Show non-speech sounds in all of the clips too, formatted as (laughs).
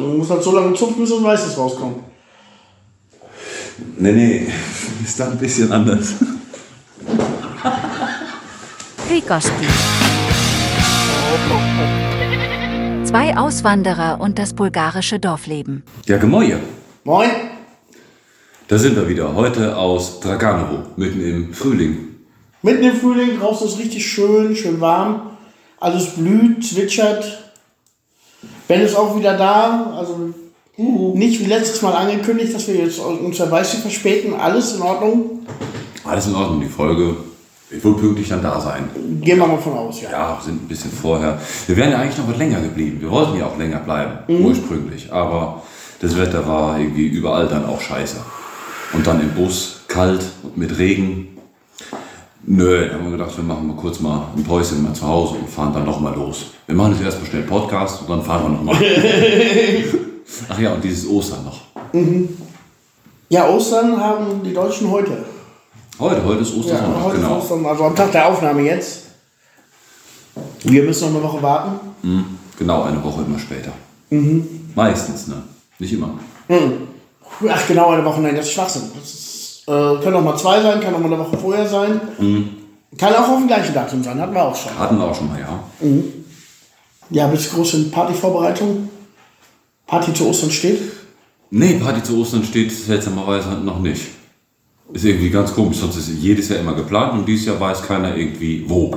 Du musst halt so lange zupfen, bis das Weißes rauskommt. Nee, nee, (laughs) ist dann ein bisschen anders. Krikoski. Zwei Auswanderer und das bulgarische Dorfleben. Ja, Gemäue. Moin. Da sind wir wieder. Heute aus Draganovo, mitten im Frühling. Mitten im Frühling, draußen ist richtig schön, schön warm. Alles blüht, zwitschert. Ben ist auch wieder da. Also nicht wie letztes Mal angekündigt, dass wir jetzt uns der Weiße verspäten. Alles in Ordnung. Alles in Ordnung, die Folge wird wohl pünktlich dann da sein. Gehen wir mal von aus, ja. Ja, wir sind ein bisschen vorher. Wir wären ja eigentlich noch was länger geblieben. Wir wollten ja auch länger bleiben, ursprünglich. Aber das Wetter war irgendwie überall dann auch scheiße. Und dann im Bus, kalt und mit Regen. Nö, dann haben wir gedacht, wir machen mal kurz mal ein Päuschen mal zu Hause und fahren dann nochmal los. Wir machen jetzt erstmal schnell Podcast und dann fahren wir nochmal. (laughs) Ach ja, und dieses Ostern noch. Ja, Ostern haben die Deutschen heute. Heute, heute ist Ja, Ostersonntag, heute genau. ist Ostern, also am Tag der Aufnahme jetzt. Wir müssen noch eine Woche warten. Mhm, genau, eine Woche immer später. Meistens, ne? Nicht immer. Ach genau, eine Woche, nein, das ist Schwachsinn. Das ist, äh, können auch mal zwei sein, kann auch mal eine Woche vorher sein. Kann auch auf dem gleichen Datum sein, hatten wir auch schon. Hatten wir auch schon mal, ja. Ja, bist du groß in Partyvorbereitung? Party zu Ostern steht? Nee, Party zu Ostern steht seltsamerweise noch nicht. Ist irgendwie ganz komisch, sonst ist jedes Jahr immer geplant und dieses Jahr weiß keiner irgendwie wo.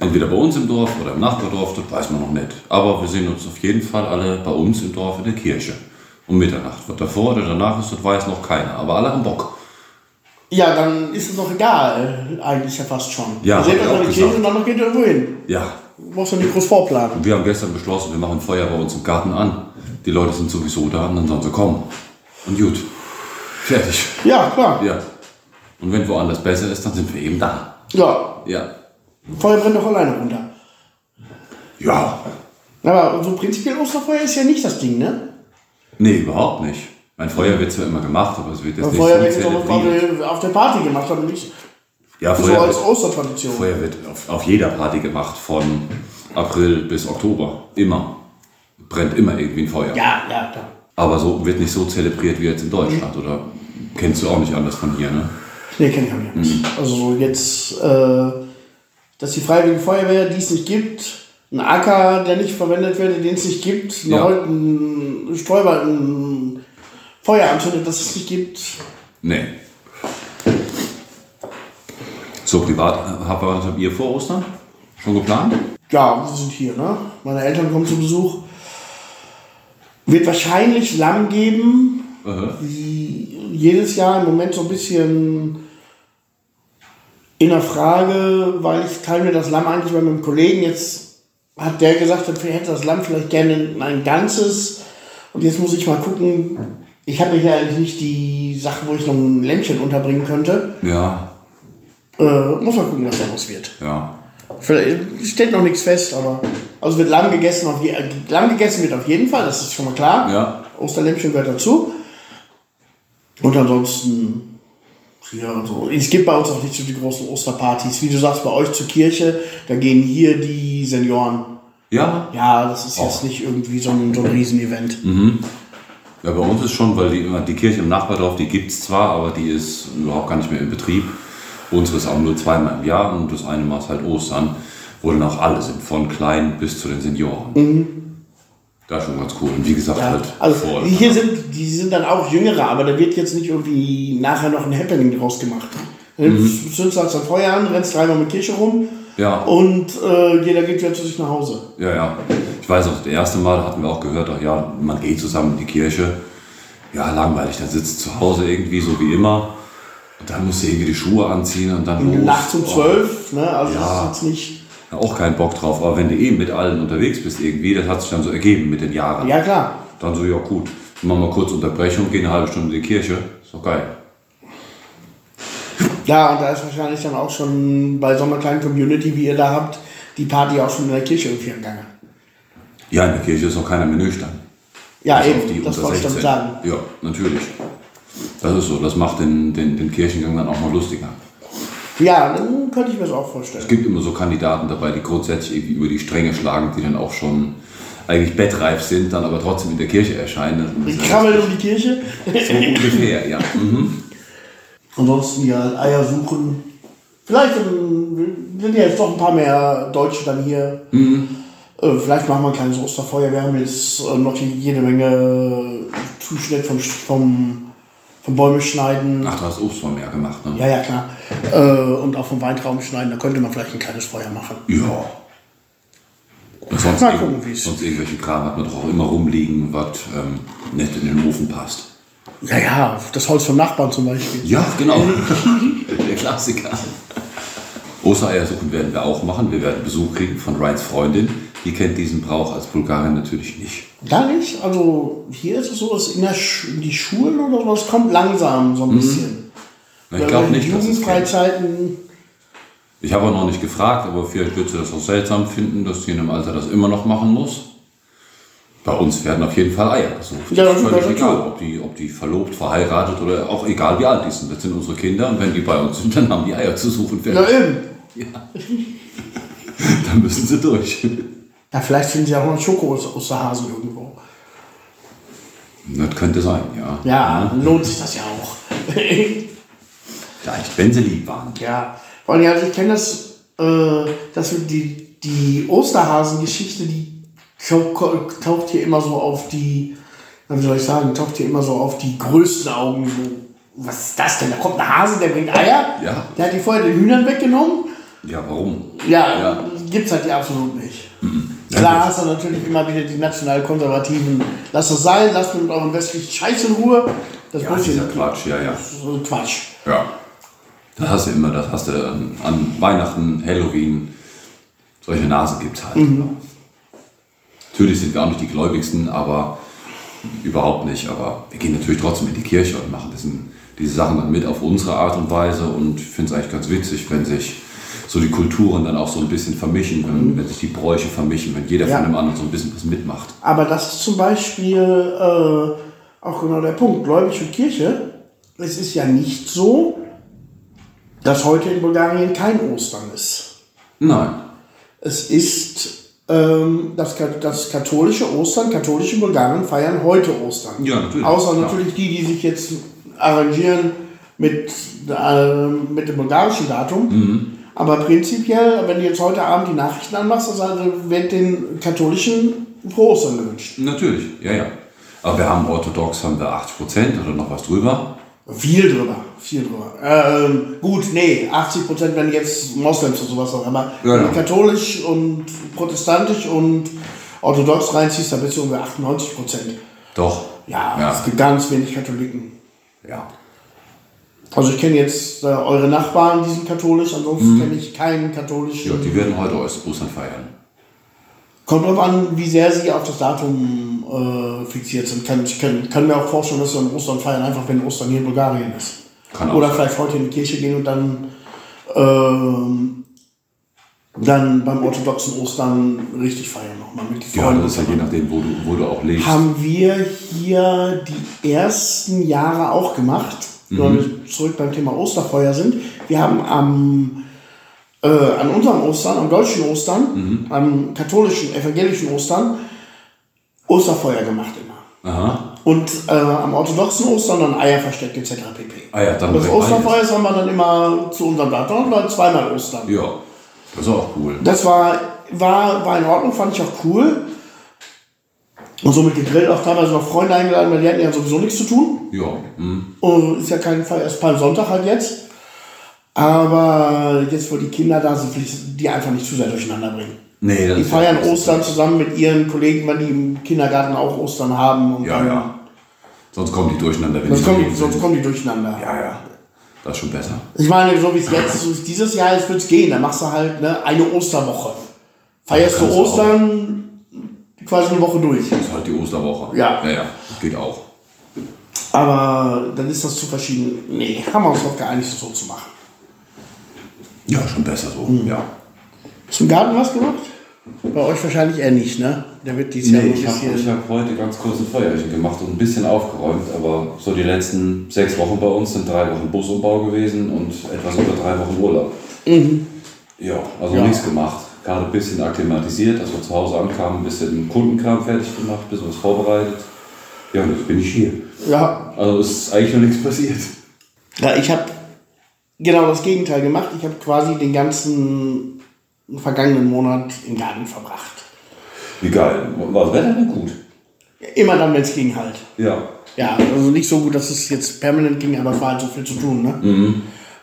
Entweder bei uns im Dorf oder im Nachbardorf, das weiß man noch nicht. Aber wir sehen uns auf jeden Fall alle bei uns im Dorf in der Kirche. Um Mitternacht. Was davor oder danach ist, das weiß noch keiner. Aber alle haben Bock. Ja, dann ist es doch egal, eigentlich ja fast schon. Ja, Ihr seht euch die. Kirche und dann noch geht ihr irgendwo hin. Ja. Du brauchst doch nicht groß vorplanen. Wir haben gestern beschlossen, wir machen Feuer bei uns im Garten an. Die Leute sind sowieso da und dann sollen sie kommen. Und gut. Fertig. Ja, klar. Ja. Und wenn woanders besser ist, dann sind wir eben da. Ja, Ja. Feuer brennt doch alleine runter. Ja. Aber so prinzipiell Osterfeuer ist ja nicht das Ding, ne? Nee, überhaupt nicht. Mein Feuer wird zwar immer gemacht, aber es wird jetzt Weil nicht Feuer so wird jetzt auch auf zelebriert. der, auf der Party gemacht, aber nicht Ja, so Feuer, als wird, Ostertradition. Feuer wird auf, auf jeder Party gemacht, von April bis Oktober. Immer. Brennt immer irgendwie ein Feuer. Ja, ja, klar. Aber so wird nicht so zelebriert wie jetzt in Deutschland, oder? Kennst du auch nicht anders von hier, ne? Nee, kenn ich auch nicht. Also jetzt, äh, dass die Freiwillige Feuerwehr, die es nicht gibt, ein Acker, der nicht verwendet wird, den es nicht gibt, Ja. Ein Sträuber, ein Feuer anzündet, das es nicht gibt. Nee. So privat habt ihr, was habt ihr vor Ostern? Schon geplant? Ja, wir sind hier, ne? Meine Eltern kommen zu Besuch. Wird wahrscheinlich Lamm geben, Aha. wie jedes Jahr im Moment so ein bisschen in der Frage, weil ich teile mir das Lamm eigentlich bei meinem Kollegen. Jetzt hat der gesagt, er hätte das Lamm vielleicht gerne ein ganzes. Und jetzt muss ich mal gucken. Ich habe hier eigentlich nicht die Sache, wo ich noch ein Lämpchen unterbringen könnte. Ja, Äh, muss mal gucken, was daraus wird. ja. Vielleicht steht noch nichts fest, aber also wird Lamm gegessen, auf je, äh, Lamm gegessen wird auf jeden Fall, das ist schon mal klar. Ja. Osterlämpchen gehört dazu. Und ansonsten, ja, so. Es gibt bei uns auch nicht so die großen Osterpartys. Wie du sagst, bei euch zur Kirche, da gehen hier die Senioren. Ja, Ja, das ist jetzt Och. Mhm. nicht irgendwie so ein, so ein Riesenevent. Ja, bei uns ist schon, weil die, die Kirche im Nachbardorf, die gibt es zwar, aber die ist überhaupt gar nicht mehr in Betrieb. Unsere ist auch nur zweimal im Jahr und das eine Mal ist halt Ostern, wo dann auch alle sind, von klein bis zu den Senioren. Das ist schon ganz cool. Und wie gesagt, Mhm. Ja, halt also vor. hier sind, die sind dann auch Jüngere, aber da wird jetzt nicht irgendwie nachher noch ein Happening draus gemacht. Du Mhm. zündest halt ein Feuer an, rennst dreimal mit Kirche rum Ja. und äh, jeder geht wieder zu sich nach Hause. Ja, ja. Ich weiß auch, das erste Mal hatten wir auch gehört, ach ja, man geht zusammen in die Kirche. Ja, langweilig, dann sitzt zu Hause irgendwie so wie immer. Und dann musst du irgendwie die Schuhe anziehen und dann los. Nachts um Oh. zwölf, ne? also Ja. das ist jetzt nicht. Ja, auch keinen Bock drauf. Aber wenn du eh mit allen unterwegs bist irgendwie, das hat sich dann so ergeben mit den Jahren. Ja klar. Dann so, ja gut, machen wir kurz Unterbrechung, gehen eine halbe Stunde in die Kirche. Ist doch geil. Ja, und da ist wahrscheinlich dann auch schon bei so einer kleinen Community, wie ihr da habt, die Party auch schon in der Kirche irgendwie gegangen. Ja, in der Kirche ist noch keiner mehr nüchtern. Ja, Bis eben, die das wollte ich damit 16. sagen. Ja, natürlich. Das ist so, das macht den, den, den Kirchengang dann auch mal lustiger. Ja, dann könnte ich mir das auch vorstellen. Es gibt immer so Kandidaten dabei, die grundsätzlich irgendwie über die Stränge schlagen, die dann auch schon eigentlich bettreif sind, dann aber trotzdem in der Kirche erscheinen. Das Ich ist ja krabbel um die Kirche. so ungefähr, ja. (laughs) Mhm. Ansonsten ja Eier suchen. Vielleicht sind ja jetzt doch ein paar mehr Deutsche dann hier. Äh, vielleicht machen wir ein kleines Osterfeuer. Wir haben jetzt äh, noch jede Menge Zuschnitt vom, vom, vom Bäume schneiden. Ach, du hast Obst von mehr gemacht, ne? Ja, ja, klar. Äh, und auch vom Weintrauben schneiden. Da könnte man vielleicht ein kleines Feuer machen. Ja. Und sonst, Mal gucken, sonst irgendwelche Kram hat man doch auch immer rumliegen, was ähm, nicht in den Ofen passt. Ja, ja, das Holz vom Nachbarn zum Beispiel. Ja, genau. (laughs) Der Klassiker. Ostereier suchen werden wir auch machen. Wir werden Besuch kriegen von Ryans Freundin. Die kennt diesen Brauch als Bulgarin natürlich nicht. Gar nicht. Also hier ist es so, dass in, der Sch in die Schulen oder so, es kommt langsam so ein bisschen. Na, Ich glaube nicht. Jugendfreizeiten. Ich habe auch noch nicht gefragt, aber vielleicht wird sie das auch seltsam finden, dass sie in einem Alter das immer noch machen muss. Bei uns werden auf jeden Fall Eier gesucht. Ja, das ist Völlig egal, ob die, ob die verlobt, verheiratet oder auch egal wie alt die sind. Das sind unsere Kinder und wenn die bei uns sind, dann haben die Eier zu suchen. Ja, eben. (laughs) Dann müssen sie durch. Ja, vielleicht finden sie auch noch einen Schoko aus, der Hase irgendwo. Das könnte sein, ja. Ja, dann lohnt sich das ja auch. (laughs) Vielleicht, wenn sie lieb waren. ja. Vor allem, also ich kenne das, äh, dass die, die Osterhasen-Geschichte, die taucht hier immer so auf die, wie soll ich sagen, taucht hier immer so auf die größten Augen. So, was ist das denn? Da kommt ein Hase, der bringt Eier. Ja. Der hat die vorher den Hühnern weggenommen. Ja, warum? Ja, Ja. gibt's halt hier absolut nicht. Ja, Klar hast du natürlich immer wieder die national-konservativen, lasst das sein, lasst mit eurem westlichen Scheiß in Ruhe. Das Ja, dieser Quatsch, ja, ja. so Quatsch. Ja. Das hast du immer, das hast du an, an Weihnachten, Halloween. Solche Nasen gibt es halt. Natürlich sind wir auch nicht die Gläubigsten, aber überhaupt nicht. Aber wir gehen natürlich trotzdem in die Kirche und machen diesen, diese Sachen dann mit auf unsere Art und Weise. Und ich finde es eigentlich ganz witzig, wenn sich so die Kulturen dann auch so ein bisschen vermischen, wenn, wenn sich die Bräuche vermischen, wenn jeder Ja. von dem anderen so ein bisschen was mitmacht. Aber das ist zum Beispiel äh, auch genau der Punkt. Gläubig und Kirche, es ist ja nicht so, dass heute in Bulgarien kein Ostern ist. Nein. Es ist das, Ka- das katholische Ostern, katholische Bulgarien feiern heute Ostern. Ja, natürlich. Außer natürlich die, die sich jetzt arrangieren mit, äh, mit dem bulgarischen Datum. Mhm. Aber prinzipiell, wenn du jetzt heute Abend die Nachrichten anmachst, also wird den katholischen Ostern gewünscht. Natürlich, ja, ja. Aber wir haben orthodox haben wir 80 Prozent oder noch was drüber. Viel drüber, viel drüber. Ähm, gut, nee, 80 Prozent werden jetzt Moslems und sowas, aber Ja, wenn ja. du katholisch und protestantisch und orthodox reinziehst, dann bist du ungefähr 98 Prozent. Doch. Ja, Ja. es gibt ganz wenig Katholiken. ja. Also ich kenne jetzt äh, eure Nachbarn, die sind katholisch, ansonsten kenne ich keinen katholischen. Ja, die werden heute Ostern feiern. Kommt drauf an, wie sehr sie auf das Datum äh, fixiert sind. Kann, ich kann, kann mir auch vorstellen, dass sie an Ostern feiern, einfach wenn Ostern hier in Bulgarien ist. Kann Oder vielleicht heute in die Kirche gehen und dann, ähm, dann beim orthodoxen Ostern richtig feiern nochmal mit Ja, Freunden. das ist ja je nachdem, wo du, wo du auch lebst. Haben wir hier die ersten Jahre auch gemacht, wenn wir zurück beim Thema Osterfeuer sind. Wir haben am, äh, an unserem Ostern, am deutschen Ostern, am katholischen, evangelischen Ostern, Osterfeuer gemacht immer. Aha. Und äh, am orthodoxen Ostern dann Eier versteckt etc. pp. Ah ja, dann Und das beides. Osterfeuer haben wir dann immer zu unserem dann zweimal Ostern. Ja, das ist auch cool. Das war, war, war in Ordnung, fand ich auch cool. Und somit gegrillt, auch teilweise noch Freunde eingeladen, weil die hatten ja sowieso nichts zu tun. Ja, hm. Und ist ja kein Fall, erst Palmsonntag halt jetzt. Aber jetzt, wo die Kinder da sind, will ich die einfach nicht zu sehr durcheinander bringen. Nee, Die feiern Ostern zusammen mit ihren Kollegen, weil die im Kindergarten auch Ostern haben. Ja, ja. Sonst kommen die durcheinander, wenn Sonst, die kommen, sonst kommen die durcheinander. Ja, ja. Das ist schon besser. Ich meine, so wie es jetzt so dieses Jahr ist, wird es gehen. Dann machst du halt ne, eine Osterwoche. Feierst du. Ostern quasi eine Woche durch. Das ist halt die Osterwoche. Ja. Ja, ja. Das geht auch. Aber dann ist das zu verschieden. Nee, haben wir uns doch geeinigt, es so zu machen. Ja, schon besser so. Mhm. Ja. Hast du im Garten was gemacht? Bei euch wahrscheinlich eher nicht, ne? Der wird dieses Jahr Nee, ein ich habe hab heute ganz kurz ein Feuerchen gemacht und ein bisschen aufgeräumt, aber so die letzten sechs Wochen bei uns sind drei Wochen Busumbau gewesen und etwas über drei Wochen Urlaub. Ja, also Ja. nichts gemacht. gerade ein bisschen akklimatisiert, als wir zu Hause ankamen, ein bisschen Kundenkram fertig gemacht, ein bisschen was vorbereitet. Ja, und jetzt bin ich hier. Ja, Also es ist eigentlich noch nichts passiert. Ja, ich habe genau das Gegenteil gemacht. Ich habe quasi den ganzen vergangenen Monat im Garten verbracht. Wie geil. War das Wetter denn gut? Immer dann, wenn es ging halt. Ja. Ja, also nicht so gut, dass es jetzt permanent ging, aber es war halt so viel zu tun. Ne?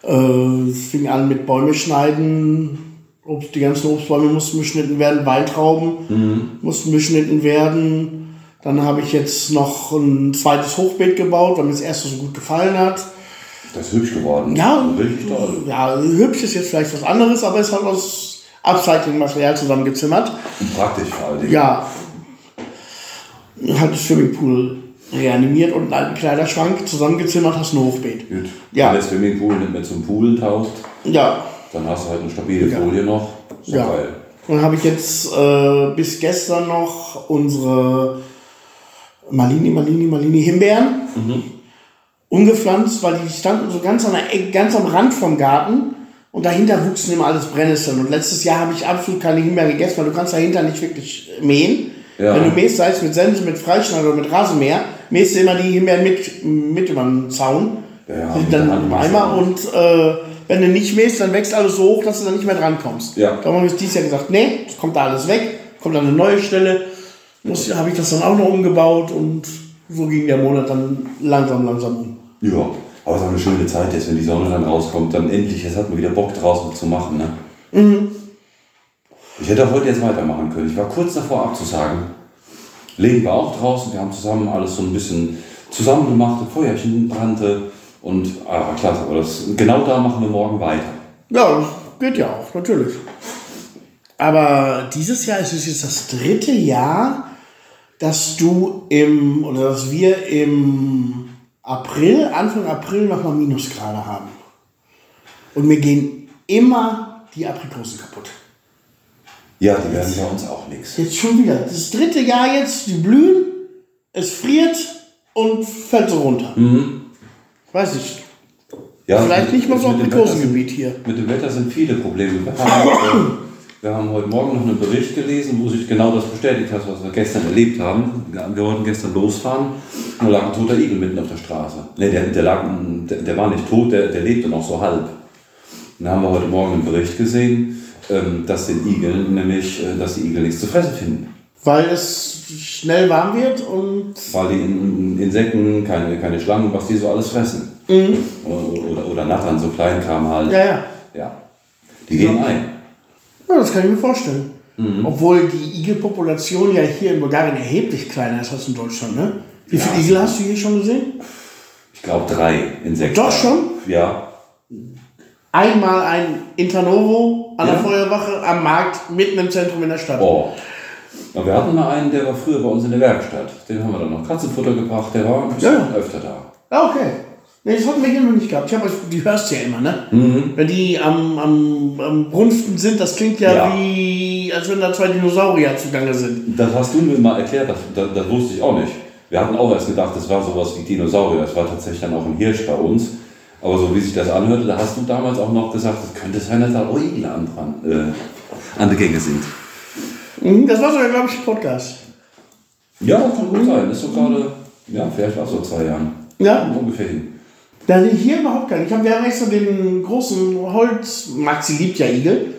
Äh, es fing an mit Bäume schneiden. Obst, die ganzen Obstbäume mussten beschnitten werden. Weintrauben mussten beschnitten werden. Dann habe ich jetzt noch ein zweites Hochbeet gebaut, weil mir das erste so gut gefallen hat. Das ist hübsch geworden. Ja, Richtig toll. ja, hübsch ist jetzt vielleicht was anderes, aber es hat aus Upcycling-Material zusammengezimmert. Und praktisch vor allen Dingen. Ja, hat das Swimmingpool reanimiert und einen alten Kleiderschrank zusammengezimmert, hast ein Hochbeet. Gut. Ja. Wenn der Swimmingpool nicht mehr zum Pool taucht, Ja, dann hast du halt eine stabile Folie noch. Doch ja. geil. Dann habe ich jetzt äh, bis gestern noch unsere Malini, Malini, Malini Himbeeren umgepflanzt, weil die standen so ganz, an der Ecke, ganz am Rand vom Garten und dahinter wuchsen immer alles Brennnesseln. Und letztes Jahr habe ich absolut keine Himbeeren gegessen, weil du kannst dahinter nicht wirklich mähen. Ja. Wenn du mähst, sei es mit Sense, mit Freischneider oder mit Rasenmäher, mähst du immer die Himbeeren mit, mit über den Zaun. Ja, dann Eimer und äh, wenn du nicht mähst, dann wächst alles so hoch, dass du da nicht mehr dran kommst. Ja. Da haben wir dieses Jahr gesagt, nee, das kommt da alles weg, kommt an eine neue Stelle. Muss- Habe ich das dann auch noch umgebaut und so ging der Monat dann langsam, langsam um. Ja, aber es ist auch eine schöne Zeit jetzt, wenn die Sonne dann rauskommt, dann endlich, jetzt hat man wieder Bock draußen zu machen. Ne? Mhm. Ich hätte auch heute jetzt weitermachen können. Ich war kurz davor abzusagen. Leben war auch draußen, wir haben zusammen alles so ein bisschen zusammen gemacht, das Feuerchen brannte und ah, klasse, aber das, genau da machen wir morgen weiter. Ja, das geht ja auch, natürlich. Aber dieses Jahr ist es jetzt das dritte Jahr, dass du im, oder dass wir im April, Anfang April nochmal Minusgrade haben. Und mir gehen immer die Aprikosen kaputt. Ja, die werden bei uns auch nichts. Jetzt schon wieder. Das dritte Jahr jetzt, die blühen, es friert und fällt so runter. Weiß ich. Ja, Vielleicht nicht mal so mit Wetter Aprikosengebiet hier. Mit dem Wetter sind viele Probleme. Wir haben, heute Morgen noch einen Bericht gelesen, wo sich genau das bestätigt hat, was wir gestern erlebt haben. Wir wollten gestern losfahren und da lag ein toter Igel mitten auf der Straße. Ne, der, der, lag, der, der war nicht tot, der, der lebte noch so halb. Und da haben wir heute Morgen einen Bericht gesehen, ähm, dass den Igeln, nämlich, äh, dass die Igel nichts zu fressen finden. Weil es schnell warm wird und Weil die In- Insekten, keine, keine Schlangen, was die so alles fressen. Oder, oder, oder Nattern, so Kleinkram halt. ja, ja. Ja. Die gehen ein. Ja, das kann ich mir vorstellen. Obwohl die Igelpopulation ja hier in Bulgarien erheblich kleiner ist als in Deutschland, ne? Wie viele Ja. Igel hast du hier schon gesehen? Ich glaube drei Insekten. Doch schon? Ja. Einmal ein Internovo an der Ja. Feuerwache am Markt, mitten im Zentrum in der Stadt. Oh. Aber wir hatten mal einen, der war früher bei uns in der Werkstatt. Den haben wir dann noch Katzenfutter gebracht, der war ein bisschen Ja. öfter da. Ah, okay. Nee, das hatten wir hier noch nicht gehabt. Ich hab, die hörst du ja immer, ne? Wenn die am, am, am Brunften sind, das klingt ja, Ja. wie, als wenn da zwei Dinosaurier zugange sind. Das hast du mir mal erklärt, das, das, das wusste ich auch nicht. Wir hatten auch erst gedacht, das war sowas wie Dinosaurier. Das war tatsächlich dann auch ein Hirsch bei uns. Aber so wie sich das anhörte, da hast du damals auch noch gesagt, es könnte sein, dass da auch Igel an, dran, äh, an der Gänge sind. Mhm, Das war sogar, glaube ich, ein Podcast. Ja, das kann gut sein. Das ist so gerade, ja, vielleicht auch so zwei Jahren. Ja. Ungefähr hin. Da ich hier überhaupt gar nicht. Ich hab, wir haben extra den großen Holz, Maxi liebt ja Igel,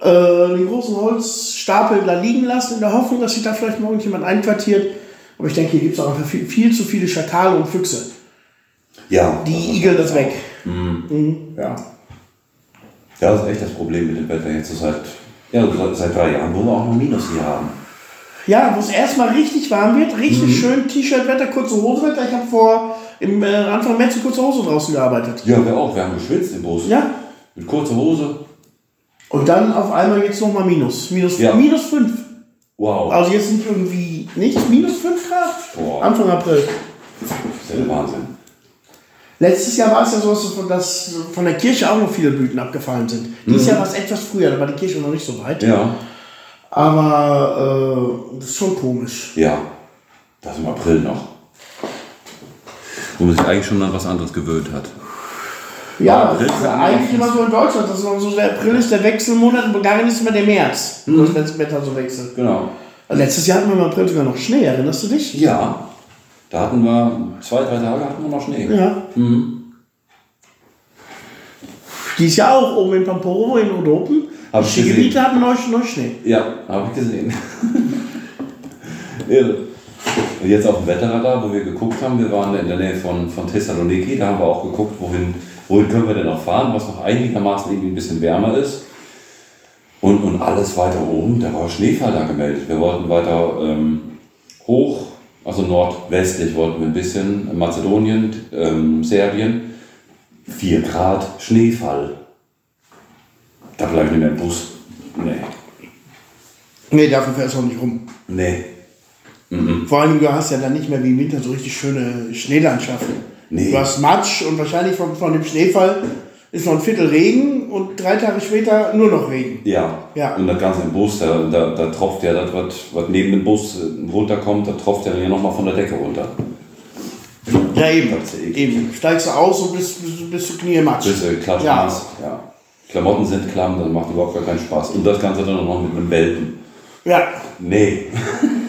äh, den großen Holzstapel da liegen lassen, in der Hoffnung, dass sich da vielleicht morgen jemand einquartiert. Aber ich denke, hier gibt es auch einfach viel, viel zu viele Schakale und Füchse. Ja. Die igeln das weg. Ja. Ja, das ist echt das Problem mit dem Wetter jetzt so seit, ja, seit, seit drei Jahren, wo wir auch noch Minus hier haben. Ja, wo es erstmal richtig warm wird, richtig schön T-Shirt-Wetter, kurze Hosenwetter. Ich habe vor im äh, Anfang März in kurzer Hose draußen gearbeitet. Ja, wir auch. Wir haben geschwitzt im Bus. Ja. Mit kurzer Hose. Und dann auf einmal jetzt nochmal Minus. Minus, Ja. minus 5. Wow. Also jetzt nicht irgendwie, nicht minus 5 Grad? Boah. Anfang April. Das ist ja der Wahnsinn. Letztes Jahr war es ja so, dass von- der Kirche auch noch viele Blüten abgefallen sind. Dieses Jahr war es etwas früher, da war die Kirche noch nicht so weit. Ja. Aber äh, das ist schon komisch. Ja. Das im April noch. Wo man sich eigentlich schon an was anderes gewöhnt hat. Ja, das ist eigentlich man- immer so in Deutschland. Das ist immer so der April ist der Wechselmonat, in Bulgarien ist immer der März. Mhm. Wenn das Wetter so wechselt. Genau. Letztes Jahr hatten wir im April sogar noch Schnee, erinnerst du dich? Ja, da hatten wir zwei, drei Tage hatten wir noch Schnee. Ja. Mhm. Dies Jahr auch oben in Pamporovo in Odopen. Hab Die. Skigebiete hatten noch, noch Schnee. Ja, habe ich gesehen. (laughs) Irre. Und jetzt auf dem Wetterradar, wo wir geguckt haben, wir waren in der Nähe von, von Thessaloniki, da haben wir auch geguckt, wohin, wohin können wir denn noch fahren, was noch einigermaßen irgendwie ein bisschen wärmer ist. Und, und alles weiter oben, da war Schneefall da gemeldet. Wir wollten weiter ähm, hoch, also nordwestlich wollten wir ein bisschen, Mazedonien, ähm, Serbien, 4 Grad Schneefall. Da bleibe ich nicht mehr im Bus. Nee. Nee, dafür fährst du auch nicht rum. Nee. Vor allem, du hast ja dann nicht mehr wie im Winter so richtig schöne Schneelandschaften. Nee. Du hast Matsch und wahrscheinlich von, von dem Schneefall ist noch ein Viertel Regen und drei Tage später nur noch Regen. Ja. Ja. Und das Ganze im Bus, da, da, da tropft ja das, was, was neben dem Bus runterkommt, da tropft ja dann nochmal von der Decke runter. Ja, eben. Ja eben. Steigst du aus und bist, bist, bist du Kniematsch. Bis äh, klatsch Ja. Ja. Klamotten sind klamm, dann macht überhaupt gar keinen Spaß. Und das Ganze dann noch mit einem Welpen. Ja. Nee. (laughs)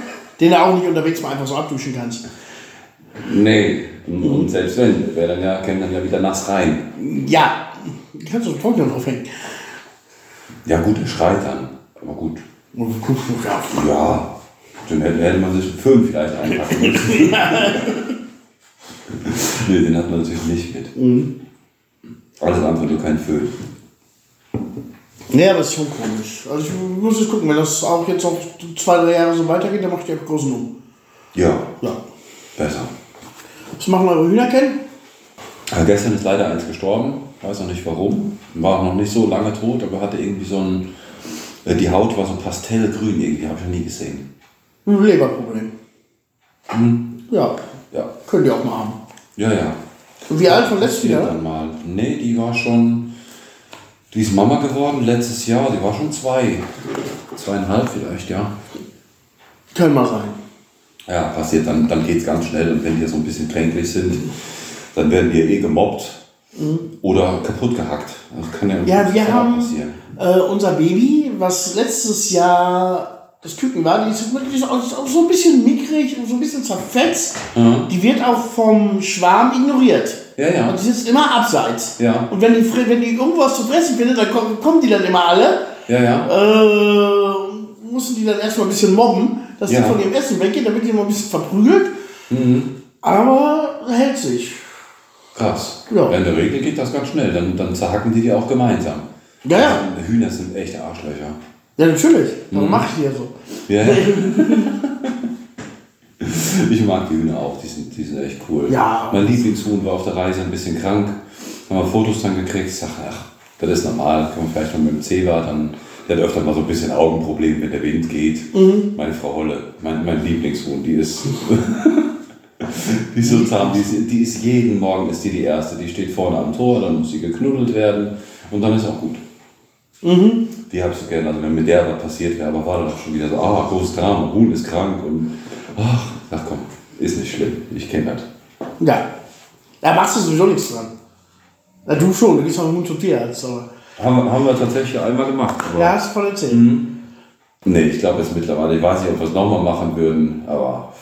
Den du auch nicht unterwegs mal einfach so abduschen kannst. Nee. Und, und selbst wenn, wäre dann ja, käme dann ja wieder nass rein. Ja. Kannst du so Trockner aufhängen. Ja gut, er schreit dann. Aber gut. Ja. Ja. Dann hätte, man sich einen Föhn vielleicht einpacken müssen. (laughs) nee, den hat man natürlich nicht mit. Alles andere nur kein Föhn. Nee, aber ist schon komisch. Also ich muss jetzt gucken, wenn das auch jetzt noch zwei, drei Jahre so weitergeht, dann macht ihr großen um. Ja, Ja. besser. Was machen eure Hühner kennen? Aber gestern ist leider eins gestorben, weiß noch nicht warum. War auch noch nicht so lange tot, aber hatte irgendwie so ein. äh, Die Haut war so pastellgrün irgendwie, habe ich noch nie gesehen. Ein Leberproblem. Ja, Ja, könnt ihr auch mal haben. ja, ja. Und wie alt von letztes Jahr? dann mal. Nee, die war schon. Die ist Mama geworden letztes Jahr, die war schon zwei. Zweieinhalb vielleicht, ja. Kann mal sein. Ja, passiert, dann, dann geht es ganz schnell und wenn die so ein bisschen kränklich sind, dann werden die eh gemobbt oder kaputt gehackt. Das kann ja, Mhm. Ja, wir haben passieren. äh, unser Baby, was letztes Jahr das Küken war, die ist, die ist auch, so ein bisschen mickrig und so ein bisschen zerfetzt. Die wird auch vom Schwarm ignoriert. Ja, ja. Und die sitzt immer abseits. Ja. Und wenn die, wenn die irgendwo was zu fressen findet, dann kommen, kommen die dann immer alle. Ja, ja. Äh, mussten die dann erstmal ein bisschen mobben, dass Ja. die von ihrem Essen weggeht, damit die immer ein bisschen verprügelt. Aber hält sich. Krass. Ja. In der Regel geht das ganz schnell, dann, dann zerhacken die die auch gemeinsam. Ja, ja. Also, Hühner sind echte Arschlöcher. Ja, natürlich. Warum mache ich die ja so? Ja. (laughs) ich mag die Hühner auch, die sind, die sind echt cool. Ja. Mein Lieblingshuhn war auf der Reise ein bisschen krank. Haben wir Fotos dann gekriegt. Ich sag, ach, das ist normal. Kann man vielleicht mal mit dem Zewa dann. Der hat öfter mal so ein bisschen Augenprobleme, wenn der Wind geht. Mhm. Meine Frau Holle, mein, mein Lieblingshuhn, die ist. (laughs) die ist so zahm, die ist, die ist jeden Morgen ist die die erste. Die steht vorne am Tor, dann muss sie geknuddelt werden und dann ist auch gut. Mhm. Die habe ich so gerne. Also wenn mit der was passiert wäre, aber war dann auch schon wieder so, ah, großes Drama, Huhn ist krank und ach, ach komm, ist nicht schlimm. Ich kenne das. Ja. Da machst du sowieso nichts dran. Na, du schon, du gehst auch mit zum Tierarzt. Aber Haben, wir- haben wir tatsächlich einmal gemacht. Ja, hast du voll erzählt. Nee, ich glaube jetzt mittlerweile, ich weiß nicht, ob wir es nochmal machen würden, aber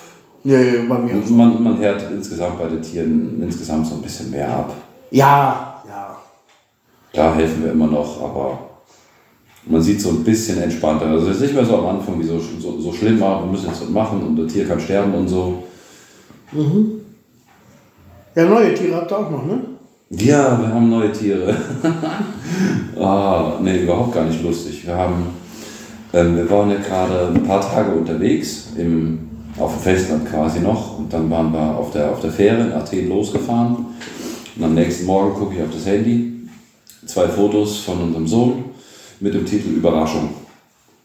Ja, ja, bei mir. man, man hört insgesamt bei den Tieren insgesamt so ein bisschen mehr ab. Ja, ja. Klar helfen wir immer noch, aber man sieht so ein bisschen entspannter. Also es ist nicht mehr so am Anfang wie so, so, so schlimm, ah, wir müssen jetzt was machen und das Tier kann sterben und so. Ja, neue Tiere habt ihr auch noch, ne? Ja, wir haben neue Tiere. (laughs) ah, nee, überhaupt gar nicht lustig. Wir haben, ähm, wir waren ja gerade ein paar Tage unterwegs, im, auf dem Festland quasi noch. Und dann waren wir auf der, auf der Fähre in Athen losgefahren. Und am nächsten Morgen gucke ich auf das Handy. Zwei Fotos von unserem Sohn mit dem Titel Überraschung.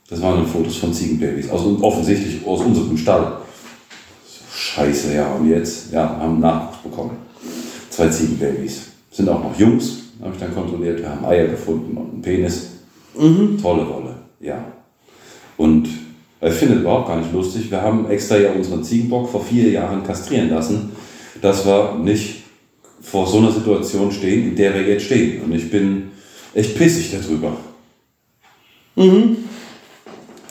Das waren dann Fotos von Ziegenbabys. Also offensichtlich aus unserem Stall. Scheiße, ja. Und jetzt, ja, haben Nachwuchs bekommen. Zwei Ziegenbabys. Sind auch noch Jungs, habe ich dann kontrolliert. Wir haben Eier gefunden und einen Penis. Tolle Wolle, ja. Und ich finde es überhaupt gar nicht lustig. Wir haben extra ja unseren Ziegenbock vor vier Jahren kastrieren lassen, dass wir nicht vor so einer Situation stehen, in der wir jetzt stehen. Und ich bin echt pissig darüber.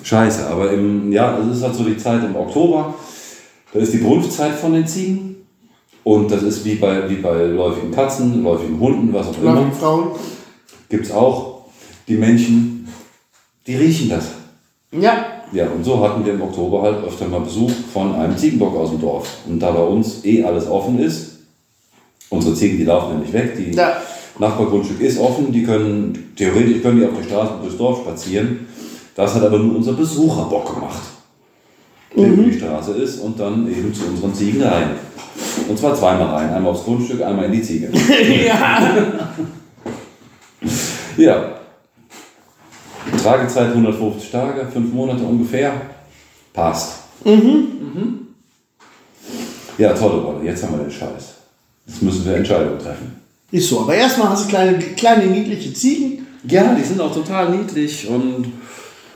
Scheiße, aber im, ja, es ist halt so die Zeit im Oktober, da ist die Brunftzeit von den Ziegen. Und das ist wie bei, wie bei läufigen Katzen, läufigen Hunden, was auch immer. Laufen Frauen. Gibt es auch die Menschen, die riechen das. Ja. Ja, und so hatten wir im Oktober halt öfter mal Besuch von einem Ziegenbock aus dem Dorf. Und da bei uns eh alles offen ist, unsere Ziegen, die laufen ja nicht weg, die Ja. Nachbargrundstück ist offen, die können, theoretisch können die auf der Straße durchs Dorf spazieren. Das hat aber nur unser Besucherbock gemacht, der über die Straße ist und dann eben zu unseren Ziegen rein. Und zwar zweimal rein, einmal aufs Grundstück, einmal in die Ziege. (laughs) ja. (laughs) Ja. Tragezeit 150 Tage, fünf Monate ungefähr. Passt. Mhm. Ja, tolle Rolle. Jetzt haben wir den Scheiß. Jetzt müssen wir Entscheidungen treffen. Ist so. Aber erstmal hast du kleine, kleine niedliche Ziegen. Ja, die sind auch total niedlich und.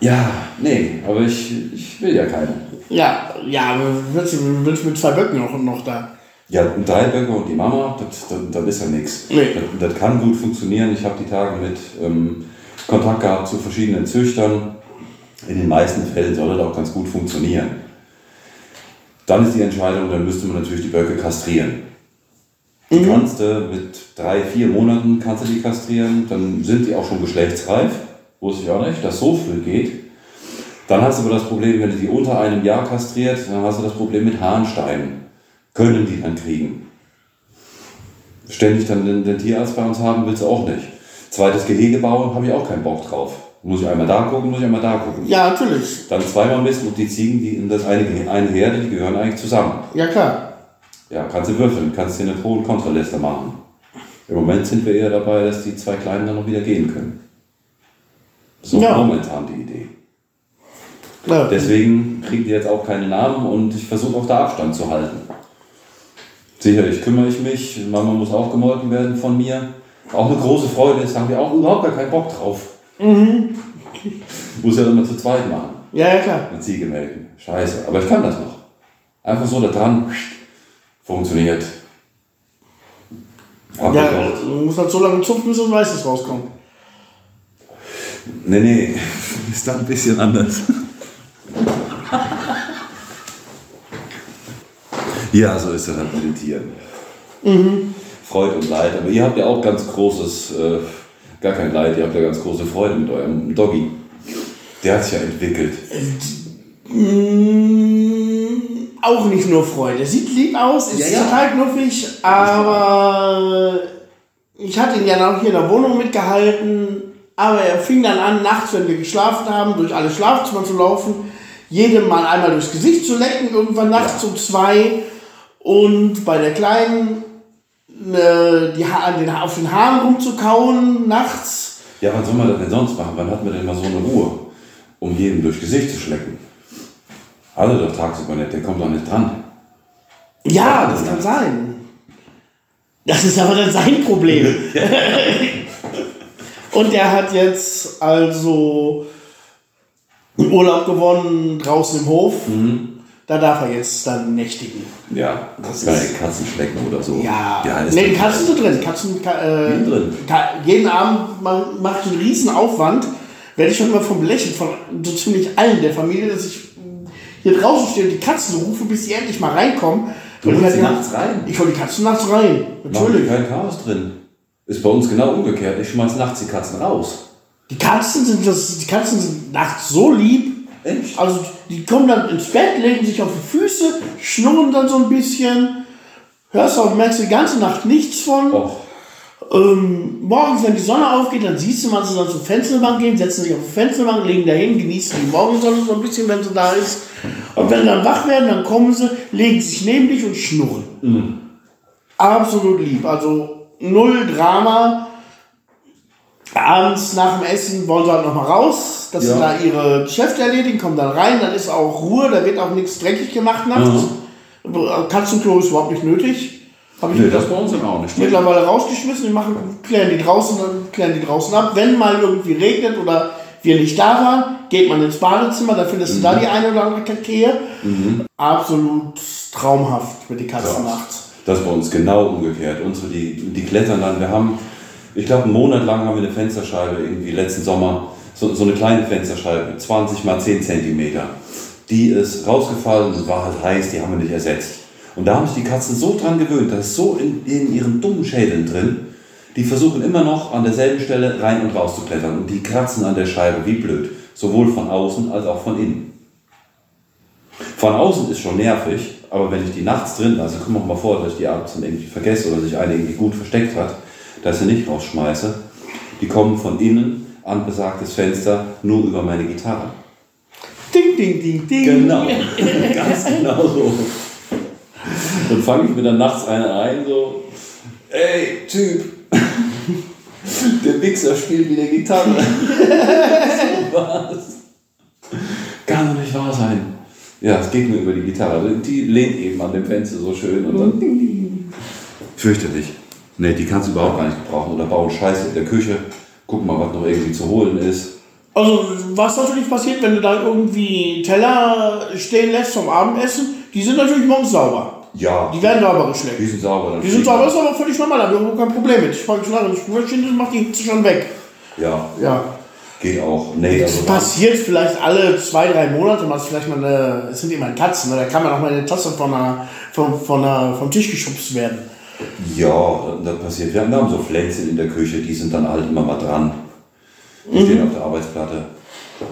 Ja, nee, aber ich, ich will ja keine. Ja, ja, willst du willst du mit zwei Böcken noch, noch da? Ja, drei Böcke und die Mama, das, das, das ist ja nichts. Nee. Das, das kann gut funktionieren. Ich habe die Tage mit ähm, Kontakt gehabt zu verschiedenen Züchtern. In den meisten Fällen soll das auch ganz gut funktionieren. Dann ist die Entscheidung, dann müsste man natürlich die Böcke kastrieren. Die kannst du mit drei, vier Monaten kannst du die kastrieren, dann sind die auch schon geschlechtsreif. Wusste ich auch nicht, dass so früh geht. Dann hast du aber das Problem, wenn du die unter einem Jahr kastriert, dann hast du das Problem mit Harnsteinen. Können die dann kriegen. Ständig dann den, den Tierarzt bei uns haben, willst du auch nicht. Zweites Gehege bauen, habe ich auch keinen Bock drauf. Muss ich einmal da gucken, muss ich einmal da gucken. Ja, natürlich. Dann zweimal messen, ob die Ziegen, die in das eine, eine Herde, die gehören eigentlich zusammen. Ja, klar. Ja, kannst du würfeln, kannst dir eine Pro- und Kontraliste machen. Im Moment sind wir eher dabei, dass die zwei Kleinen dann noch wieder gehen können. So Ja. momentan die Idee. Ja. Deswegen kriegen die jetzt auch keine Namen und ich versuche auch da Abstand zu halten. Sicherlich kümmere ich mich, Mama muss auch gemolken werden von mir. Auch eine große Freude ist, haben wir auch überhaupt gar keinen Bock drauf. Muss ja immer zu zweit machen, ja, ja, klar. eine Ziege melken. Scheiße, aber ich kann das noch. Einfach so da dran, funktioniert. Hab Ja, gekocht. du musst halt so lange zupfen, bis das Weißes rauskommt. Nee, nee, (laughs) ist da ein bisschen anders. ja, so ist das halt mit den Tieren. Freude und Leid. Aber ihr habt ja auch ganz großes, äh, gar kein Leid, ihr habt ja ganz große Freude mit eurem Doggy. Der hat sich ja entwickelt. Auch nicht nur Freude. Sieht lieb aus, ist Ja, ja. total knuffig, aber ich hatte ihn ja noch hier in der Wohnung mitgehalten. Aber er fing dann an, nachts, wenn wir geschlafen haben, durch alle Schlafzimmer zu laufen, jedem mal einmal durchs Gesicht zu lecken, irgendwann nachts um zwei. Und bei der Kleinen äh, die ha den, auf den Haaren rumzukauen nachts. Ja, was soll man das denn sonst machen? Wann hat man denn mal so eine Ruhe, um jedem durchs Gesicht zu schlecken? Alle doch tagsüber nicht, der kommt doch nicht dran. Ja, das kann sein. Das ist aber dann sein Problem. (laughs) (laughs) Und er hat jetzt also einen Urlaub gewonnen draußen im Hof. Da darf er jetzt dann nächtigen. Ja, Das ist- ja Katzen schlecken oder so. Ja, ja ist nee, Katzen sind drin. Katzen, ka- äh, drin. Jeden Abend ma- mache ich einen riesen Aufwand. Werde ich schon immer von belächelt, von so ziemlich allen der Familie, dass ich hier draußen stehe und die Katzen rufe, bis sie endlich mal reinkommen. Du Und holst die sie nachts rein? Ich hole die Katzen nachts rein. Natürlich. wir kein Chaos drin. Ist bei uns genau umgekehrt. Ich schmeiß nachts die Katzen raus. Die Katzen sind das, die Katzen sind nachts so lieb. Echt? Also die kommen dann ins Bett, legen sich auf die Füße, schnurren dann so ein bisschen. Hörst du, merkst du die ganze Nacht nichts von. Och, Ähm, morgens, wenn die Sonne aufgeht, dann siehst du, sie dann zur Fensterbank gehen, setzen sich auf die Fensterbank, legen dahin, genießen die Morgensonne so ein bisschen, wenn sie da ist. Und wenn sie dann wach werden, dann kommen sie, legen sich neben dich und schnurren. Absolut lieb. Also null Drama. Abends nach dem Essen wollen sie halt nochmal raus, dass sie Ja. da ihre Geschäfte erledigen, kommen dann rein, dann ist auch Ruhe, da wird auch nichts dreckig gemacht nachts. Katzenklo ist überhaupt nicht nötig. Habe ich nee, das bei uns dann auch nicht. mittlerweile rausgeschmissen. Wir machen, klären die draußen, dann klären die draußen ab. Wenn mal irgendwie regnet oder wir nicht da waren, geht man ins Badezimmer, da findest du da die eine oder andere Kakee. Absolut traumhaft mit den Katzen Ja. nachts. Das bei uns genau umgekehrt. Unsere, die, die klettern dann, wir haben, ich glaube, einen Monat lang haben wir eine Fensterscheibe, irgendwie letzten Sommer, so, so eine kleine Fensterscheibe, 20 mal 10 Zentimeter. Die ist rausgefallen und war halt heiß, die haben wir nicht ersetzt. Und da haben sich die Katzen so dran gewöhnt, das ist so in, in ihren dummen Schädeln drin, die versuchen immer noch an derselben Stelle rein und raus zu klettern und die kratzen an der Scheibe wie blöd. Sowohl von außen als auch von innen. Von außen ist schon nervig, aber wenn ich die nachts drin lasse, kommt auch mal vor, dass ich die abends dann irgendwie vergesse oder sich eine irgendwie gut versteckt hat, dass ich sie nicht rausschmeiße. Die kommen von innen an besagtes Fenster nur über meine Gitarre. Ding, ding, ding, ding. Genau, (laughs) ganz genau so. (laughs) Dann fange ich mir dann nachts eine ein, so, ey, Typ, (laughs) der Wichser spielt wieder Gitarre. (laughs) Was? Kann doch nicht wahr sein. Ja, es geht nur über die Gitarre. Die lehnt eben an dem Fenster so schön und dann. Fürchterlich. Nee, die kannst du überhaupt gar nicht gebrauchen. Oder bauen Scheiße in der Küche. Guck mal, was noch irgendwie zu holen ist. Also, was natürlich passiert, wenn du da irgendwie Teller stehen lässt vom Abendessen, die sind natürlich morgens sauber. Ja, Die werden sauber geschleckt. die sind sauber. dann Die sind sauber, ist aber völlig normal, da habe ich überhaupt kein Problem mit. Ich fange schon an, ich macht die Hitze schon weg. Ja, Ja. geht auch. Nee, Das also passiert vielleicht alle zwei, drei Monate mal, vielleicht mal eine, es sind immer Katzen, ne? da kann man auch mal eine Tasse von einer, von, von einer, vom Tisch geschubst werden. Ja, das passiert. Wir haben, wir haben so Pflänzchen in der Küche, die sind dann halt immer mal dran. Die stehen auf der Arbeitsplatte,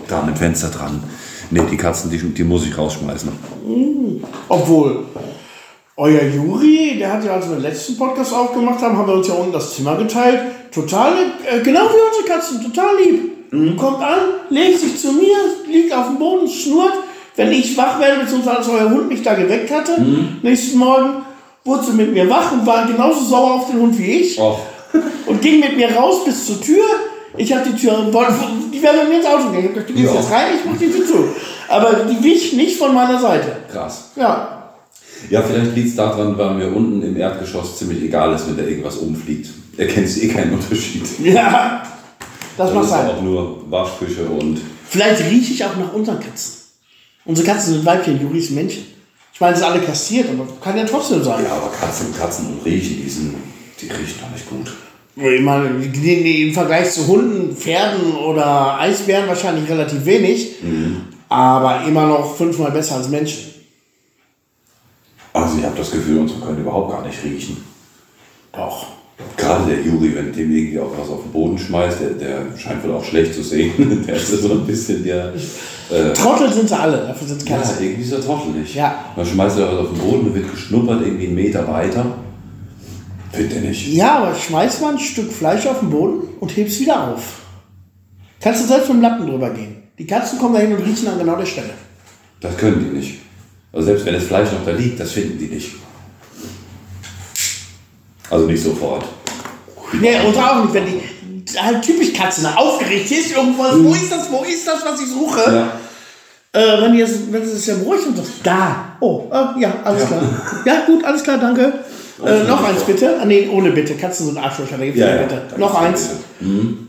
da an dem Fenster dran. Nee, die Katzen, die, die muss ich rausschmeißen. Obwohl, euer Juri, der hat ja, als wir den letzten Podcast aufgemacht haben, haben wir uns ja unten das Zimmer geteilt. Total, äh, genau wie unsere Katzen, total lieb. Kommt an, legt sich zu mir, liegt auf dem Boden, schnurrt. Wenn ich wach werde, beziehungsweise als euer Hund mich da geweckt hatte, nächsten Morgen wurde sie mit mir wach und war genauso sauer auf den Hund wie ich. Och, (laughs) und ging mit mir raus bis zur Tür. Ich habe die Tür, die wäre mit mir ins Auto gegangen. Ich hab gedacht, du gehst jetzt rein, ich mach die Tür zu. Aber die wich nicht von meiner Seite. krass. Ja, Ja, vielleicht liegt es daran, weil mir unten im Erdgeschoss ziemlich egal ist, wenn da irgendwas umfliegt. Erkennst eh keinen Unterschied. (laughs) ja, das ist sein. auch nur Waschküche und. Vielleicht rieche ich auch nach unseren Katzen. Unsere Katzen sind Weibchen, Juri ist Männchen. Ich meine, sie sind alle kastriert, aber kann ja trotzdem sein. Ja, aber Katzen, Katzen und Riechen, die, sind, die riechen doch nicht gut. Ich meine, im Vergleich zu Hunden, Pferden oder Eisbären wahrscheinlich relativ wenig, aber immer noch fünfmal besser als Menschen. Also ich habe das Gefühl, unsere können überhaupt gar nicht riechen. Doch. Gerade der Juri, wenn dem irgendwie auch was auf den Boden schmeißt, der, der scheint wohl auch schlecht zu sehen. (laughs) Der ist so ein bisschen der. Äh, Trottel sind sie alle, dafür sind es ja, irgendwie ist er trottelig. Ja. Dann schmeißt er was auf den Boden und wird geschnuppert, irgendwie einen Meter weiter. Findet er nicht. Ja, aber schmeiß mal ein Stück Fleisch auf den Boden und heb's wieder auf. Kannst du selbst mit dem Lappen drüber gehen. Die Katzen kommen dahin und riechen an genau der Stelle. Das können die nicht. Also selbst wenn das Fleisch noch da liegt, das finden die nicht. Also nicht sofort. Nee, und auch nicht, wenn die halt typisch Katzen aufgeregt hier ist irgendwas, wo ist das, wo ist das, was ich suche? Ja. Äh, wenn, jetzt, wenn sie es ja beruhigt und sagt, da, oh, äh, ja, alles Ja. klar. Ja, gut, alles klar, danke. Äh, noch eins bitte. Ah, nee, ohne bitte. Katzen sind Arschlöcher, da gibt's ja, bitte. da Noch eins. Bitte. Mhm.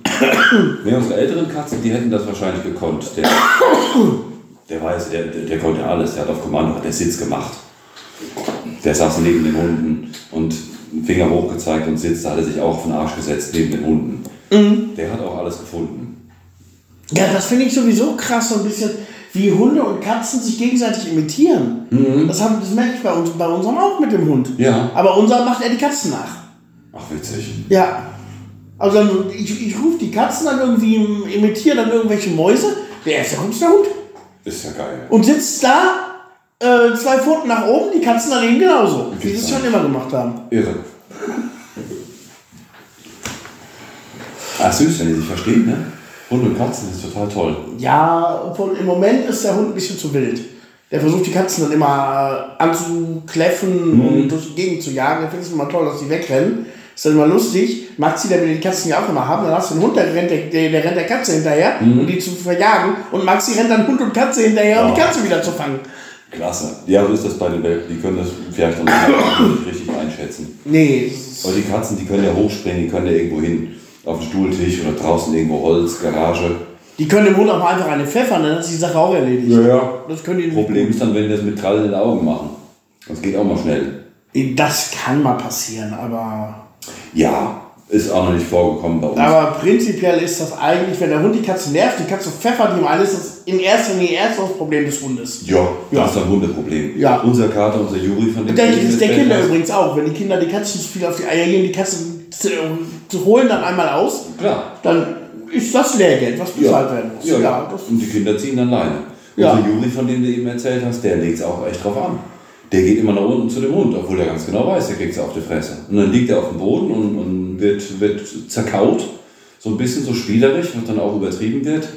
Nee, unsere älteren Katzen, die hätten das wahrscheinlich gekonnt. Der, (coughs) der weiß, der, der, konnte alles. Der hat auf Kommando hat der Sitz gemacht. Der saß neben den Hunden und einen Finger hochgezeigt und sitzt, da hat er sich auch auf den Arsch gesetzt neben den Hunden. Mhm. Der hat auch alles gefunden. Ja, das finde ich sowieso krass, so ein bisschen, wie Hunde und Katzen sich gegenseitig imitieren. Das, haben, das merke ich bei, uns, bei unserem auch mit dem Hund. Ja. Aber unser macht er die Katzen nach. Ach, witzig. Ja. Also ich, ich rufe die Katzen dann irgendwie, imitiere dann irgendwelche Mäuse. Der erste kommt ist der Hund. Ist ja geil. Und sitzt da, äh, zwei Pfoten nach oben, die Katzen daneben genauso. Wie sie es schon immer gemacht haben. Irre. Ach süß, wenn die sich verstehen, ne? Hunde und Katzen ist total toll. Ja, obwohl im Moment ist der Hund ein bisschen zu wild. Der versucht die Katzen dann immer äh, anzukläffen und durch die Gegend zu jagen. Ich finde es immer toll, dass die wegrennen. Ist dann immer lustig. Maxi, der will die Katzen ja auch immer haben. Dann hast du einen Hund, der rennt der, der, rennt der Katze hinterher, um die zu verjagen. Und Maxi rennt dann Hund und Katze hinterher, um die Ja. Katze wieder zu fangen. Klasse. Ja, so ist das bei den Welpen. Die können das vielleicht auch nicht (coughs) richtig einschätzen. Nee, Aber die Katzen, die können ja hochspringen, die können ja irgendwo hin. Auf den Stuhltisch oder draußen irgendwo Holz, Garage. die können dem Hund auch mal einfach eine pfeffern, dann ist die Sache auch erledigt. ja. Das können die nicht. Problem ist dann, wenn die das mit Krallen in den Augen machen. Das geht auch mal schnell. Das kann mal passieren, aber. Ja, ist auch noch nicht vorgekommen bei uns. Aber prinzipiell ist das eigentlich, wenn der Hund die Katze nervt, die Katze pfeffert ihm alles, ist das in erster Linie erst das Problem des Hundes. ja, Ja. das ist ein Hundeproblem. Ja. Unser Kater, unser Juri, von dem Denke ich, ist der Kinder hast. übrigens auch. Wenn die Kinder die Katzen zu viel auf die Eier gehen, die Katzen zu, zu holen dann einmal aus, Klar. dann ist das Lehrgeld, was bezahlt werden muss. Ja, ja. Und die Kinder ziehen dann Leine. Ja. Unser Juri, von dem du eben erzählt hast, der legt es auch echt drauf an. Der geht immer nach unten zu dem Hund, obwohl er ganz genau weiß, der kriegt es auf die Fresse. Und dann liegt er auf dem Boden und, und wird, wird zerkaut. So ein bisschen so spielerisch, was dann auch übertrieben wird.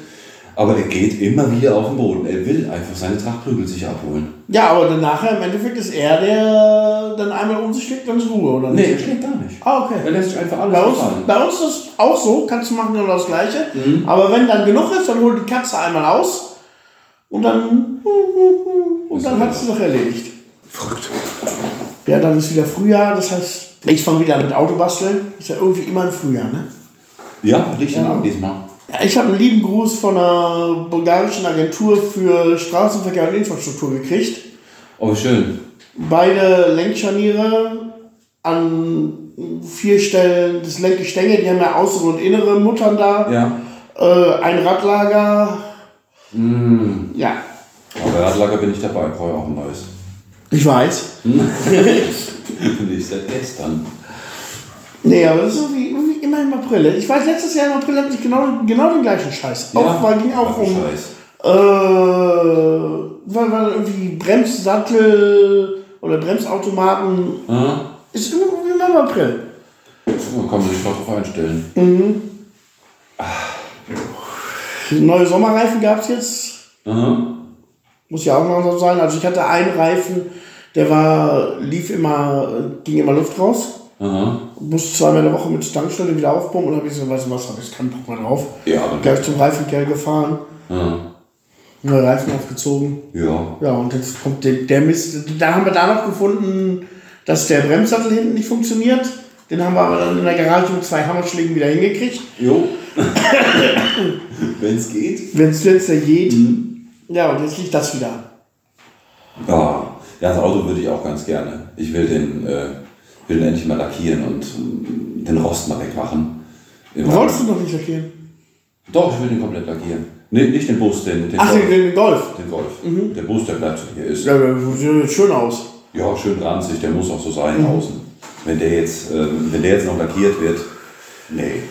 Aber er geht immer wieder auf den Boden. Er will einfach seine Trachtprügel sich abholen. ja, aber dann nachher im Endeffekt ist er, der dann einmal um sich schlägt, dann ist Ruhe, oder Nee, er nicht? schlägt gar nicht. Ah, okay. Er lässt sich einfach alles Bei uns, bei uns ist das auch so, kannst du machen genau das Gleiche. Mhm. Aber wenn dann genug ist, dann holt die Katze einmal aus und dann und dann hat sie doch erledigt. Verrückt. Ja, dann ist wieder Frühjahr, das heißt, ich fange wieder mit Autobasteln. Ist ja irgendwie immer im Frühjahr, ne? Ja, liegt Ja. diesmal. Ja, ich habe einen lieben Gruß von einer bulgarischen Agentur für Straßenverkehr und Infrastruktur gekriegt. Oh, schön. Beide Lenkscharniere an vier Stellen des Lenkgestänge, die haben ja äußere und innere Muttern da. Ja. Äh, ein Radlager. Mm. Ja, Aber Radlager bin ich dabei, brauche ich auch ein neues. Ich weiß. (laughs) Nicht seit gestern. Nee, aber das ist irgendwie, irgendwie immer im April. Ich weiß, letztes Jahr im April hatte ich genau, genau den gleichen Scheiß. Auch, weil ging auch um. Scheiß. Äh, weil, weil irgendwie Bremssattel oder Bremsautomaten. Aha. Ist irgendwie immer im April. Da kann man sich drauf einstellen. Neue Sommerreifen gab es jetzt. Aha. Muss ja auch noch so sein. Also ich hatte einen Reifen, der war, lief immer, ging immer Luft raus. Aha. Musste zweimal in der Woche mit Tankstelle wieder aufpumpen und habe ich so, weißt du was, habe ich keinen Bock mehr drauf. Ja, aber. Gleich zum Reifenkerl gefahren, Aha. neue Reifen aufgezogen. Ja. Ja, und jetzt kommt der, der Mist. Da haben wir da noch gefunden, dass der Bremssattel hinten nicht funktioniert. Den haben wir aber dann in der Garage mit zwei Hammerschlägen wieder hingekriegt. Jo. (laughs) Wenn es geht. Wenn es jetzt der geht. Ja, und jetzt liegt das wieder. Ja. ja, das Auto würde ich auch ganz gerne. Ich will den, äh, will den endlich mal lackieren und äh, den Rost mal wegmachen. Immer- Wolltest du noch nicht lackieren? Doch, ich will den komplett lackieren. Nee, nicht den Bus, den, den Ach, Golf. den, Golf. Den Golf. Der Bus, der bleibt so wie er ist. Ja, der sieht schön aus. Ja, schön ranzig, der muss auch so sein außen. Wenn der, jetzt, ähm, wenn der jetzt noch lackiert wird, nee.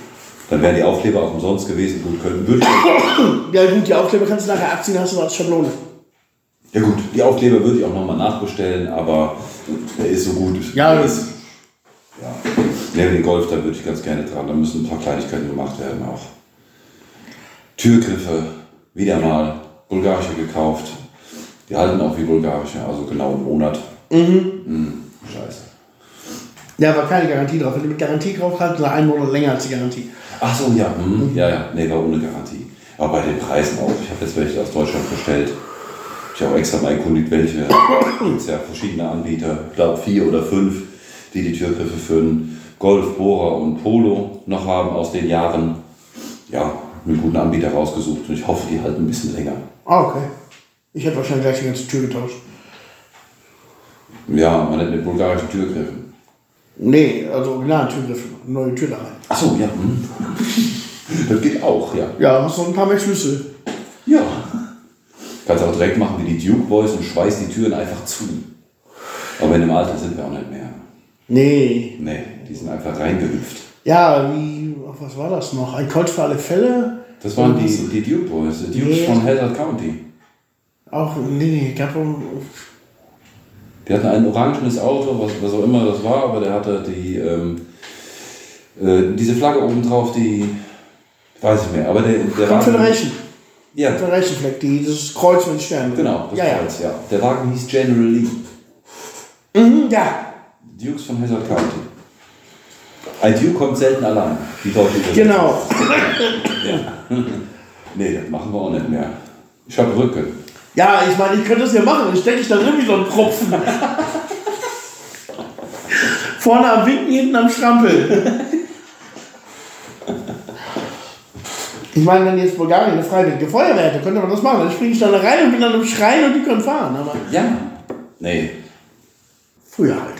Dann wären die Aufkleber auch umsonst gewesen. Gut, können, würde ich, (coughs) Ja, gut, die Aufkleber kannst du nachher abziehen, hast du als Schablone. ja gut, die Aufkleber würde ich auch nochmal nachbestellen, aber der ist so gut. Ja, der das- ist. Ja. Nee, den Golf, da würde ich ganz gerne dran. Da müssen ein paar Kleinigkeiten gemacht werden auch. Türgriffe, wieder mal bulgarische gekauft. Die halten auch wie bulgarische, also genau einen Monat. Mhm. Scheiße. Ja, war keine Garantie drauf. Wenn du mit Garantie drauf hast, dann einen Monat länger als die Garantie. Ach so, ja, hm, ja, ja, nee, war ohne Garantie. Aber bei den Preisen auch. Ich habe jetzt welche aus Deutschland bestellt. Ich habe auch extra mal erkundigt, welche. Es ja verschiedene Anbieter, ich glaube vier oder fünf, die die Türgriffe für einen Golf, Bohrer und Polo noch haben aus den Jahren. Ja, einen guten Anbieter rausgesucht und ich hoffe, die halten ein bisschen länger. Ah, okay. Ich hätte wahrscheinlich gleich die ganze Tür getauscht. Ja, man nennt mit bulgarischen Türgriffen. Nee, also original Türgriffe. Neue Tür da rein. Ach so, ja. Hm. Das geht auch, ja. Ja, hast noch ein paar mehr Schlüssel. Ja. Kannst auch direkt machen wie die Duke Boys und schweißt die Türen einfach zu. Aber in dem Alter sind wir auch nicht mehr. Nee. Nee, die sind einfach reingehüpft. Ja, wie, was war das noch? Ein Colt für alle Fälle? Das waren die, die Duke Boys, die Dukes Nee. von Hazard County. Auch, nee, nee, gab auch, Die hatten ein orangenes Auto, was, was auch immer das war, aber der hatte die, ähm, äh, diese Flagge oben drauf, die, weiß ich mehr, aber der, der Wagen, Confederation. ja, Flag, die, das Kreuz mit Sternen. genau, das ja, ja. Kreuz, ja. Der Wagen hieß General Lee. Mhm, ja, Dukes von Hazard County. Ein Duke kommt selten allein, die deutsche Übersetzung. genau. (laughs) Nee, das machen wir auch nicht mehr. Ich habe Rücken. Ja, ich meine, ich könnte das ja machen, dann stecke ich da drin wie so ein Tropfen. Vorne am Winken, hinten am Strampel. Ich meine, wenn jetzt Bulgarien eine freiwillige Feuerwehr hätte, könnte man das machen. Dann springe ich da rein und bin dann im Schrein und die können fahren. Aber Ja. Nee. früher halt.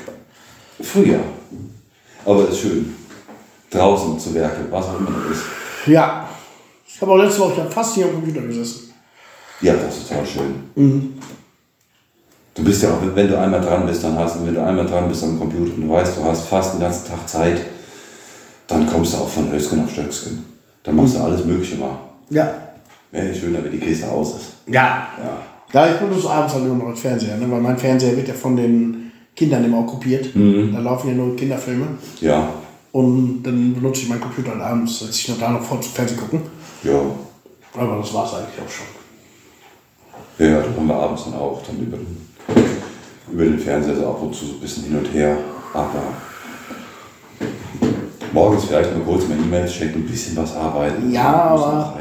Frühjahr. Aber es ist schön. Draußen zu werkeln, was auch immer das ist. Ja. Ich habe auch letzte Woche fast hier am Computer gesessen. Ja, das ist total schön. Du bist ja auch, wenn du einmal dran bist, dann hast du, wenn du einmal dran bist am Computer und du weißt, du hast fast den ganzen Tag Zeit, dann kommst du auch von Höchstgen auf Stöcksken. Dann machst du alles Mögliche mal. Ja. Wäre schöner, wenn die Kiste aus ist. Ja. Ja. Ja, ich benutze abends halt immer noch als Fernseher, ne? weil mein Fernseher wird ja von den Kindern immer okkupiert. Da laufen ja nur Kinderfilme. Ja. Und dann benutze ich meinen Computer halt abends, setze ich noch da noch vor zum Fernsehen gucken. Ja. Aber das war es eigentlich auch schon. Ja, da haben wir abends dann auch dann über den, über den Fernseher so ab und zu so ein bisschen hin und her. Aber morgens vielleicht mal kurz mal E-Mails checken, ein bisschen was arbeiten. Ja, aber-.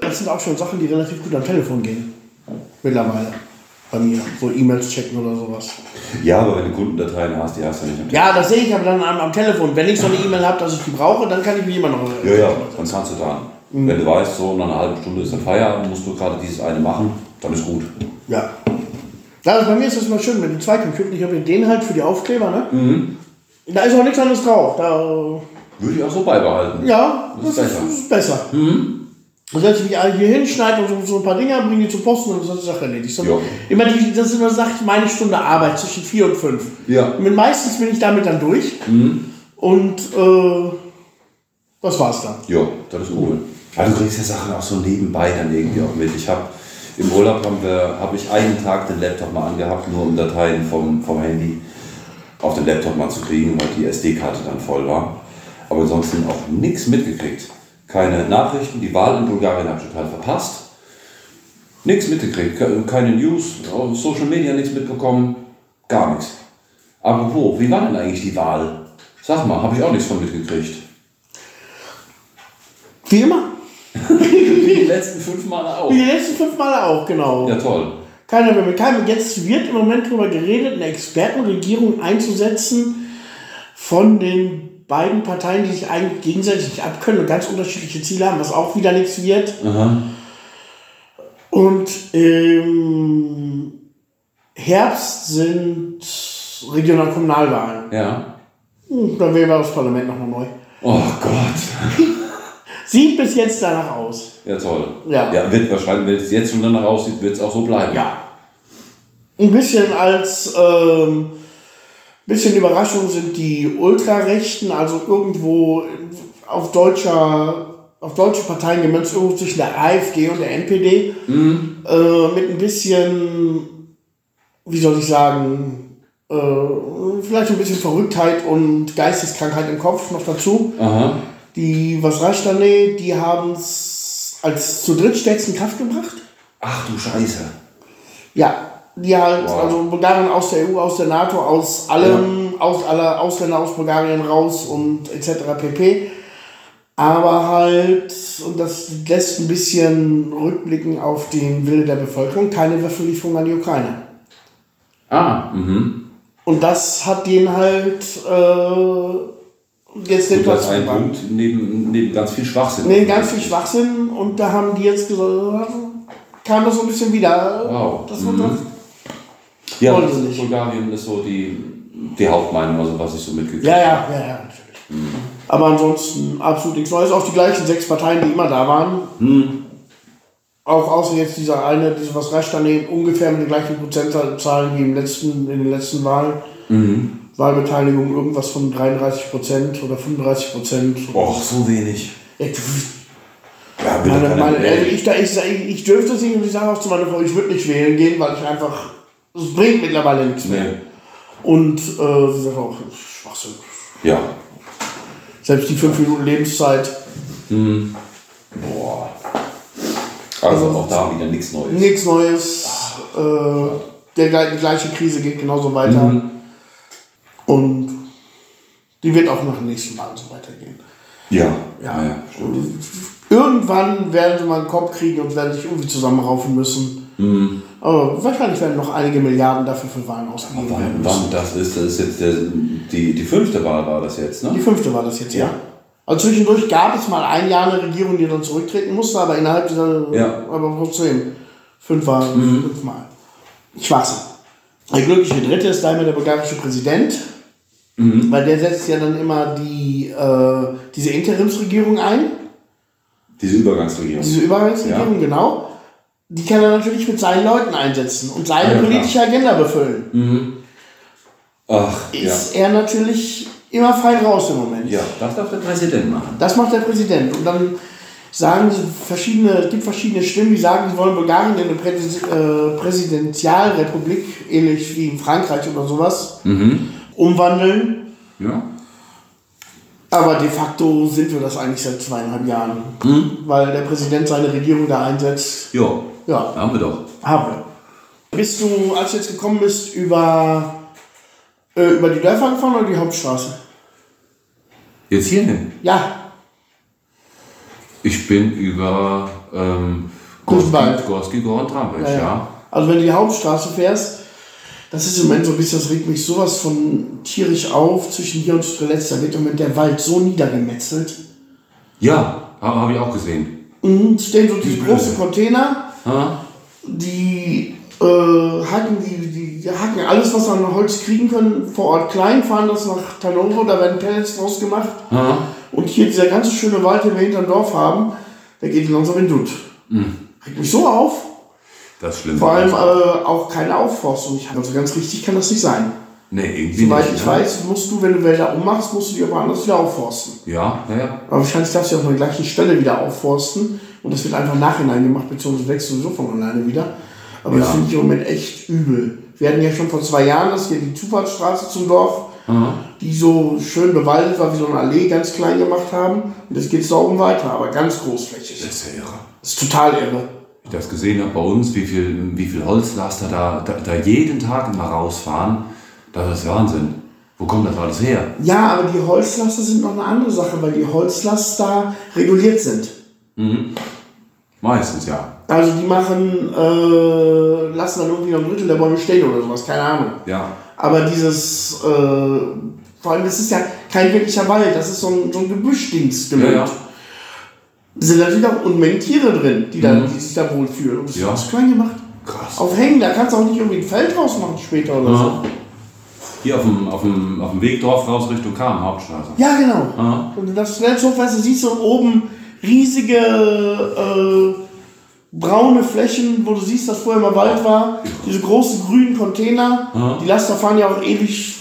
Das sind auch schon Sachen, die relativ gut am Telefon gehen. Mittlerweile. Bei mir. So E-Mails checken oder sowas. Ja, aber wenn du Kundendateien hast, die hast du nicht am Ja, das sehe ich aber dann am, am Telefon. Wenn ich so eine E-Mail habe, dass ich die brauche, dann kann ich mich immer noch. Ja, ja, dann kannst du dran. Wenn du weißt, so nach einer halben Stunde ist der Feierabend, musst du gerade dieses eine machen, dann ist gut. Ja. Also bei mir ist das immer schön mit den zwei Computern. Ich habe den halt für die Aufkleber, ne? Da ist auch nichts anderes drauf. Da, Würde ich auch so beibehalten. ja, Das das, ist besser. das ist besser. Dann setze ich mich alle hier hin, schneide und so, so ein paar Dinger, bringe die zur Post und dann ist Sache erledigt. Ja. immer die, das ist immer, sag ich, meine Stunde Arbeit zwischen vier und fünf. Ja. Und meistens bin ich damit dann durch. Und äh, das war's dann. Ja, das ist cool. Aber du kriegst ja Sachen auch so nebenbei dann irgendwie auch mit. Ich habe im Urlaub habe ich einen Tag den Laptop mal angehabt, nur um Dateien vom, vom Handy auf den Laptop mal zu kriegen, weil die SD-Karte dann voll war. Aber ansonsten auch nichts mitgekriegt. Keine Nachrichten, die Wahl in Bulgarien habe ich total verpasst. Nichts mitgekriegt, ke- keine News, Social Media nichts mitbekommen, gar nichts. Apropos, wie war denn eigentlich die Wahl? Sag mal, habe ich auch nichts von mitgekriegt. Wie immer. Wie die letzten fünf Male auch. Wie die letzten fünf Male auch, genau. Ja, toll. Keiner mehr mit keinem. Jetzt wird im Moment darüber geredet, eine Expertenregierung einzusetzen von den beiden Parteien, die sich eigentlich gegenseitig nicht abkönnen und ganz unterschiedliche Ziele haben, was auch wieder nichts wird. Und im Herbst sind Regionalkommunalwahlen. Ja. Hm, Dann wählen wir das Parlament nochmal neu. Oh Gott. (laughs) Sieht bis jetzt danach aus. Ja, toll. Ja. ja wird wahrscheinlich, wenn es jetzt schon danach aussieht, wird es auch so bleiben. Ja. Ein bisschen als ähm, bisschen Überraschung sind die Ultrarechten, also irgendwo auf deutscher auf deutsche Parteien gemünzt, irgendwo zwischen der AfD und der NPD, äh, mit ein bisschen, wie soll ich sagen, äh, vielleicht ein bisschen Verrücktheit und Geisteskrankheit im Kopf noch dazu. Aha. Die, was? Nee, die haben es als zu drittstärksten Kraft gebracht. Ach du Scheiße. Ja, die halt, Wow. also Bulgarien aus der EU, aus der NATO, aus allem, aus aller Ausländer aus Bulgarien raus und etc. pp. Aber halt, und das lässt ein bisschen rückblicken auf den Wille der Bevölkerung, keine Waffenlieferung an die Ukraine. Ah, mhm. Und das hat den halt äh, jetzt den das Platz ein. Punkt neben, neben ganz viel Schwachsinn. Nee, ganz viel Schwachsinn und da haben die jetzt gesagt, kam das so ein bisschen wieder. Wow. Das wird doch Ja, Wollen das sie nicht. Bulgarien ist so die, die Hauptmeinung, also was ich so mitgekriegt Ja, ja, ja, ja, natürlich. Aber ansonsten absolut nichts Neues. Auch die gleichen sechs Parteien, die immer da waren. Auch außer jetzt dieser eine, diese was reicht daneben, ungefähr mit den gleichen Prozentzahlen wie im letzten, in den letzten Wahlen. Wahlbeteiligung irgendwas von 33 Prozent oder 35 Prozent. Och, so wenig. Ja, Meine, meine, also ich, da, ich, ich, dürfte es nicht und ich sage auch zu meiner Frau, ich würde nicht wählen gehen, weil ich einfach, es bringt mittlerweile nichts mehr. Nee. Und äh, sie sagt auch, Schwachsinn. Ja. Selbst die fünf Minuten Lebenszeit, Boah. Also auch da wieder nichts Neues. nichts Neues. Äh, der, die gleiche Krise geht genauso weiter. Und die wird auch nach dem nächsten Mal so weitergehen. Ja. Ja. ja, stimmt. Irgendwann werden sie mal einen Kopf kriegen und werden sich irgendwie zusammenraufen müssen. Aber wahrscheinlich werden noch einige Milliarden dafür für Wahlen ausgegeben werden müssen. wann das ist, das ist jetzt der, die, die fünfte Wahl war das jetzt, Die ne? fünfte war das jetzt, ja. Also zwischendurch gab es mal ein Jahr eine Regierung, die dann zurücktreten musste, aber innerhalb dieser, Ja. aber trotzdem, fünfmal, fünfmal. Schwachsinn. Der glückliche Dritte ist daher der bulgarische Präsident, Weil der setzt ja dann immer die, äh, diese Interimsregierung ein, Diese Übergangsregierung. diese Übergangsregierung, genau. Die kann er natürlich mit seinen Leuten einsetzen und seine Ja, klar. politische Agenda befüllen. Ach, ja. Ist er natürlich immer fein raus im Moment. Ja, das darf der Präsident machen. Das macht der Präsident. Und dann sagen sie verschiedene, es gibt verschiedene Stimmen, die sagen, sie wollen Bulgarien in eine Präsi äh, Präsidentialrepublik, ähnlich wie in Frankreich oder sowas, umwandeln. Ja. Aber de facto sind wir das eigentlich seit zweieinhalb Jahren. Weil der Präsident seine Regierung da einsetzt. Jo. Ja, Haben wir doch. haben wir. Bist du, als du jetzt gekommen bist, über, äh, über die Dörfer gefahren oder die Hauptstraße? Jetzt hierhin. Ja, Ich bin über ähm. Gorski, Gorski, Ja, ja. ja. Also wenn du die Hauptstraße fährst, das ist im Moment so ein bisschen, das regt mich sowas von tierisch auf zwischen hier und Strelitz. Da wird im Moment der Wald so niedergemetzelt. Ja, habe hab ich auch gesehen. Mhm, es stehen so diese großen Container, Ha? die äh, hacken, die, die, die hacken alles, was sie an Holz kriegen können, vor Ort klein, fahren das nach Tanovo, da werden Pellets draus gemacht. Ha? Und hier dieser ganze schöne Wald, den wir hinterm Dorf haben, der geht langsam in Dutt. Regt mich so auf. Das ist schlimm. Vor allem äh, auch keine Aufforstung. Also ganz richtig kann das nicht sein. nee, irgendwie Soweit nicht. ich ne? weiß, musst du, wenn du Wälder ummachst, musst du die aber anders wieder aufforsten. Ja, ja, ja. Aber wahrscheinlich darfst du ja auch an der gleichen Stelle wieder aufforsten. Und das wird einfach nachhinein gemacht, beziehungsweise wächst sowieso von alleine wieder. Aber das Ja. finde ich im Moment echt übel. Wir hatten ja schon vor zwei Jahren das hier die Zufahrtsstraße zum Dorf, die so schön bewaldet war, wie so eine Allee ganz klein gemacht haben. Und jetzt geht es da oben weiter, aber ganz großflächig. Das ist ja irre. Das ist total irre. Ich das gesehen habe bei uns, wie viel, wie viel Holzlaster da, da, da jeden Tag immer rausfahren, das ist Wahnsinn. Wo kommt das alles her? Ja, aber die Holzlaster sind noch eine andere Sache, weil die Holzlaster reguliert sind. Meistens ja. Also die machen, äh, lassen dann irgendwie noch ein Drittel der Bäume stehen oder sowas, keine Ahnung. Ja. Aber dieses, äh, vor allem, das ist ja kein wirklicher Wald, das ist so ein, so ein Gebüschdings Ja, ja. Sind natürlich auch Unmengen Tiere drin, die, dann, die sich da wohlfühlen. Und das Ja. ist klein gemacht. Krass. Auf Hängen, da kannst du auch nicht irgendwie ein Feld draus machen später oder so. Hier auf dem, auf dem, auf dem Weg Dorf raus Richtung Kahn, Hauptstraße. Ja, genau. Aha. Und das Letzthof, weißt du, siehst du oben riesige äh, braune Flächen, wo du siehst, dass vorher mal Wald war. Diese großen grünen Container. Aha. Die Laster fahren ja auch ewig,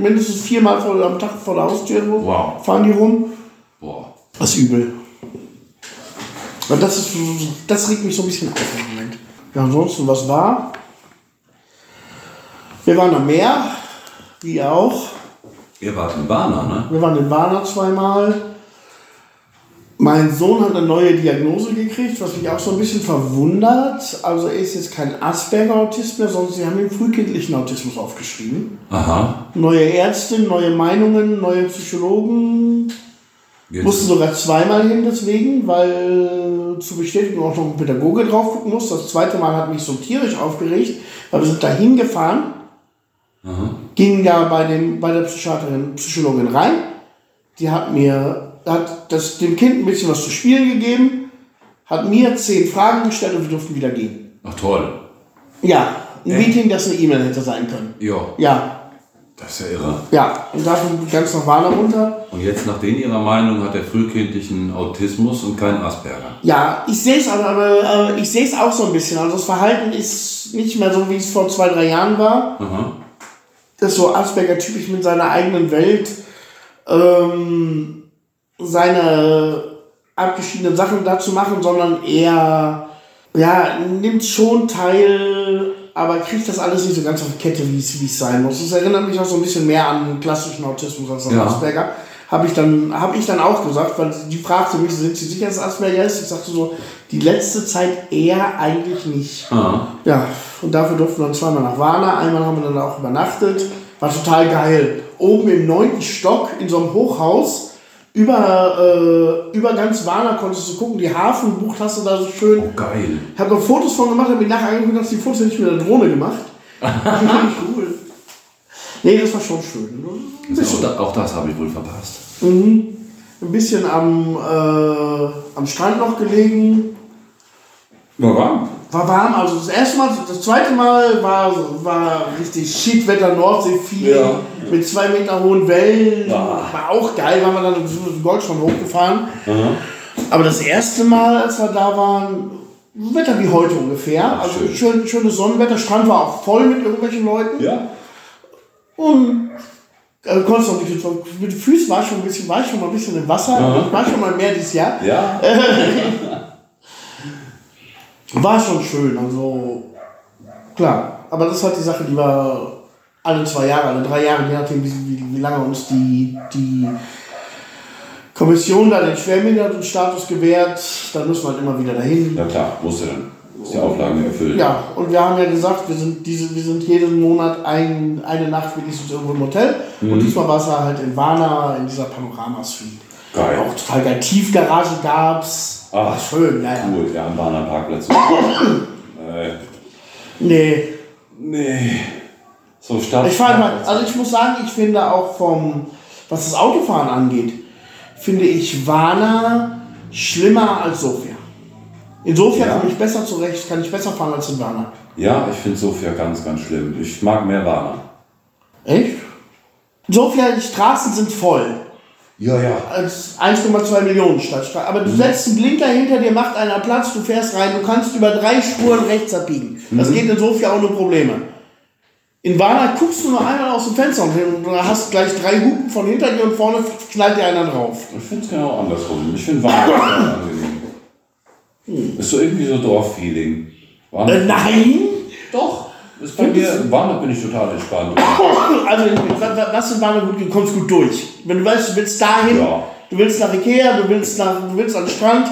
mindestens viermal vor, am Tag vor der Haustür rum. Wow. Fahren die rum. Boah. Das ist übel. Und das, ist, das regt mich so ein bisschen auf im Moment. Ja, ansonsten, was war? Wir waren am Meer, wie auch. Ihr wart in Warner, ne? Wir waren in Warna zweimal. Mein Sohn hat eine neue Diagnose gekriegt, was mich auch so ein bisschen verwundert. Also er ist jetzt kein Asperger-Autist mehr, sondern sie haben ihm frühkindlichen Autismus aufgeschrieben. Aha. Neue Ärztin, neue Meinungen, neue Psychologen. Jetzt, Mussten sogar zweimal hin deswegen, weil zur Bestätigung auch noch ein Pädagoge drauf gucken muss. Das zweite Mal hat mich so tierisch aufgeregt, weil wir sind da hingefahren, gingen da bei, dem, bei der Psychiaterin, Psychologin rein. Die hat mir, hat das, dem Kind ein bisschen was zu spielen gegeben, hat mir zehn Fragen gestellt und wir durften wieder gehen. Ach toll. Ja, ein Meeting, das eine E-Mail hätte sein können. Ja, Ja, das ist ja irre. ja. Und dafür ganz nach Warner runter. Und jetzt nach denen ihrer Meinung hat er frühkindlichen Autismus und keinen Asperger. Ja, ich sehe es aber, aber ich sehe es auch so ein bisschen. Also das Verhalten ist nicht mehr so, wie es vor zwei, drei Jahren war. Aha. Das ist so Asperger typisch mit seiner eigenen Welt, ähm, seine abgeschiedenen Sachen dazu machen, sondern eher, ja, nimmt schon teil, aber kriegt das alles nicht so ganz auf die Kette, wie es sein muss. Es erinnert mich auch so ein bisschen mehr an klassischen Autismus als an Ja. Asperger. Habe ich, dann, hab ich dann auch gesagt, weil die fragte mich, sind Sie sicher, dass Asperger ist? Ich sagte so, die letzte Zeit eher eigentlich nicht. Ah. Ja, und dafür durften wir dann zweimal nach Warna. Einmal haben wir dann auch übernachtet. War total geil. Oben im neunten Stock in so einem Hochhaus. Über, äh, über ganz Warna konntest du gucken. Die Hafenbucht hast du da so schön. Oh, geil. Ich habe noch Fotos von gemacht, habe mir nachher angeguckt, dass die Fotos hätte ich mit der Drohne gemacht. (laughs) cool. Nee, das war schon schön. Ein bisschen, auch, da, auch das habe ich wohl verpasst. ein bisschen am, äh, am Strand noch gelegen. War warm? War warm. Also das erste Mal, das zweite Mal war, war richtig Schiedwetter, Nordsee-Feeling Ja. mit zwei Meter hohen Wellen. Ah. War auch geil, waren wir dann in Goldschwand hochgefahren. Aha. Aber das erste Mal, als wir da waren, Wetter wie heute ungefähr. also schön. schön. schönes Sonnenwetter. Strand war auch voll mit irgendwelchen Leuten. Ja. Und äh, konntest auch nicht, mit den Füßen war ich schon ein bisschen, war ich schon mal ein bisschen im Wasser. Ich war schon mal mehr dieses Jahr. Ja. (laughs) War schon schön, also klar. Aber das ist halt die Sache, die wir alle zwei Jahre, alle drei Jahre, je nachdem, wie, wie, lange uns die, die Kommission da den Schwerbehindertenstatus gewährt, dann müssen wir halt immer wieder dahin. Ja klar, musste dann. Ist die Auflagen erfüllt. Ja, und wir haben ja gesagt, wir sind, diese, wir sind jeden Monat ein, eine Nacht wenigstens irgendwo im Hotel. Und diesmal war es ja halt in Varna, in dieser Panorama-Suite. Geil. Auch total geil. Tiefgarage gab's. Ah, schön, ja. Cool, ja, am Bahner Parkplatz. (coughs) äh, Nee, nee. So Stadt. Ich fahre mal, also ich muss sagen, ich finde auch vom, was das Autofahren angeht, finde ich Warna schlimmer als Sofia. In Sofia Ja. komme ich besser zurecht, kann ich besser fahren als in Warna. Ja, ich finde Sofia ganz, ganz schlimm. Ich mag mehr Warner. Echt? In Sofia, die Straßen sind voll. Ja, ja. Als 1,2 Millionen Stadtstraße. Aber du setzt einen Blinker hinter dir, macht einer Platz, du fährst rein, du kannst über drei Spuren rechts abbiegen. Das geht in Sofia ohne Probleme. In Warna guckst du nur einmal aus dem Fenster und du hast gleich drei Hupen von hinter dir und vorne knallt dir einer drauf. Ich finde es genau andersrum. Ich finde Warner angenehm. Ist so irgendwie so Dorffeeling. Warner, Äh, nein! Doch. Ist bei mir, Warner bin ich total entspannt. (coughs) Also, was in Warna gut kommst gut durch. Wenn du weißt, du willst dahin, Ja. du willst nach Ikea, du willst, nach, du willst an den Strand,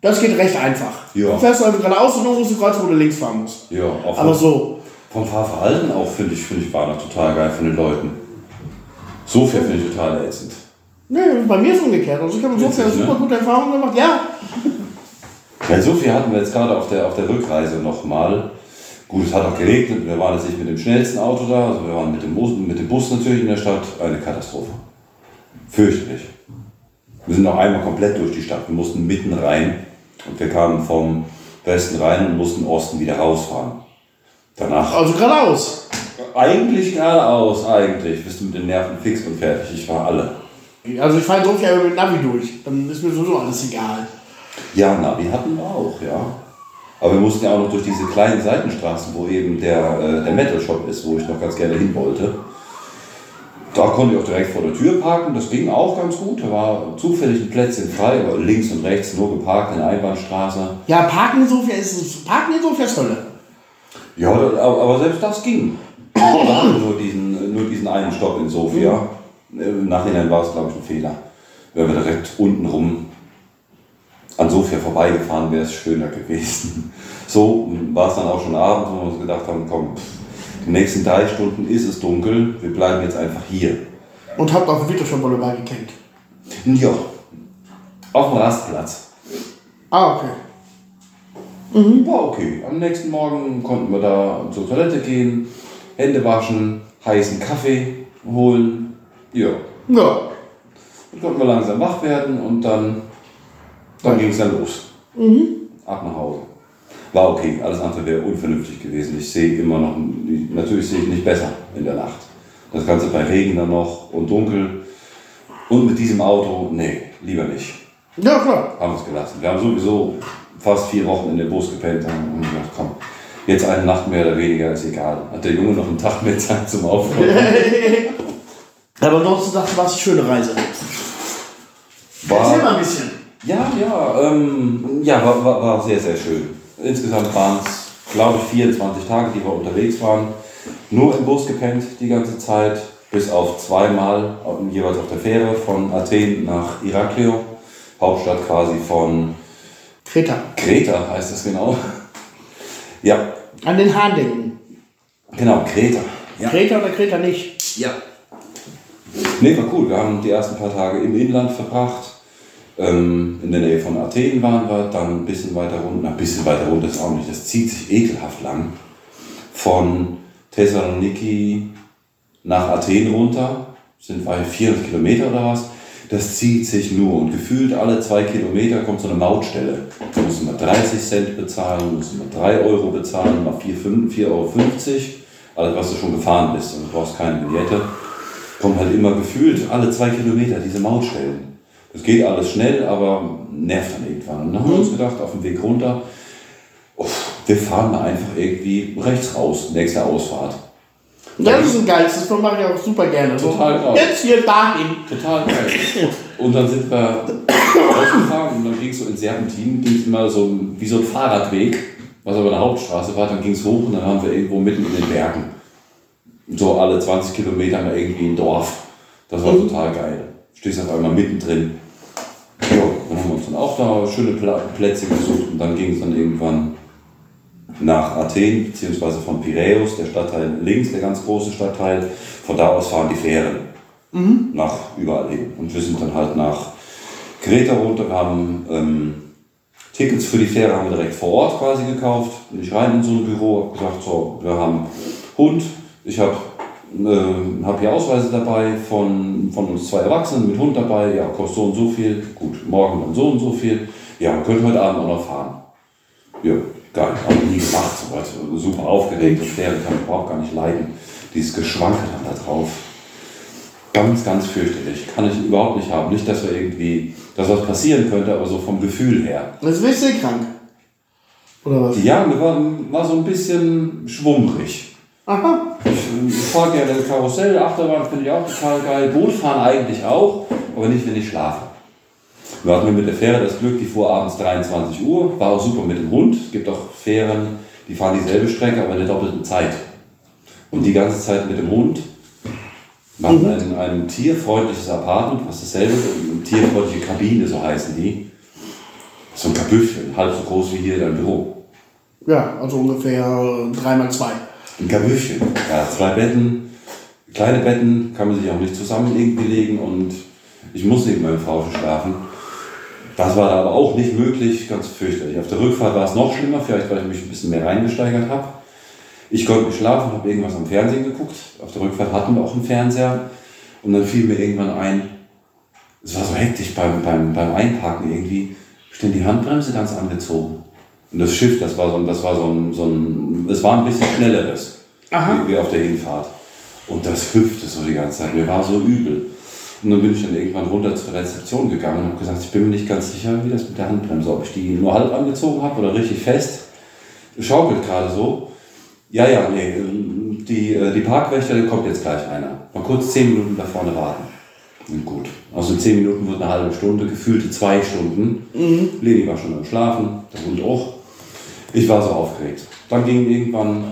das geht recht einfach. Ja. Du fährst einfach geradeaus und irgendwo ist ein Kreuz, wo du links fahren musst. Ja, auch Aber so, vom Fahrverhalten auch finde ich, finde ich Warner total geil von den Leuten. Sofia finde ich total ätzend. Nee, bei mir ist es umgekehrt. Also ich habe insofern ne? super gute Erfahrungen gemacht. Ja, Ja, so viel hatten wir jetzt gerade auf der, auf der Rückreise nochmal. Gut, es hat auch geregnet. Wir waren jetzt nicht mit dem schnellsten Auto da. Also wir waren mit dem, Bus, mit dem Bus natürlich in der Stadt. Eine Katastrophe. Fürchterlich. Wir sind noch einmal komplett durch die Stadt. Wir mussten mitten rein. Und wir kamen vom Westen rein und mussten Osten wieder rausfahren. Danach also geradeaus. eigentlich geradeaus, eigentlich. Bist du mit den Nerven fix und fertig. Ich war alle. Also ich fahre insofern immer mit Navi durch. Dann ist mir sowieso alles egal. Ja, Navi hatten wir auch, ja. Aber wir mussten ja auch noch durch diese kleinen Seitenstraßen, wo eben der, äh, der Metal Shop ist, wo ich noch ganz gerne hin wollte. Da konnte ich auch direkt vor der Tür parken, das ging auch ganz gut. Da war zufällig ein Plätzchen frei, aber links und rechts nur geparkt in der Einbahnstraße. Ja, Parken insofern ist Parken insofern ist Hölle. Ja, aber selbst das ging. Da hatten wir nur diesen, nur diesen einen Stopp in Sofia. Im Nachhinein war es, glaube ich, ein Fehler. Wenn wir direkt unten rum an Sofia vorbeigefahren, wäre es schöner gewesen. (laughs) So war es dann auch schon abends, wo wir uns gedacht haben, komm, pff, die nächsten drei Stunden ist es dunkel, wir bleiben jetzt einfach hier. Und habt auf dem Vitoschon Boulevard gekämpft. Ja, auf dem Rastplatz. Ah, okay. War okay. Am nächsten Morgen konnten wir da zur Toilette gehen, Hände waschen, heißen Kaffee holen. Ja, Ja. dann konnten wir langsam wach werden und dann, dann ging es dann los. Ab nach Hause. War okay, alles andere wäre unvernünftig gewesen. Ich sehe immer noch, natürlich sehe ich nicht besser in der Nacht. Das Ganze bei Regen dann noch und dunkel. Und mit diesem Auto, nee, lieber nicht. Ja, klar. Haben wir es gelassen. Wir haben sowieso fast vier Wochen in dem Bus gepennt und haben gedacht, komm, jetzt eine Nacht mehr oder weniger ist egal. Hat der Junge noch einen Tag mehr Zeit zum Aufräumen? (laughs) Aber ansonsten dachte war es eine schöne Reise. Erzähl mal ein bisschen. Ja, ja, ähm, ja, war, war, war sehr, sehr schön. Insgesamt waren es, glaube ich, 24 Tage, die wir unterwegs waren. Nur im Bus gepennt die ganze Zeit, bis auf zweimal, jeweils auf der Fähre von Athen nach Iraklio, Hauptstadt quasi von Kreta. Kreta, heißt das genau. Ja, An den Hahn denken. genau, Kreta. Ja. Kreta oder Kreta nicht. Ja. Nee, war cool. Wir haben die ersten paar Tage im Inland verbracht. Ähm, in der Nähe von Athen waren wir, dann ein bisschen weiter runter. Ein bisschen weiter runter ist auch nicht. Das zieht sich ekelhaft lang. Von Thessaloniki nach Athen runter. Sind wir 400 Kilometer oder was. Das zieht sich nur und gefühlt alle zwei Kilometer kommt so eine Mautstelle. Da muss man 30 Cent bezahlen, muss man 3 Euro bezahlen, mal 4,50 Euro. Alles, was du schon gefahren bist und du brauchst keine Vignette. Kommt halt immer gefühlt alle zwei Kilometer diese Mautstellen. Das geht alles schnell, aber nervt dann irgendwann. Und dann haben wir uns gedacht, auf dem Weg runter, uff, wir fahren mal einfach irgendwie rechts raus, nächste Ausfahrt. Das ist ein geiles, das mache ich auch super gerne. Total geil. Jetzt hier dahin. Total geil. Und dann sind wir rausgefahren und dann ging es so in Serpentin, ging es immer so wie so ein Fahrradweg, was aber eine Hauptstraße war, dann ging es hoch und dann waren wir irgendwo mitten in den Bergen. So alle 20 Kilometer mal irgendwie ein Dorf. Das war total geil. Stehst auf einmal mittendrin. Ja, dann haben wir uns dann auch da schöne Plätze gesucht und dann ging es dann irgendwann nach Athen, beziehungsweise von Piräus, der Stadtteil links, der ganz große Stadtteil. Von da aus fahren die Fähren nach überall hin. Und wir sind dann halt nach Kreta runter. Haben ähm, Tickets für die Fähre haben wir direkt vor Ort quasi gekauft. Bin ich rein in so ein Büro, habe gesagt, so, wir haben Hund, ich habe äh, hab hier Ausweise dabei von, von uns zwei Erwachsenen mit Hund dabei. Ja, kostet so und so viel. Gut, morgen dann so und so viel. Ja, könnt heute Abend auch noch fahren. Ja, geil. Habe ich nie gemacht. So was. Super aufgeregt. Die Fähre kann ich überhaupt gar nicht leiden. Dieses Geschwanke dann da drauf. Ganz, ganz fürchterlich. Kann ich überhaupt nicht haben. Nicht, dass wir irgendwie, dass was passieren könnte, aber so vom Gefühl her. Jetzt bist du krank. Oder was? Ja, mir war, war so ein bisschen schwummrig. Aha. Ich, fahre gerne Karussell, Achterbahn finde ich auch total geil. Bootfahren eigentlich auch, aber nicht, wenn ich schlafe. Wir hatten mit der Fähre das Glück, die fuhr abends 23 Uhr, war auch super mit dem Hund. Es gibt auch Fähren, die fahren dieselbe Strecke, aber in der doppelten Zeit. Und die ganze Zeit mit dem Hund. Wir hatten ein, ein tierfreundliches Apartment, was dasselbe ist, eine tierfreundliche Kabine, so heißen die. So ein Kabüffchen, halb so groß wie hier dein Büro. Ja, also ungefähr 3x2. Ein Kabüffchen. Ja, zwei Betten, kleine Betten, kann man sich auch nicht zusammen irgendwie legen und ich muss neben meinem Frau schlafen. Das war aber auch nicht möglich, ganz fürchterlich. Auf der Rückfahrt war es noch schlimmer, vielleicht weil ich mich ein bisschen mehr reingesteigert habe. Ich konnte nicht schlafen, habe irgendwas am Fernsehen geguckt. Auf der Rückfahrt hatten wir auch einen Fernseher. Und dann fiel mir irgendwann ein, es war so hektisch beim, beim, beim Einparken irgendwie, stehen die Handbremse ganz angezogen. Und das Schiff, das war so, ein- das war so ein, so ein, es war ein bisschen schnelleres, Aha. wie, wie auf der Hinfahrt. Und das hüpfte so die ganze Zeit, mir war so übel. Und dann bin ich dann irgendwann runter zur Rezeption gegangen und habe gesagt, ich bin mir nicht ganz sicher, wie das mit der Handbremse, ob ich die nur halb angezogen habe oder richtig fest. Schaukelt gerade so. Ja, ja, nee, die, äh, die Parkwächter, da kommt jetzt gleich einer. Mal kurz zehn Minuten da vorne warten. Und gut. Aus den zehn Minuten wird eine halbe Stunde, gefühlte zwei Stunden. Leni war schon am Schlafen, der Hund auch. Ich war so aufgeregt. Dann ging irgendwann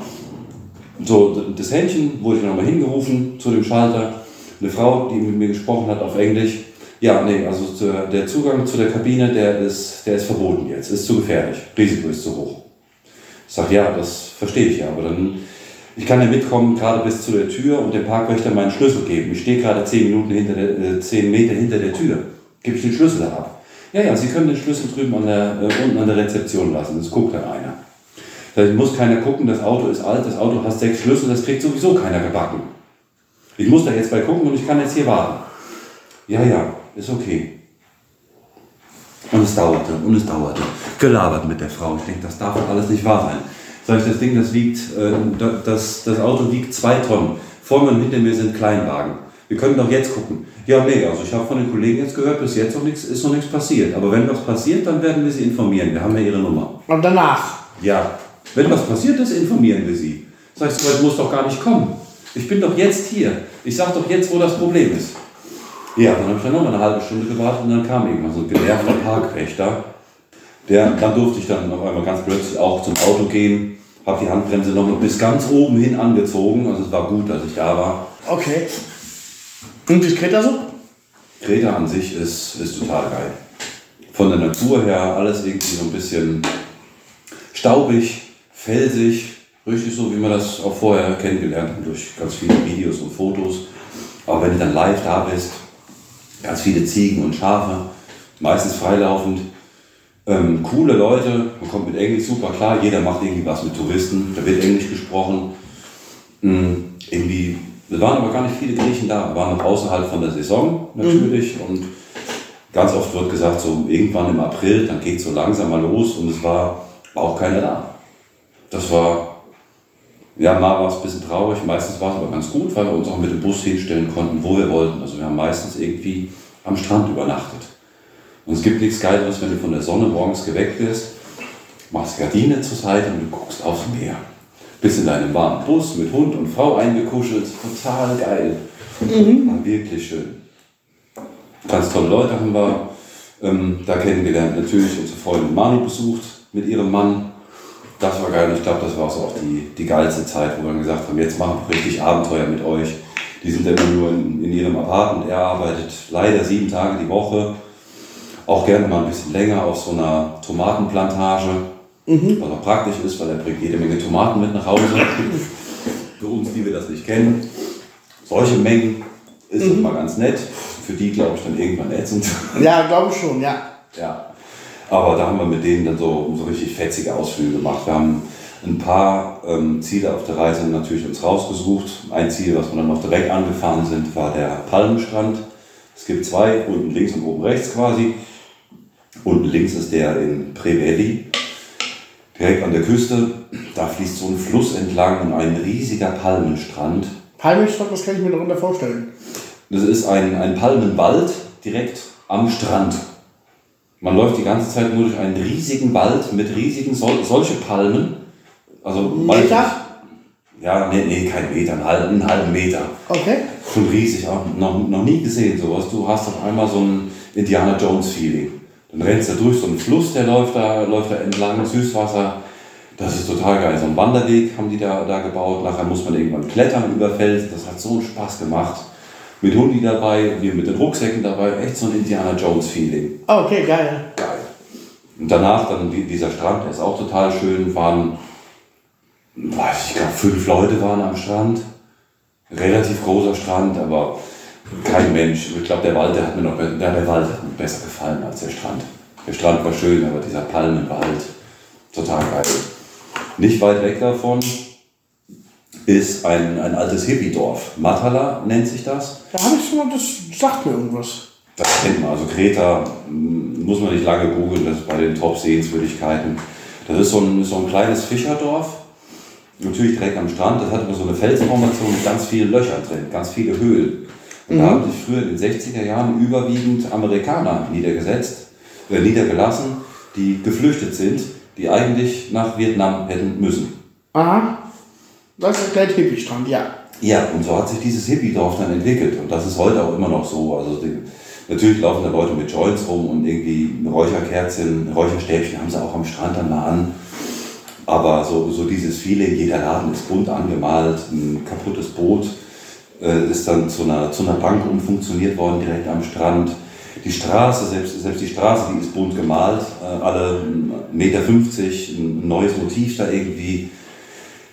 so das Händchen, wurde ich nochmal hingerufen zu dem Schalter. Eine Frau, die mit mir gesprochen hat auf Englisch. Ja, nee, also der Zugang zu der Kabine, der ist, der ist verboten jetzt. Ist zu gefährlich. Risiko ist zu hoch. Ich sage, ja, das verstehe ich ja, aber dann, ich kann ja mitkommen, gerade bis zu der Tür und dem Parkwächter meinen Schlüssel geben. Ich stehe gerade zehn Minuten hinter der, äh, zehn Meter hinter der Tür. Gebe ich den Schlüssel ab? Ja, ja, Sie können den Schlüssel drüben an der, äh, unten an der Rezeption lassen. Das guckt dann einer. Da muss keiner gucken, das Auto ist alt, das Auto hat sechs Schlüssel, das kriegt sowieso keiner gebacken. Ich muss da jetzt bei gucken und ich kann jetzt hier warten. Ja, ja, ist okay. Und es dauerte und es dauerte. Gelabert mit der Frau. Ich denke, das darf doch alles nicht wahr sein. Sag ich, das Ding, das wiegt, äh, da- das, das Auto wiegt zwei Tonnen. Vor mir und hinter mir sind Kleinwagen. Wir können doch jetzt gucken. Ja, nee, also ich habe von den Kollegen jetzt gehört, bis jetzt noch nichts, ist noch nichts passiert. Aber wenn was passiert, dann werden wir Sie informieren. Wir haben ja Ihre Nummer. Und danach. Ja, wenn was passiert ist, informieren wir Sie. Sag ich, so weit muss doch gar nicht kommen. Ich bin doch jetzt hier. Ich sag doch jetzt, wo das Problem ist. Ja, dann habe ich dann nochmal eine halbe Stunde gewartet und dann kam irgendwann so ein genervter Parkwächter. Der, dann durfte ich dann auf einmal ganz plötzlich auch zum Auto gehen, habe die Handbremse nochmal bis ganz oben hin angezogen. Also es war gut, dass ich da war. Okay. Und wie ist Kreta so? Kreta an sich ist, ist total geil. Von der Natur her alles irgendwie so ein bisschen staubig, felsig, richtig so, wie man das auch vorher kennengelernt hat durch ganz viele Videos und Fotos. Aber wenn du dann live da bist, ganz viele Ziegen und Schafe, meistens freilaufend, ähm, coole Leute, man kommt mit Englisch super klar, jeder macht irgendwie was mit Touristen, da wird Englisch gesprochen. Mm, irgendwie, es waren aber gar nicht viele Griechen da, wir waren noch außerhalb von der Saison natürlich und Ganz oft wird gesagt, so irgendwann im April, dann geht es so langsam mal los und es war, war auch keiner da. Das war, ja, mal war es ein bisschen traurig, meistens war es aber ganz gut, weil wir uns auch mit dem Bus hinstellen konnten, wo wir wollten. Also wir haben meistens irgendwie am Strand übernachtet. Und es gibt nichts Geileres, wenn du von der Sonne morgens geweckt wirst, machst Gardine zur Seite und du guckst aufs Meer. Bist in deinem warmen Bus mit Hund und Frau eingekuschelt, total geil. War wirklich schön. Ganz tolle Leute haben wir ähm, da kennengelernt. Natürlich unsere Freundin Manu besucht mit ihrem Mann. Das war geil. Ich glaube, das war auch die, die geilste Zeit, wo wir dann gesagt haben, jetzt machen wir richtig Abenteuer mit euch. Die sind immer nur in, in ihrem Apartment. Er arbeitet leider sieben Tage die Woche. Auch gerne mal ein bisschen länger auf so einer Tomatenplantage. Was auch praktisch ist, weil er bringt jede Menge Tomaten mit nach Hause. (laughs) Für uns, die wir das nicht kennen. Solche Mengen ist das mal ganz nett. Für die, glaube ich, dann irgendwann ätzend. (laughs) Ja, glaube ich schon, ja. Ja. Aber da haben wir mit denen dann so, so richtig fetzige Ausflüge gemacht. Wir haben ein paar ähm, Ziele auf der Reise natürlich uns rausgesucht. Ein Ziel, was wir dann noch direkt angefahren sind, war der Palmenstrand. Es gibt zwei, unten links und oben rechts quasi. Unten links ist der in Preveli, direkt an der Küste. Da fließt so ein Fluss entlang und ein riesiger Palmenstrand. Palmenstock, was kann ich mir darunter vorstellen? Das ist ein, ein Palmenwald direkt am Strand. Man läuft die ganze Zeit nur durch einen riesigen Wald mit riesigen, sol solche Palmen. Also Meter? Ja, nee, nee, kein Meter, einen halben, einen halben Meter. Okay. Schon riesig, auch noch, noch nie gesehen sowas. Du hast auf einmal so ein Indiana Jones Feeling. Dann rennst du durch so einen Fluss, der läuft da, läuft da entlang, Süßwasser. Das ist total geil. So einen Wanderweg haben die da, da gebaut. Nachher muss man irgendwann klettern über Fels. Das hat so einen Spaß gemacht. Mit Hundi dabei, wir mit den Rucksäcken dabei. Echt so ein Indiana Jones Feeling. Oh, okay, geil. Geil. Und danach dann die- dieser Strand, der ist auch total schön, waren, weiß ich glaube, fünf Leute waren am Strand. Relativ großer Strand, aber kein Mensch. Ich glaube, der Wald, der hat mir noch, der, Wald hat mir besser gefallen als der Strand. Der Strand war schön, aber dieser Palmenwald, total geil. Nicht weit weg davon ist ein, ein altes Hippie-Dorf. Matala nennt sich das. Da habe ich schon mal, das sagt mir irgendwas. Das kennt man. Also Kreta muss man nicht lange googeln, das ist bei den Top-Sehenswürdigkeiten. Das ist so ein, so ein kleines Fischerdorf, natürlich direkt am Strand. Das hat immer so eine Felsformation mit ganz vielen Löchern drin, ganz viele Höhlen. Und da haben sich früher in den 60er Jahren überwiegend Amerikaner niedergesetzt, äh, niedergelassen, die geflüchtet sind, die eigentlich nach Vietnam hätten müssen. Aha. Das erklärt Hippie-Strand, ja. Ja, und so hat sich dieses Hippie-Dorf dann entwickelt. Und das ist heute auch immer noch so. Also die, natürlich laufen da Leute mit Joints rum und irgendwie Räucherkerzen, Räucherstäbchen haben sie auch am Strand dann mal an. Aber so, so dieses Feeling, jeder Laden ist bunt angemalt, ein kaputtes Boot ist dann zu einer, zu einer Bank umfunktioniert worden, direkt am Strand. Die Straße, selbst, selbst die Straße, die ist bunt gemalt, äh, alle 1,50 Meter, ein neues Motiv da irgendwie.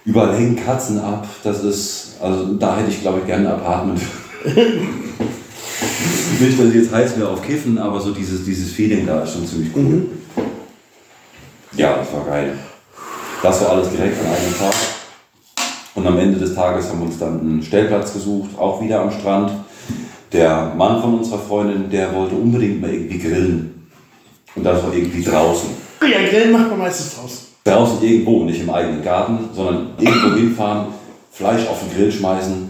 Überall hängen Katzen ab. Das ist, also da hätte ich glaube ich gerne ein Apartment. (laughs) Nicht, dass ich jetzt heiß wäre auf Kiffen, aber so dieses, dieses Feeling da ist schon ziemlich cool. Ja, das war geil. Das war alles direkt an einem Tag. Und am Ende des Tages haben wir uns dann einen Stellplatz gesucht, auch wieder am Strand. Der Mann von unserer Freundin, der wollte unbedingt mal irgendwie grillen. Und das war irgendwie draußen. Ja, Grillen macht man meistens draus. Draußen irgendwo, nicht im eigenen Garten, sondern irgendwo hinfahren, Fleisch auf den Grill schmeißen.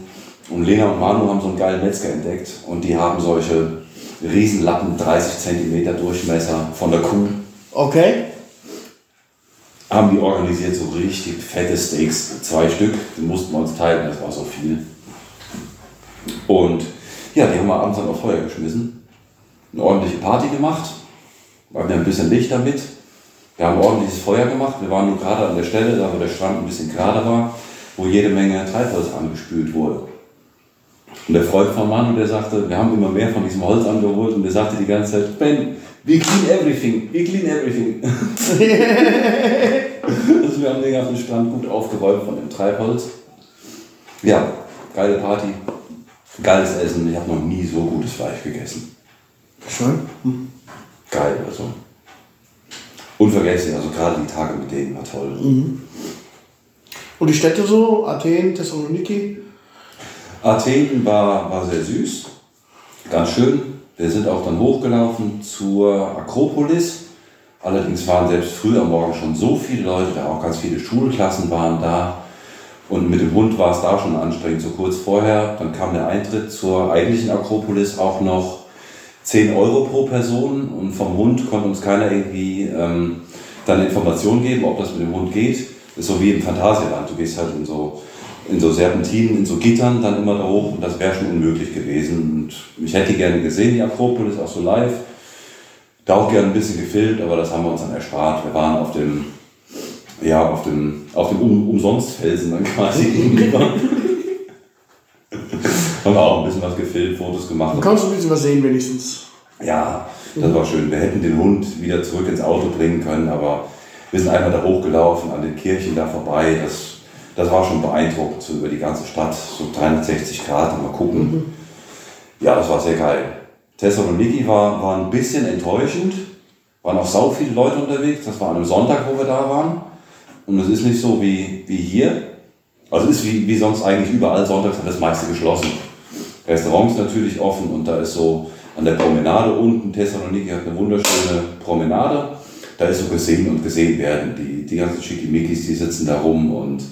Und Lena und Manu haben so einen geilen Metzger entdeckt. Und die haben solche Riesenlappen, 30 cm Durchmesser von der Kuh. Okay. Haben die organisiert, so richtig fette Steaks, zwei Stück. Die mussten wir uns teilen, das war so viel. Und ja, die haben wir abends dann auf Feuer geschmissen. Eine ordentliche Party gemacht. War wieder ein bisschen Licht damit. Wir haben ordentliches Feuer gemacht. Wir waren nur gerade an der Stelle, da wo der Strand ein bisschen gerade war, wo jede Menge Treibholz angespült wurde. Und der Freund von Manu, der sagte, wir haben immer mehr von diesem Holz angeholt und der sagte die ganze Zeit, Ben, we clean everything, we clean everything. (laughs) also wir haben den ganzen Strand gut aufgeräumt von dem Treibholz. Ja, geile Party, geiles Essen. Ich habe noch nie so gutes Fleisch gegessen. Schön. Geil, also. Unvergesslich, also gerade die Tage mit denen war toll. Und die Städte so, Athen, Thessaloniki. Athen war, war sehr süß. Ganz schön. Wir sind auch dann hochgelaufen zur Akropolis. Allerdings waren selbst früh am Morgen schon so viele Leute auch ganz viele Schulklassen waren da. Und mit dem Hund war es da schon anstrengend, so kurz vorher. Dann kam der Eintritt zur eigentlichen Akropolis auch noch 10 Euro pro Person. Und vom Hund konnte uns keiner irgendwie ähm, dann Informationen geben, ob das mit dem Hund geht. Das ist so wie im Phantasialand. Du gehst halt in so, in so Serpentinen, in so Gittern dann immer da hoch und das wäre schon unmöglich gewesen. Und ich hätte gerne gesehen, die Akropolis auch so live. Da auch gerne ein bisschen gefilmt, aber das haben wir uns dann erspart. Wir waren auf dem, ja, auf dem, auf dem um Umsonstfelsen dann quasi (laughs) gegenüber. haben auch ein bisschen was gefilmt, Fotos gemacht. Du kannst ein bisschen was sehen wenigstens. Ja, das war schön. Wir hätten den Hund wieder zurück ins Auto bringen können, aber wir sind einmal da hochgelaufen, an den Kirchen da vorbei. Das, das war schon beeindruckend, so über die ganze Stadt, so 360 Grad mal gucken. Ja, das war sehr geil. Thessaloniki war, war ein bisschen enttäuschend. Waren auch sau viele Leute unterwegs. Das war an einem Sonntag, wo wir da waren. Und es ist nicht so wie, wie hier. Also es ist wie, wie sonst eigentlich überall sonntags hat das meiste geschlossen. Restaurants natürlich offen und da ist so an der Promenade unten, Thessaloniki hat eine wunderschöne Promenade. Da ist so gesehen und gesehen werden. Die, die ganzen Schickimickis, die sitzen da rum und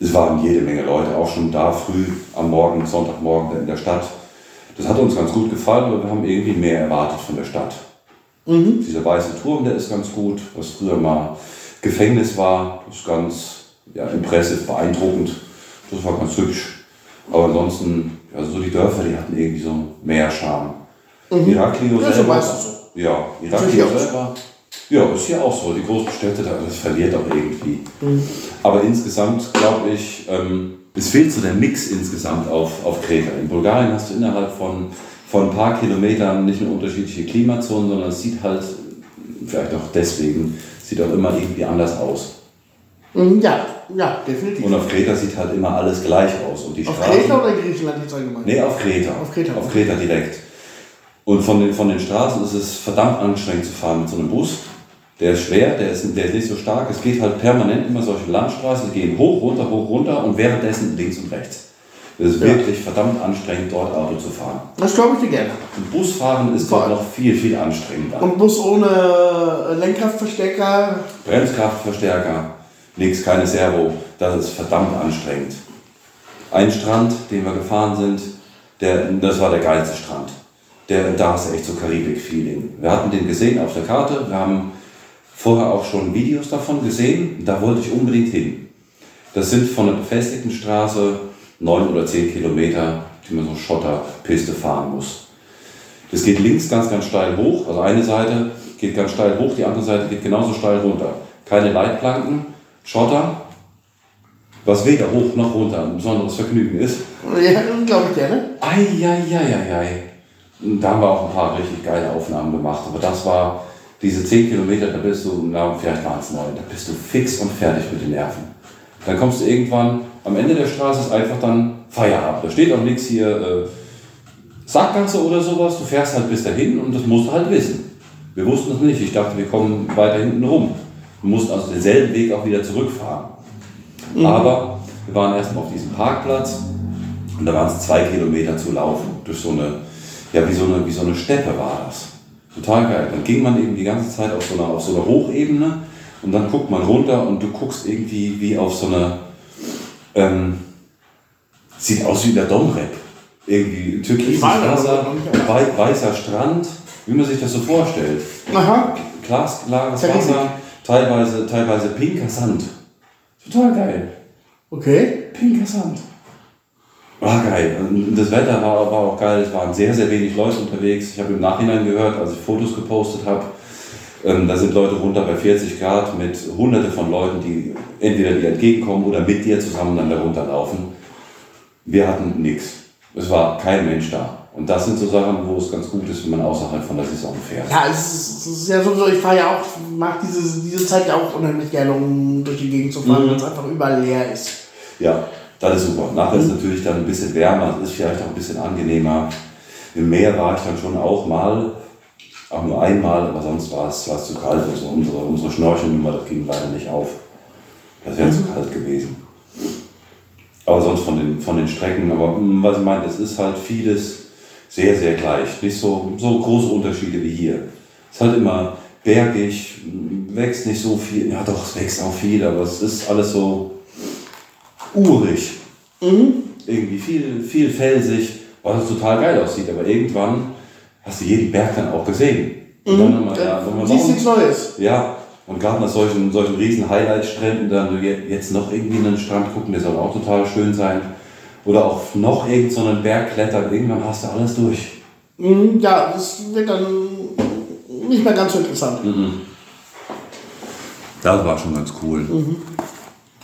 es waren jede Menge Leute, auch schon da früh am Morgen, Sonntagmorgen in der Stadt. Das hat uns ganz gut gefallen, aber wir haben irgendwie mehr erwartet von der Stadt. Dieser weiße Turm, der ist ganz gut, was früher mal Gefängnis war, das ist ganz ja, impressive, beeindruckend. Das war ganz hübsch. Aber ansonsten, also so die Dörfer, die hatten irgendwie so mehr Charme. Iraklio Ja, ist ja selber. meistens so. Ja, Iraklio selber. Ja, ist hier auch so. Die großen Städte, da- das verliert auch irgendwie. Aber insgesamt glaube ich, ähm, es fehlt so der Mix insgesamt auf, auf Kreta. In Bulgarien hast du innerhalb von, von ein paar Kilometern nicht nur unterschiedliche Klimazonen, sondern es sieht halt, vielleicht auch deswegen, sieht auch immer irgendwie anders aus. Mhm, Ja, ja, definitiv. Und auf Kreta sieht halt immer alles gleich aus. Und die Auf Straßen, Kreta oder Griechenland jetzt allgemein? Nee, auf Kreta. Auf Kreta. Auf Kreta direkt. Und von den, von den Straßen ist es verdammt anstrengend zu fahren mit so einem Bus. Der ist schwer, der ist, der ist nicht so stark. Es geht halt permanent immer solche Landstraßen, die gehen hoch, runter, hoch, runter und währenddessen links und rechts. Es ist Ja. wirklich verdammt anstrengend, dort Auto zu fahren. Das glaube ich dir gerne. Und Busfahren ist Voll. dort noch viel, viel anstrengender. Und Bus ohne Lenkkraftverstärker. Bremskraftverstärker, nichts, keine Servo. Das ist verdammt anstrengend. Ein Strand, den wir gefahren sind, der, das war der geilste Strand. Der, da du echt so Karibik-Feeling. Wir hatten den gesehen auf der Karte, wir haben vorher auch schon Videos davon gesehen, da wollte ich unbedingt hin. Das sind von einer befestigten Straße neun oder zehn Kilometer, die man so Schotterpiste fahren muss. Das geht links ganz, ganz steil hoch. Also eine Seite geht ganz steil hoch, die andere Seite geht genauso steil runter. Keine Leitplanken, Schotter, was weder hoch noch runter ein besonderes Vergnügen ist. Ja, glaube ich gerne. Eieieiei. Da haben wir auch ein paar richtig geile Aufnahmen gemacht. Aber das war diese 10 Kilometer, da bist du, na, vielleicht waren es neun, da bist du fix und fertig mit den Nerven. Dann kommst du irgendwann, am Ende der Straße ist einfach dann Feierabend. Da steht auch nichts hier, äh, Sackgasse oder sowas. Du fährst halt bis dahin und das musst du halt wissen. Wir wussten es nicht. Ich dachte, wir kommen weiter hinten rum. Wir mussten also denselben Weg auch wieder zurückfahren. Aber wir waren erstmal auf diesem Parkplatz und da waren es zwei Kilometer zu laufen. Durch so eine, ja, wie so eine, wie so eine Steppe war das. Total geil. Dann ging man eben die ganze Zeit auf so einer, auf so einer Hochebene und dann guckt man runter und du guckst irgendwie wie auf so eine, ähm, sieht aus wie in der Domrep. Irgendwie da Wasser, wei weißer Strand, wie man sich das so vorstellt. Aha. Glasklares. Wasser, teilweise, teilweise pinker Sand. Total geil. Okay. Pinker Sand. War geil. Und das Wetter war, war auch geil. Es waren sehr, sehr wenig Leute unterwegs. Ich habe im Nachhinein gehört, als ich Fotos gepostet habe, ähm, da sind Leute runter bei 40 Grad mit hunderte von Leuten, die entweder dir entgegenkommen oder mit dir zusammen dann da runterlaufen. Wir hatten nichts. Es war kein Mensch da. Und das sind so Sachen, wo es ganz gut ist, wenn man außerhalb von der Saison fährt. Ja, es ist, es ist ja sowieso, ich fahre ja auch, mag diese, diese Zeit ja auch unheimlich gerne, um durch die Gegend zu fahren, Mhm. weil es einfach überall leer ist. Ja, das ist super. Nachher ist es natürlich dann ein bisschen wärmer, es ist vielleicht auch ein bisschen angenehmer. Im Meer war ich dann schon auch mal, auch nur einmal, aber sonst war es, war es zu kalt. Also unsere, unsere Schnorchelnummer, das ging leider nicht auf. Das wäre zu kalt gewesen. Aber sonst von den, von den Strecken, aber mm, was ich meine, es ist halt vieles, es sehr, sehr gleich. Nicht so, so große Unterschiede wie hier. Es ist halt immer bergig, wächst nicht so viel. Ja, doch, es wächst auch viel, aber es ist alles so urig. Irgendwie viel, viel felsig, was total geil aussieht. Aber irgendwann hast du jeden Berg dann auch gesehen. Und dann nochmal, ja, nochmal Siehst nichts Neues. ja, und gerade nach solchen, solchen riesen Highlight-Stränden dann je- jetzt noch irgendwie einen Strand gucken, der soll auch total schön sein. Oder auf noch irgendeinen so einen Berg klettern, irgendwann hast du alles durch. Mhm, ja, das wird dann nicht mehr ganz so interessant. Das war schon ganz cool.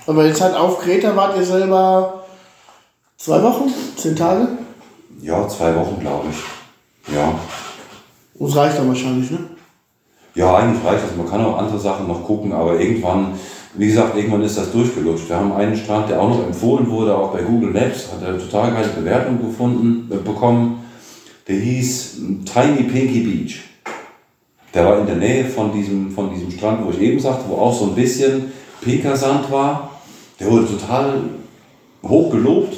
Aber jetzt halt auf Kreta wart ihr selber zwei Wochen, zehn Tage. Ja, zwei Wochen, glaube ich. Ja. Das reicht dann wahrscheinlich, ne? Ja, eigentlich reicht das. Man kann auch andere Sachen noch gucken, aber irgendwann, wie gesagt, irgendwann ist das durchgelutscht. Wir haben einen Strand, der auch noch empfohlen wurde, auch bei Google Maps, hat er total geile Bewertung gefunden, äh, bekommen. Der hieß ähm, Tiny Pinky Beach. Der war in der Nähe von diesem, von diesem Strand, wo ich eben sagte, wo auch so ein bisschen pinker Sand war. Der wurde total hoch gelobt.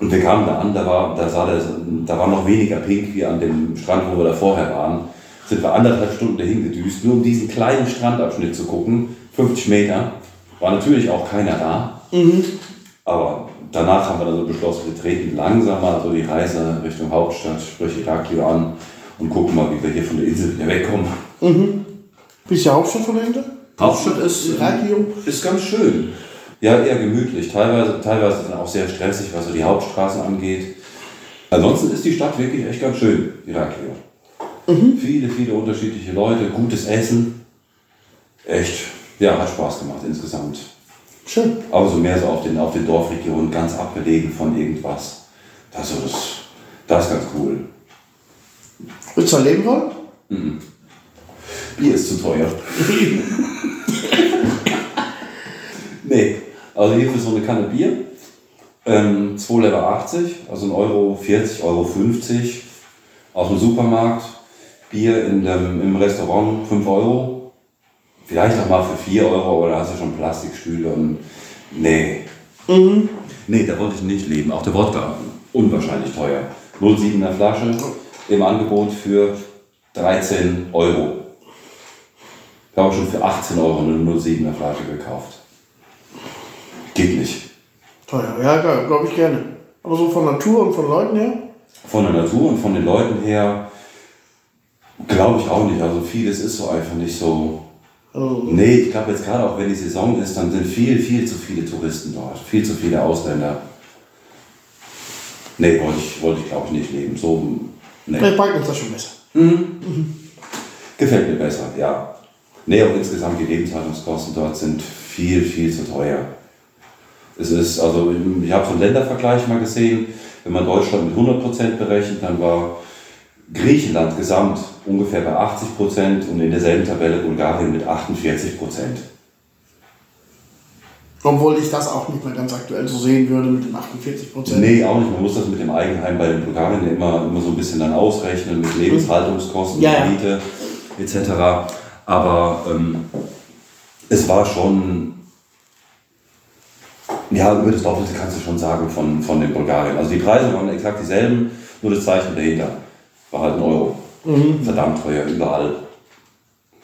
Und wir kamen da an, da war, da, sah der, da war noch weniger pink wie an dem Strand, wo wir da vorher waren. Sind wir anderthalb Stunden dahin gedüst, nur um diesen kleinen Strandabschnitt zu gucken. 50 Meter. War natürlich auch keiner da. Aber danach haben wir dann so beschlossen, wir treten langsam mal so die Reise Richtung Hauptstadt, sprich Iraklio an und gucken mal, wie wir hier von der Insel wieder wegkommen. Wie ist die Hauptstadt von der Insel? Hauptstadt ist, Iraklio? ist ganz schön. Ja, eher gemütlich. Teilweise, teilweise dann auch sehr stressig, was so die Hauptstraßen angeht. Ansonsten ist die Stadt wirklich echt ganz schön, Iraklio. Viele, viele unterschiedliche Leute, gutes Essen. Echt, ja, hat Spaß gemacht insgesamt. Schön. Aber so mehr so auf den, auf den Dorfregionen, ganz abgelegen von irgendwas. Das ist, das ist ganz cool. Du da leben wollen? Bier ist zu teuer. nee, also hier für so eine Kanne Bier, ähm, 2,80 Lever, also 1 Euro 40, Euro 50 aus dem Supermarkt. Bier in dem, im Restaurant 5 Euro. Vielleicht auch mal für 4 Euro, aber da hast du schon Plastikstühle und nee. Nee, da wollte ich nicht leben. Auch der Wodka, unwahrscheinlich teuer. 0,7er Flasche im Angebot für 13 Euro. Wir haben schon für 18 Euro eine 0,7er Flasche gekauft. Geht nicht. Teuer. Ja, glaube ich gerne. Aber so von Natur und von Leuten her? Von der Natur und von den Leuten her glaube ich auch nicht. Also vieles ist so einfach nicht so. Also, Nee, ich glaube jetzt gerade auch wenn die Saison ist, dann sind viel, viel zu viele Touristen dort. Viel zu viele Ausländer. Nee, wollte ich, wollte ich glaube ich nicht leben. So, nee. vielleicht packt uns das schon besser. Gefällt mir besser, ja. Nee, aber insgesamt die Lebenshaltungskosten dort sind viel, viel zu teuer. Es ist, also ich habe so einen Ländervergleich mal gesehen, wenn man Deutschland mit 100% berechnet, dann war Griechenland gesamt ungefähr bei 80% und in derselben Tabelle Bulgarien mit 48%. Obwohl ich das auch nicht mehr ganz aktuell so sehen würde mit den 48 Prozent. Nee, auch nicht. Man muss das mit dem Eigenheim bei den Bulgarien immer, immer so ein bisschen dann ausrechnen mit Lebenshaltungskosten, Ja, ja. Miete etc. Aber ähm, es war schon, ja, über das Doppelte kannst du schon sagen von, von den Bulgarien. Also die Preise waren exakt dieselben, nur das Zeichen dahinter war halt ein Euro. Verdammt teuer, überall.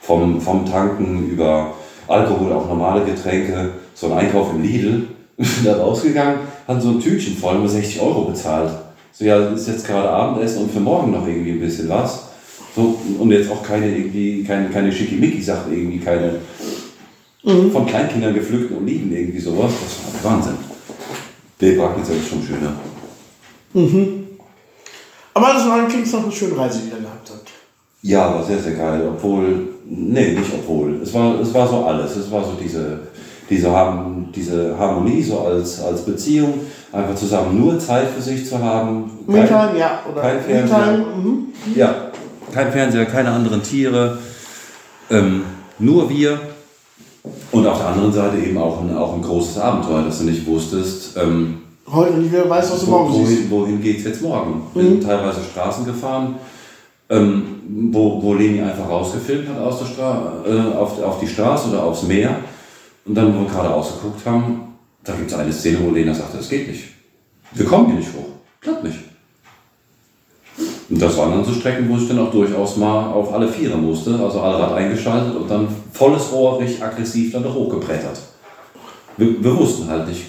Vom, vom Tanken über Alkohol, auch normale Getränke, so ein Einkauf im Lidl, (laughs) da rausgegangen, hat so ein Tütchen voll mit 60 Euro bezahlt. So, ja, das ist jetzt gerade Abendessen und für morgen noch irgendwie ein bisschen was. So, und jetzt auch keine irgendwie, keine, keine Schickimicki-Sachen, irgendwie keine von Kleinkindern gepflückten Oliven, irgendwie sowas. Das war Wahnsinn. Der Bragnitz ist schon schöner. Aber alles in allem klingt es noch eine schöne Reise, die ihr gehabt habt. Ja, war sehr, sehr geil. Obwohl, nee, nicht obwohl. Es war, es war so alles. Es war so diese, diese, diese Harmonie so als, als Beziehung. Einfach zusammen nur Zeit für sich zu haben. Kein- Meetime, ja. Oder kein. Meetime, mhm. Ja, kein Fernseher, keine anderen Tiere. Ähm, nur wir. Und auf der anderen Seite eben auch ein, auch ein großes Abenteuer, dass du nicht wusstest, ähm, Heute nicht mehr weiß, was du wo, morgen siehst. wohin, geht es jetzt morgen? Wir sind teilweise Straßen gefahren, ähm, wo, wo Leni einfach rausgefilmt hat aus der Stra äh, auf, auf die Straße oder aufs Meer. Und dann, wo wir gerade ausgeguckt haben, da gibt es eine Szene, wo Lena sagte, das geht nicht. Wir kommen hier nicht hoch. Klappt nicht. Und das waren dann so Strecken, wo ich dann auch durchaus mal auf alle Viere musste, also Allrad eingeschaltet und dann volles Rohr richtig aggressiv dann da hochgebrettert. Wir, wir wussten halt nicht,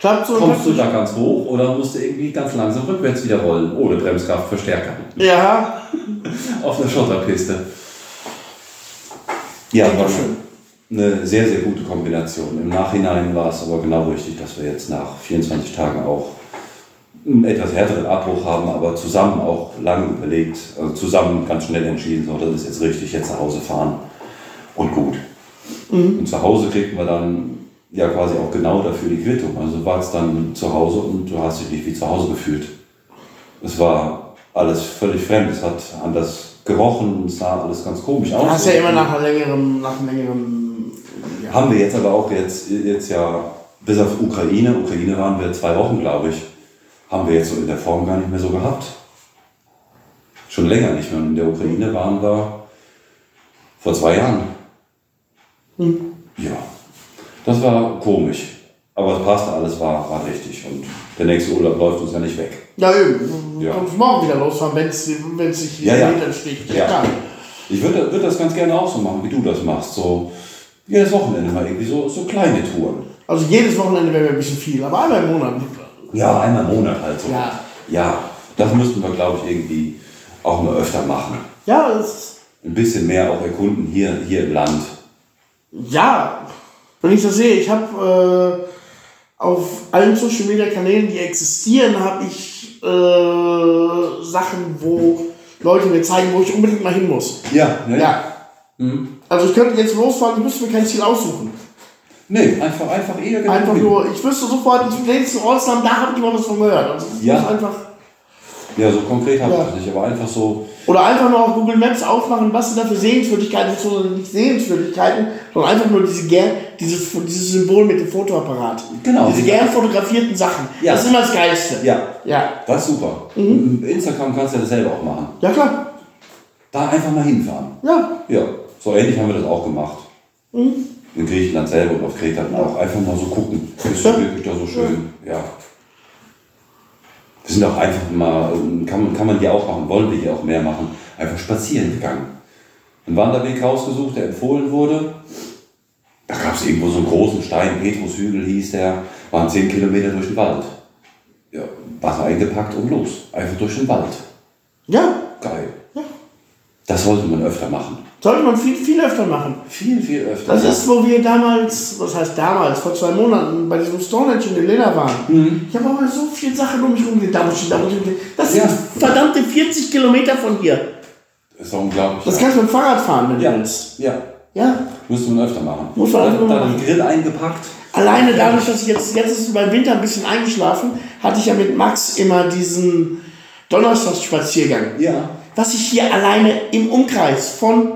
Klappt so? kommst du da ganz hoch oder musst du irgendwie ganz langsam rückwärts wieder rollen, ohne Bremskraftverstärker? Ja, (laughs) auf einer Schotterpiste. Ja, war schön. eine sehr, sehr gute Kombination. Im Nachhinein war es aber genau richtig, dass wir jetzt nach 24 Tagen auch einen etwas härteren Abbruch haben, aber zusammen auch lange überlegt, also zusammen ganz schnell entschieden, so, das ist jetzt richtig, jetzt nach Hause fahren und gut. Und zu Hause kriegten wir dann ja quasi auch genau dafür die Quittung. Also du warst dann zu Hause und du hast dich nicht wie zu Hause gefühlt. Es war alles völlig fremd, es hat anders gerochen, es sah alles ganz komisch aus. du hast ja immer nach einer längeren, nach einem längeren. Ja. Haben wir jetzt aber auch jetzt, jetzt ja, bis auf Ukraine, Ukraine waren wir zwei Wochen, glaube ich, haben wir jetzt so in der Form gar nicht mehr so gehabt. Schon länger nicht mehr. Und in der Ukraine waren wir vor zwei Jahren. Ja, das war komisch. Aber es passte alles, war, war richtig. Und der nächste Urlaub läuft uns ja nicht weg. Ja, eben. Ja. kommst morgen wieder losfahren, wenn es sich Ja, ja. Meter sticht. Ja. klar. Ich würde würd das ganz gerne auch so machen, wie du das machst. So jedes Wochenende mal irgendwie so, so kleine Touren. Also jedes Wochenende wäre mir ein bisschen viel, aber einmal im Monat. Ja, einmal im Monat halt so. Ja. Ja, das müssten wir, glaube ich, irgendwie auch mal öfter machen. Ja, das, Ein bisschen mehr auch erkunden hier, hier im Land. ja, wenn ich das sehe, ich habe äh, auf allen Social Media Kanälen, die existieren, habe ich äh, Sachen, wo Leute mir zeigen, wo ich unbedingt mal hin muss. Ja, ne? Ja. Also ich könnte jetzt losfahren, ich müsste mir kein Ziel aussuchen. Nee, einfach, einfach eher genau Einfach nur, ich wüsste sofort, ich einen Ortsnamen, da habe ich mal was von gehört. Also Ja. einfach, Ja, so konkret habe Ja. ich das nicht, aber einfach so. oder einfach nur auf Google Maps aufmachen, was sind da für Sehenswürdigkeiten, beziehungsweise nicht Sehenswürdigkeiten, sondern einfach nur diese gern, dieses, dieses Symbol mit dem Fotoapparat. Genau. Diese gern fotografierten Sachen. Ja. Das ist immer das Geilste. Ja, Ja. das ist super. Instagram kannst du ja das selber auch machen. Ja, klar. Da einfach mal hinfahren. Ja. Ja, so ähnlich haben wir das auch gemacht. In Griechenland selber und auf Kreta dann auch. Einfach mal so gucken. (laughs) Ist Ja. wirklich da so schön. Ja. Wir sind auch einfach mal, ähm, kann man, kann man hier auch machen, wollen wir hier auch mehr machen, einfach spazieren gegangen. Einen Wanderweg rausgesucht, der empfohlen wurde. Da gab es irgendwo so einen großen Stein, Petrushügel hieß der, waren 10 Kilometer durch den Wald. Ja, Wasser eingepackt und los. Einfach durch den Wald. Ja. Geil. Ja. Das sollte man öfter machen. Sollte man viel, viel öfter machen. Viel, viel öfter. Das ist, wo wir damals, was heißt damals, vor zwei Monaten bei diesem Stonehenge in Lena waren. Ich habe aber so viele Sachen um mich ich. Das sind Ja. verdammte 40 Kilometer von hier. Das ist doch unglaublich. Das kannst du mit dem Fahrrad fahren, wenn ja. du willst. ja, Ja. müsste man öfter machen. Muss man dann, dann machen. den Grill eingepackt. Alleine dadurch, dass ich jetzt, jetzt ist den Winter ein bisschen eingeschlafen, hatte ich ja mit Max immer diesen Donnerstagsspaziergang. Ja. Was ich hier alleine im Umkreis von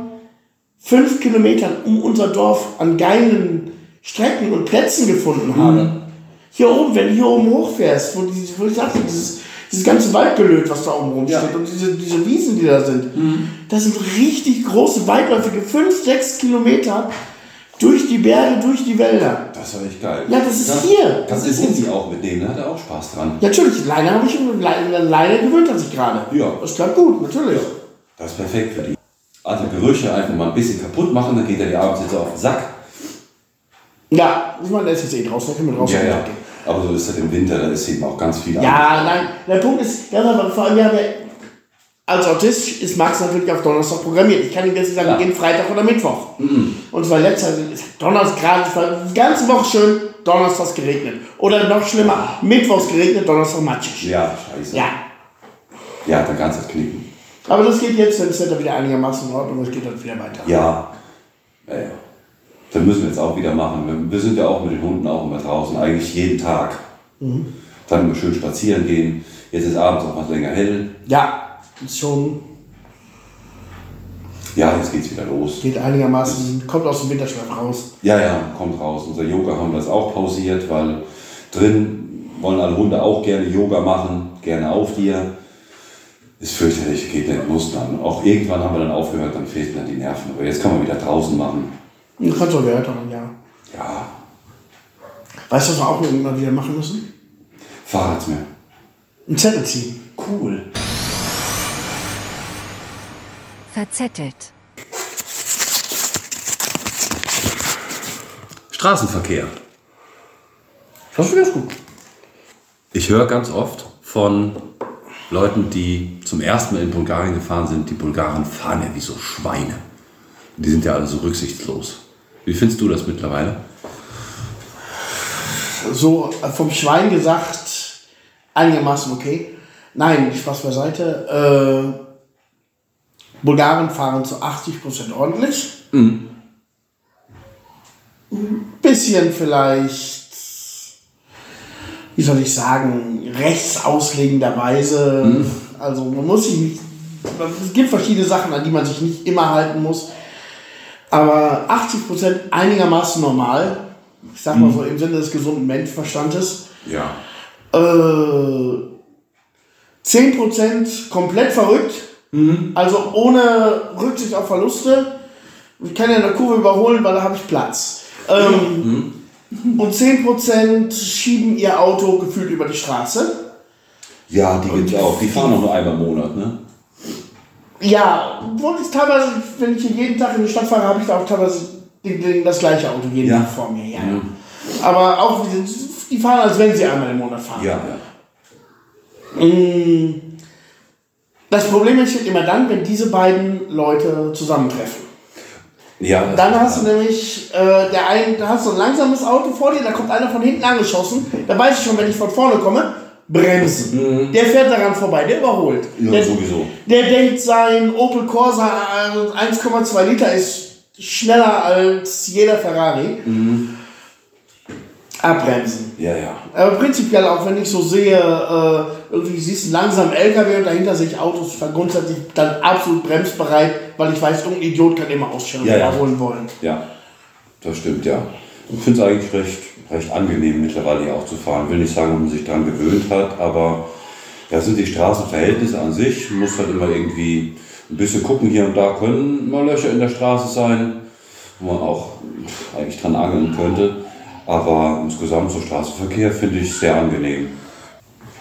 fünf Kilometern um unser Dorf an geilen Strecken und Plätzen gefunden habe. Hier oben, wenn du hier oben hochfährst, wo, die, wo ich sagte, dieses, dieses ganze Waldgelöt, was da oben rumsteht Ja. und diese, diese Wiesen, die da sind, das sind richtig große, weitläufige, fünf, sechs Kilometer durch die Berge, durch die Wälder. Das war echt geil. Ja, das ist hier. Das Das ist ist Cindy auch mitnehmen, da hat er auch Spaß dran. Ja, natürlich, Leine habe ich Leine, Leine gewöhnt er sich gerade. Ja. Das klappt gut, natürlich. Das ist perfekt für die. Also Gerüche einfach mal ein bisschen kaputt machen, dann geht er die abends jetzt auf den Sack. Ja, ich meine, der ist jetzt eh draußen, da können wir draußen Ja, ja. Aber so ist das im Winter, da ist eben auch ganz viel Ja, nein, der Punkt ist, ja, aber vor allem, wir haben ja, als Autist ist Max natürlich auf Donnerstag programmiert. Ich kann ihm jetzt nicht sagen, Ja. wir gehen Freitag oder Mittwoch. Und es war letzter, Donnerstag gerade, es war die ganze Woche schön, Donnerstags geregnet. Oder noch schlimmer, Mittwochs geregnet, Donnerstag matschig. Ja, scheiße. Ja. Ja, dann kannst du das knicken. Aber das geht jetzt, wenn das Wetter wieder einigermaßen in Ordnung ist, geht das wieder weiter. Ja. Ja, ja. Dann müssen wir jetzt auch wieder machen. Wir- sind ja auch mit den Hunden auch immer draußen, eigentlich jeden Tag. Dann immer schön spazieren gehen. Jetzt ist abends auch was länger hell. Ja, ist schon, Ja, jetzt geht's wieder los. geht einigermaßen, kommt aus dem Winterschlaf raus. Ja, ja, kommt raus. Unser Yoga haben wir das auch pausiert, weil drin wollen alle Hunde auch gerne Yoga machen, gerne auf dir. Ist fürchterlich, geht nicht, muss dann. Auch irgendwann haben wir dann aufgehört, dann fehlten dann die Nerven. Aber jetzt kann man wieder draußen machen. Du kannst auch gehört haben, ja. Ja, Weißt du, was wir auch irgendwann wieder machen müssen? Fahrrad mehr. Ein Zettel ziehen. Cool. Verzettelt. Straßenverkehr. Das ist gut. Ich höre ganz oft von Leuten, die zum ersten Mal in Bulgarien gefahren sind, die Bulgaren fahren ja wie so Schweine. Die sind ja alle so rücksichtslos. Wie findest du das mittlerweile? So äh, vom Schwein gesagt, einigermaßen okay. Nein, Spaß beiseite. Äh, Bulgaren fahren zu 80% ordentlich. Ein bisschen vielleicht, wie soll ich sagen, rechtsauslegenderweise. Also man muss sich nicht, es gibt verschiedene Sachen, an die man sich nicht immer halten muss. Aber 80% einigermaßen normal. Ich sag mal so im Sinne des gesunden Menschenverstandes. Ja. Äh, 10% komplett verrückt. Also ohne Rücksicht auf Verluste. Ich kann ja eine Kurve überholen, weil da habe ich Platz. Ähm, Und 10% schieben ihr Auto gefühlt über die Straße. Ja, die gibt's auch. Die fahren auch nur einmal im Monat, ne? Ja, obwohl ich teilweise, wenn ich hier jeden Tag in die Stadt fahre, habe ich da auch teilweise das gleiche Auto jeden Ja. Tag vor mir. Ja. Aber auch, die, fahren, als wenn sie einmal im Monat fahren. Ja, ja. Mm, Das Problem entsteht immer dann, wenn diese beiden Leute zusammentreffen. Ja, Dann hast du nämlich, äh, der ein, da hast du ein langsames Auto vor dir, da kommt einer von hinten angeschossen, da weiß ich schon, wenn ich von vorne komme, bremsen. Der fährt daran vorbei, der überholt. Mhm. Ja, der, sowieso. Der denkt, sein Opel Corsa äh, 1,2 Liter ist schneller als jeder Ferrari. Mhm. Abbremsen. Ja, ja. Aber prinzipiell auch, wenn ich so sehe, äh, irgendwie siehst du einen langsamen LKW und dahinter sehe ich Autos, ich war grundsätzlich dann absolut bremsbereit, weil ich weiß, irgendein Idiot kann immer ausstellen Ja, ja. überholen wollen. Ja, das stimmt, ja. Ich finde es eigentlich recht, recht angenehm, mittlerweile hier auch zu fahren. Will nicht sagen, ob man sich daran gewöhnt hat, aber ja, sind die Straßenverhältnisse an sich. Man muss halt immer irgendwie ein bisschen gucken, hier und da können mal Löcher in der Straße sein, wo man auch eigentlich dran angeln könnte. Aber insgesamt so Straßenverkehr finde ich sehr angenehm.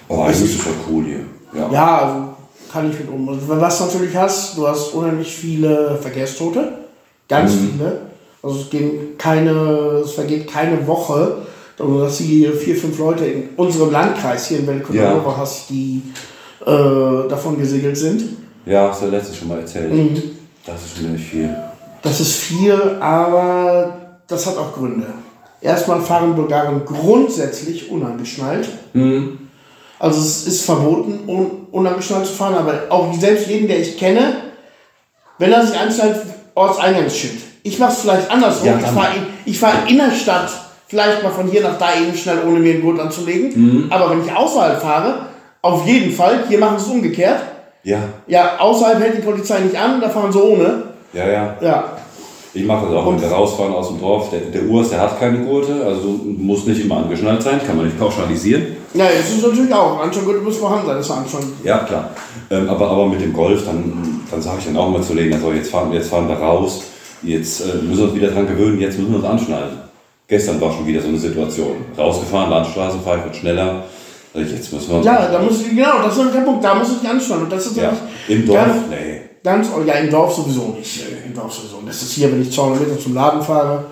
Aber eigentlich ist es ja cool hier. Ja. Ja, also kann ich mit um. Was du natürlich hast, du hast unheimlich viele Verkehrstote. Ganz Mhm. viele. Also es, gehen keine, es vergeht keine Woche, dass du hier vier, fünf Leute in unserem Landkreis hier in Belkonovo Ja. hast, die äh, davon gesegelt sind. ja, hast du letztes schon mal erzählt. Mhm. Das ist schon echt viel. Das ist viel, aber das hat auch Gründe. Erstmal fahren Bulgaren grundsätzlich unangeschnallt. Also es ist verboten, un unangeschnallt zu fahren, aber auch selbst jeden, der ich kenne, wenn er sich anschnallt, Ortseingangsschild. Ich mache es vielleicht andersrum. Ja, ich fahre ich fahr Innerstadt vielleicht mal von hier nach da eben schnell, ohne mir einen Gurt anzulegen. Aber wenn ich außerhalb fahre, auf jeden Fall, hier machen sie es umgekehrt. Ja, Ja, außerhalb hält die Polizei nicht an, da fahren sie ohne. ja, ja. Ja, Ich mache das auch, wenn wir rausfahren aus dem Dorf. Der, der Urs, der hat keine Gurte, also muss nicht immer angeschnallt sein, kann man nicht pauschalisieren. Ja, das ist natürlich auch. Anscheinend muss vorhanden sein, das ist Anscheinend. Ja, klar. Ähm, aber, aber mit dem Golf, dann, dann sage ich dann auch mal zu Lena, so, jetzt fahren, jetzt fahren wir raus, jetzt äh, müssen wir uns wieder dran gewöhnen, jetzt müssen wir uns anschnallen. Gestern war schon wieder so eine Situation. Rausgefahren, Landstraße, fahre ich wird schneller. Ich, Jetzt müssen wir uns Ja, da muss ich, genau, das ist der Punkt, da muss ich anschnallen. Und das ist ja. nämlich Im Dorf, Ganz, nee. Ganz, oh, ja, im Dorf sowieso nicht. Im Dorf sowieso. Das ist hier, wenn ich 200 Meter zum Laden fahre.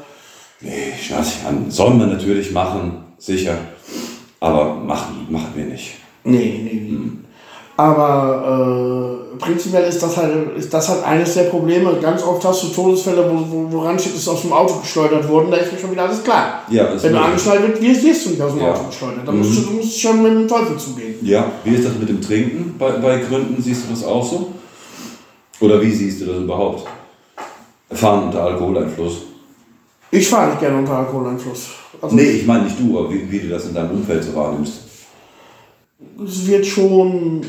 Nee, ich schneide sich an. Sollen wir natürlich machen, sicher. Aber machen, machen wir nicht. Nee, nee, nee. Aber äh, prinzipiell ist das, halt, ist das halt eines der Probleme. Ganz oft hast du Todesfälle, wo, wo, woran steht, ist aus dem Auto geschleudert worden. Da ist mir schon wieder alles klar. Ja, Wenn du angeschnallt wirst, wirst, wirst du nicht aus dem Ja. Mhm. Auto geschleudert. Da musst, du, du musst schon mit dem Teufel zugehen. Ja, wie ist das mit dem Trinken bei, bei Gründen? Siehst du das auch so? Oder wie siehst du das überhaupt? Fahren unter Alkoholeinfluss? Ich fahre nicht gerne unter Alkoholeinfluss. Also Nee, ich meine nicht du, aber wie, wie du das in deinem Umfeld so wahrnimmst. es wird schon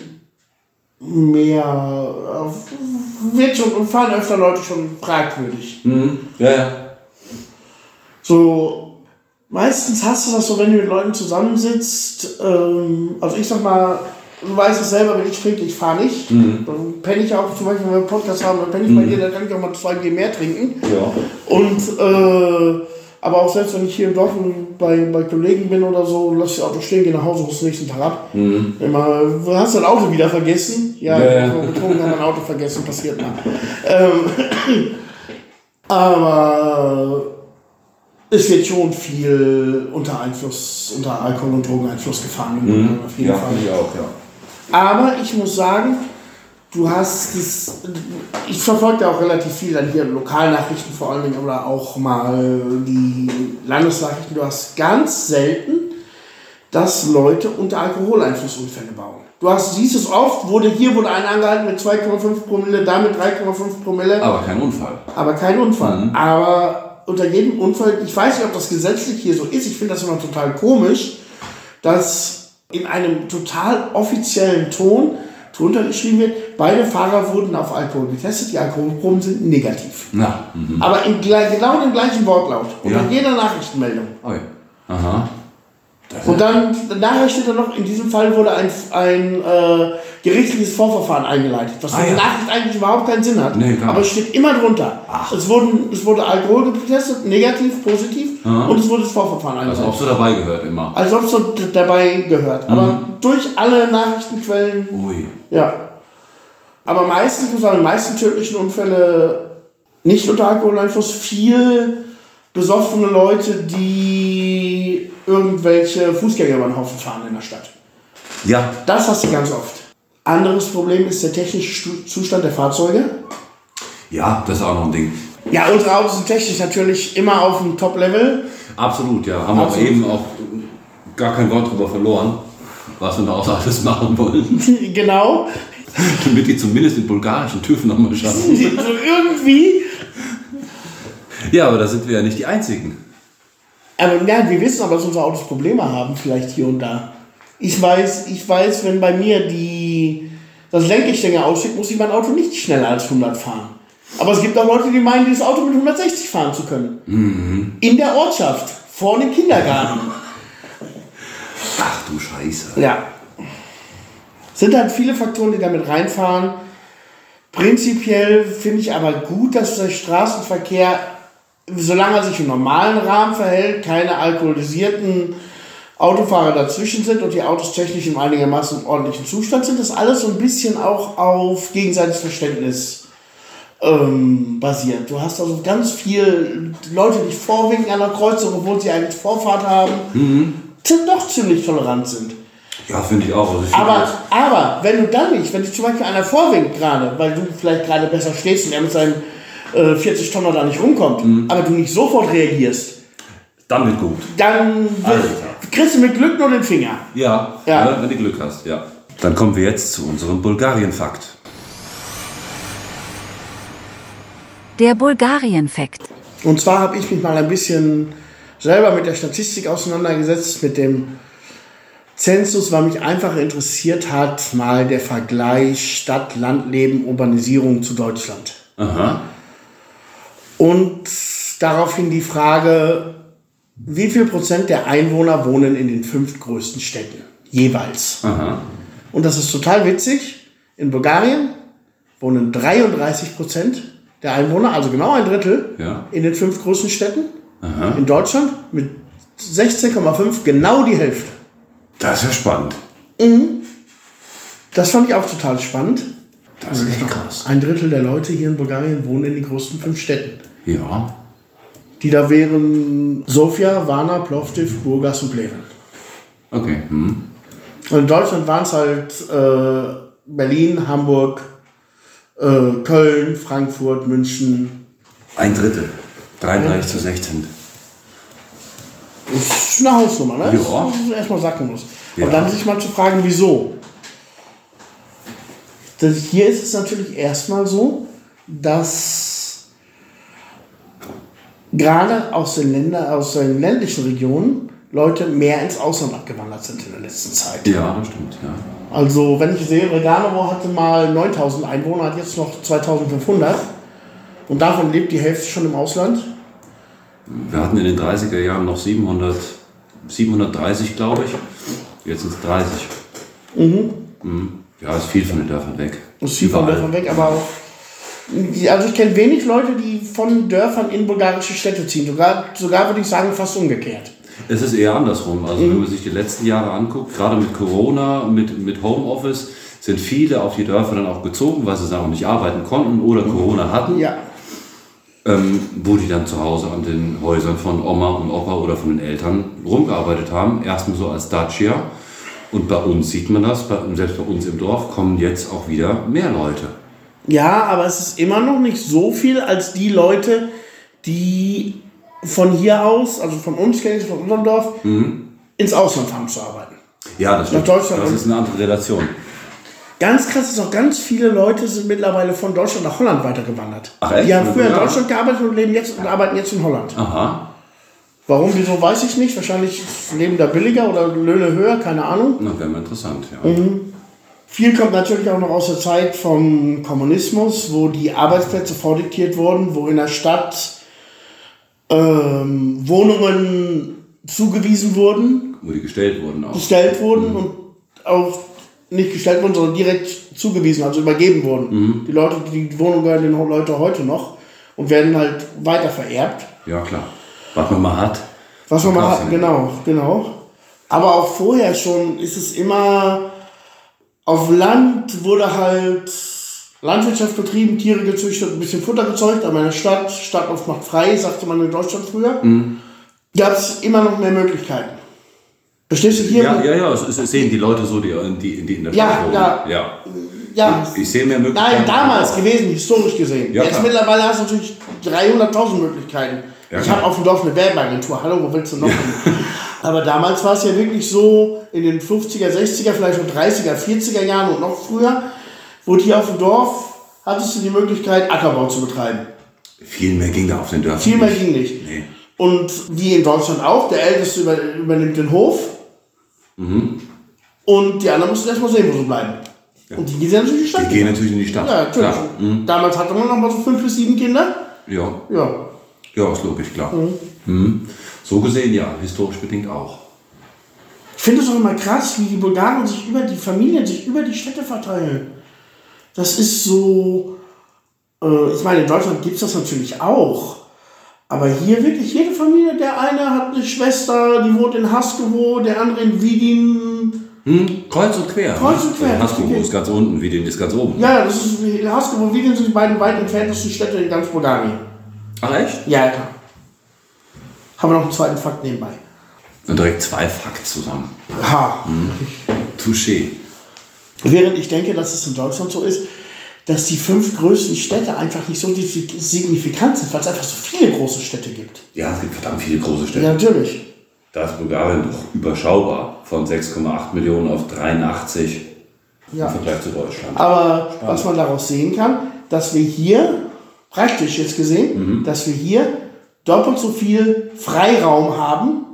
mehr, äh, wird schon, fahren öfter Leute schon fragwürdig. Mhm. Ja, ja. So, meistens hast du das so, wenn du mit Leuten zusammensitzt, ähm, also ich sag mal, du weißt es selber, wenn ich trinke, ich fahre nicht. Dann penne ich auch, zum Beispiel, wenn wir einen Podcast haben, dann penne ich bei dir, dann kann ich auch mal zwei Bier mehr trinken. Ja. Und, äh, aber auch selbst wenn ich hier im Dorf bei, bei Kollegen bin oder so, lass das Auto stehen, geh nach Hause, rufst den nächsten Tag ab. Immer, du hast dein Auto wieder vergessen. Ja, Ja, ja. so betrunken kann man ein Auto vergessen, passiert mal. Ähm, (clears throat) aber es wird schon viel unter Einfluss, unter Alkohol- und Drogeneinfluss gefahren. in Ungarn Auf jeden Ja, Fall. ich auch, ja. Aber ich muss sagen, du hast das. Ich verfolge ja auch relativ viel dann hier Lokalnachrichten vor allen Dingen oder auch mal die Landesnachrichten. Du hast ganz selten, dass Leute unter Alkoholeinfluss Unfälle bauen. Du hast, siehst es oft, wurde hier wurde einer angehalten mit 2,5 Promille, da mit 3,5 Promille, Aber kein Unfall. aber kein Unfall. Aber unter jedem Unfall, ich weiß nicht, ob das gesetzlich hier so ist, ich finde das immer total komisch, dass in einem total offiziellen Ton drunter geschrieben wird, beide Fahrer wurden auf Alkohol getestet, die Alkoholproben sind negativ. Na, mhm. Aber in, genau dem gleichen Wortlaut. Unter Ja. jeder Nachrichtenmeldung. Oi. Aha. Und dann, nachher steht da noch, in diesem Fall wurde ein, ein äh, gerichtliches Vorverfahren eingeleitet, was für Ah, ja. Nachricht eigentlich überhaupt keinen Sinn hat. Nee. Aber es steht immer drunter. Ach. Es, wurden, es wurde Alkohol getestet, negativ, positiv, Aha. und es wurde das Vorverfahren Also eingeleitet. ob so dabei gehört immer. Als ob es dabei gehört. Aber Mhm. durch alle Nachrichtenquellen, Ui. ja. Aber meistens, muss sagen, die meisten tödlichen Unfälle nicht unter Alkoholeinfluss, viel besoffene Leute, die irgendwelche Fußgänger über den Haufen fahren in der Stadt. Ja, Das hast du ganz oft. Anderes Problem ist der technische Zustand der Fahrzeuge. ja, das ist auch noch ein Ding. Ja, unsere Autos sind technisch natürlich immer auf dem Top-Level. Absolut, ja. Haben wir auch Absolut. eben auch gar kein Wort drüber verloren, was wir daraus alles machen wollen. (laughs) genau. Damit die zumindest den bulgarischen TÜV nochmal schaffen. (laughs) Also irgendwie. Ja, aber da sind wir ja nicht die Einzigen. Aber ja, wir wissen aber, dass unsere Autos Probleme haben, vielleicht hier und da. Ich weiß, ich weiß, wenn bei mir die, das Lenkgestänge ausschickt, muss ich mein Auto nicht schneller als 100 fahren. Aber es gibt auch Leute, die meinen, dieses Auto mit 160 fahren zu können. In der Ortschaft, vor dem Kindergarten. Ach du Scheiße. Ja. Sind halt viele Faktoren, die damit reinfahren. Prinzipiell finde ich aber gut, dass der Straßenverkehr, solange er sich im normalen Rahmen verhält, keine alkoholisierten Autofahrer dazwischen sind und die Autos technisch im einigermaßen ordentlichen Zustand sind, das alles so ein bisschen auch auf gegenseitiges Verständnis ähm, basiert. Du hast also ganz viel Leute, die vorwinken an der Kreuzung, obwohl sie eigentlich Vorfahrt haben, die doch ziemlich tolerant sind. Ja, finde ich auch. Also ich Aber, aber wenn du dann nicht, wenn dich zum Beispiel einer vorwinkt gerade, weil du vielleicht gerade besser stehst und er mit seinem äh, 40 Tonner da nicht rumkommt, aber du nicht sofort reagierst, dann wird gut. dann wird, kriegst du mit Glück nur den Finger. Ja, Ja. ja. wenn du Glück hast, ja. Dann kommen wir jetzt zu unserem Bulgarien-Fakt. Der Bulgarien-Fakt. Und zwar habe ich mich mal ein bisschen selber mit der Statistik auseinandergesetzt, mit dem Zensus, weil mich einfach interessiert hat, mal der Vergleich Stadt, Landleben, Urbanisierung zu Deutschland. Aha. Und daraufhin die Frage, wie viel Prozent der Einwohner wohnen in den fünf größten Städten jeweils? Aha. Und das ist total witzig. In Bulgarien wohnen 33 Prozent der Einwohner, also genau ein Drittel, Ja. in den fünf größten Städten. Aha. In Deutschland mit 16,5 genau die Hälfte. Das ist ja spannend. Das fand ich auch total spannend. Das ist echt krass. Ein Drittel der Leute hier in Bulgarien wohnen in den größten fünf Städten. Ja. Die da wären Sofia, Varna, Plovdiv, Burgas und Pleven. Okay. Hm. Und in Deutschland waren es halt äh, Berlin, Hamburg, äh, Köln, Frankfurt, München. Ein Drittel. 33 zu 16. Das ist eine Hausnummer, ne? Ja. Das ist erstmal sacken muss. Ja. Und dann sich mal zu fragen, wieso. Das, hier ist es natürlich erstmal so, dass gerade aus den Ländern, aus den ländlichen Regionen Leute mehr ins Ausland abgewandert sind in der letzten Zeit. Ja, das stimmt, ja. Also, wenn ich sehe, Reganovo hatte mal 9000 Einwohner, hat jetzt noch 2500. Und davon lebt die Hälfte schon im Ausland. Wir hatten in den 30er Jahren noch 700, 730, glaube ich. Jetzt sind es 30. Mhm. Ja, ist viel von den Dörfern weg. Ist viel von Überall. Dörfern weg, aber auch. Also, ich kenne wenig Leute, die von Dörfern in bulgarische Städte ziehen. Sogar, sogar würde ich sagen, fast umgekehrt. Es ist eher andersrum. Also wenn man sich die letzten Jahre anguckt, gerade mit Corona, mit, mit Homeoffice, sind viele auf die Dörfer dann auch gezogen, weil sie auch nicht arbeiten konnten oder Corona hatten. Ja. ähm, wo die dann zu Hause an den Häusern von Oma und Opa oder von den Eltern rumgearbeitet haben. Erstmal so als Dacia. Und bei uns sieht man das, bei, selbst bei uns im Dorf kommen jetzt auch wieder mehr Leute. Ja, aber es ist immer noch nicht so viel als die Leute, die von hier aus, also von uns von unserem Dorf, ins Ausland fahren zu arbeiten. Ja, das stimmt. Deutschland Das ist eine andere Relation. Ganz krass ist auch, ganz viele Leute sind mittlerweile von Deutschland nach Holland weitergewandert. Ach, echt? Die haben früher in. Deutschland gearbeitet und leben jetzt und arbeiten jetzt in Holland. Aha. Warum, wieso, weiß ich nicht. Wahrscheinlich Leben da billiger oder Löhne höher, keine Ahnung. Na, wäre mal interessant, ja. Mhm. Viel kommt natürlich auch noch aus der Zeit vom Kommunismus, wo die Arbeitsplätze vordiktiert wurden, wo in der Stadt ähm, Wohnungen zugewiesen wurden, Wo die gestellt wurden auch. gestellt wurden und auch nicht gestellt wurden, sondern direkt zugewiesen, also übergeben wurden. Die Leute, die Wohnungen gehören den Leuten heute noch und werden halt weiter vererbt. Ja, klar. Was man mal hat. Was man mal hat, genau, genau. Aber auch vorher schon ist es immer auf Land wurde halt Landwirtschaft betrieben, Tiere gezüchtet, ein bisschen Futter gezeugt, aber in der Stadt, Stadt oft macht frei, sagte man in Deutschland früher, Mhm. gab es immer noch mehr Möglichkeiten. Verstehst du hier? Ja, ja, ja, es, es sehen die Leute so, die, die, die in der Ja, Stadt wohnen. ja. ja. Ja, Ich sehe mehr Möglichkeiten. Nein, damals gewesen, historisch gesehen. Ja, Jetzt klar. mittlerweile hast du natürlich 300.000 Möglichkeiten. Ja, ich habe auf dem Dorf eine Werbeagentur. Hallo, wo willst du noch hin? (laughs) Aber damals war es ja wirklich so, in den 50er, 60er, vielleicht auch 30er, 40er Jahren und noch früher, wurde hier auf dem Dorf, hattest du die Möglichkeit, Ackerbau zu betreiben. Viel mehr ging da auf den Dörfern. Viel mehr nicht. ging nicht. Nee. Und wie in Deutschland auch, der Älteste über, übernimmt den Hof. Und die anderen mussten erstmal sehen, wo sie bleiben. Und die gehen natürlich in die Stadt. Die gehen natürlich in die Stadt. Ja, natürlich. Mhm. Damals hatte man noch mal so fünf bis sieben Kinder. Ja. Ja. Ja, ist logisch, klar. Mhm. So gesehen, ja, historisch bedingt auch. Ich finde es auch immer krass, wie die Bulgaren sich über die Familien, sich über die Städte verteilen. Das ist so. Äh, ich meine, in Deutschland gibt es das natürlich auch. Aber hier wirklich jede Familie, der eine hat eine Schwester, die wohnt in Haskowo, der andere in Wiedin. Hm? Kreuz und quer. Kreuz und quer, richtig. ist ganz unten, wie den ist ganz oben. Ja, das ist wie- Haskowo, Wiedin sind die beiden weit entferntesten Städte in ganz Bulgarien. Ach echt? Ja, klar. Haben wir noch einen zweiten Fakt nebenbei. Und direkt zwei Fakts zusammen. Ha. Touché. Während ich denke, dass es in Deutschland so ist, dass die fünf größten Städte einfach nicht so signifikant sind, weil es einfach so viele große Städte gibt. Ja, es gibt verdammt viele große Städte. Ja, natürlich. Da ist Bulgarien doch überschaubar. Von 6,8 Millionen auf 83 Ja. im Vergleich zu Deutschland. Aber was man daraus sehen kann, dass wir hier, praktisch jetzt gesehen, Mhm. dass wir hier doppelt so viel Freiraum haben,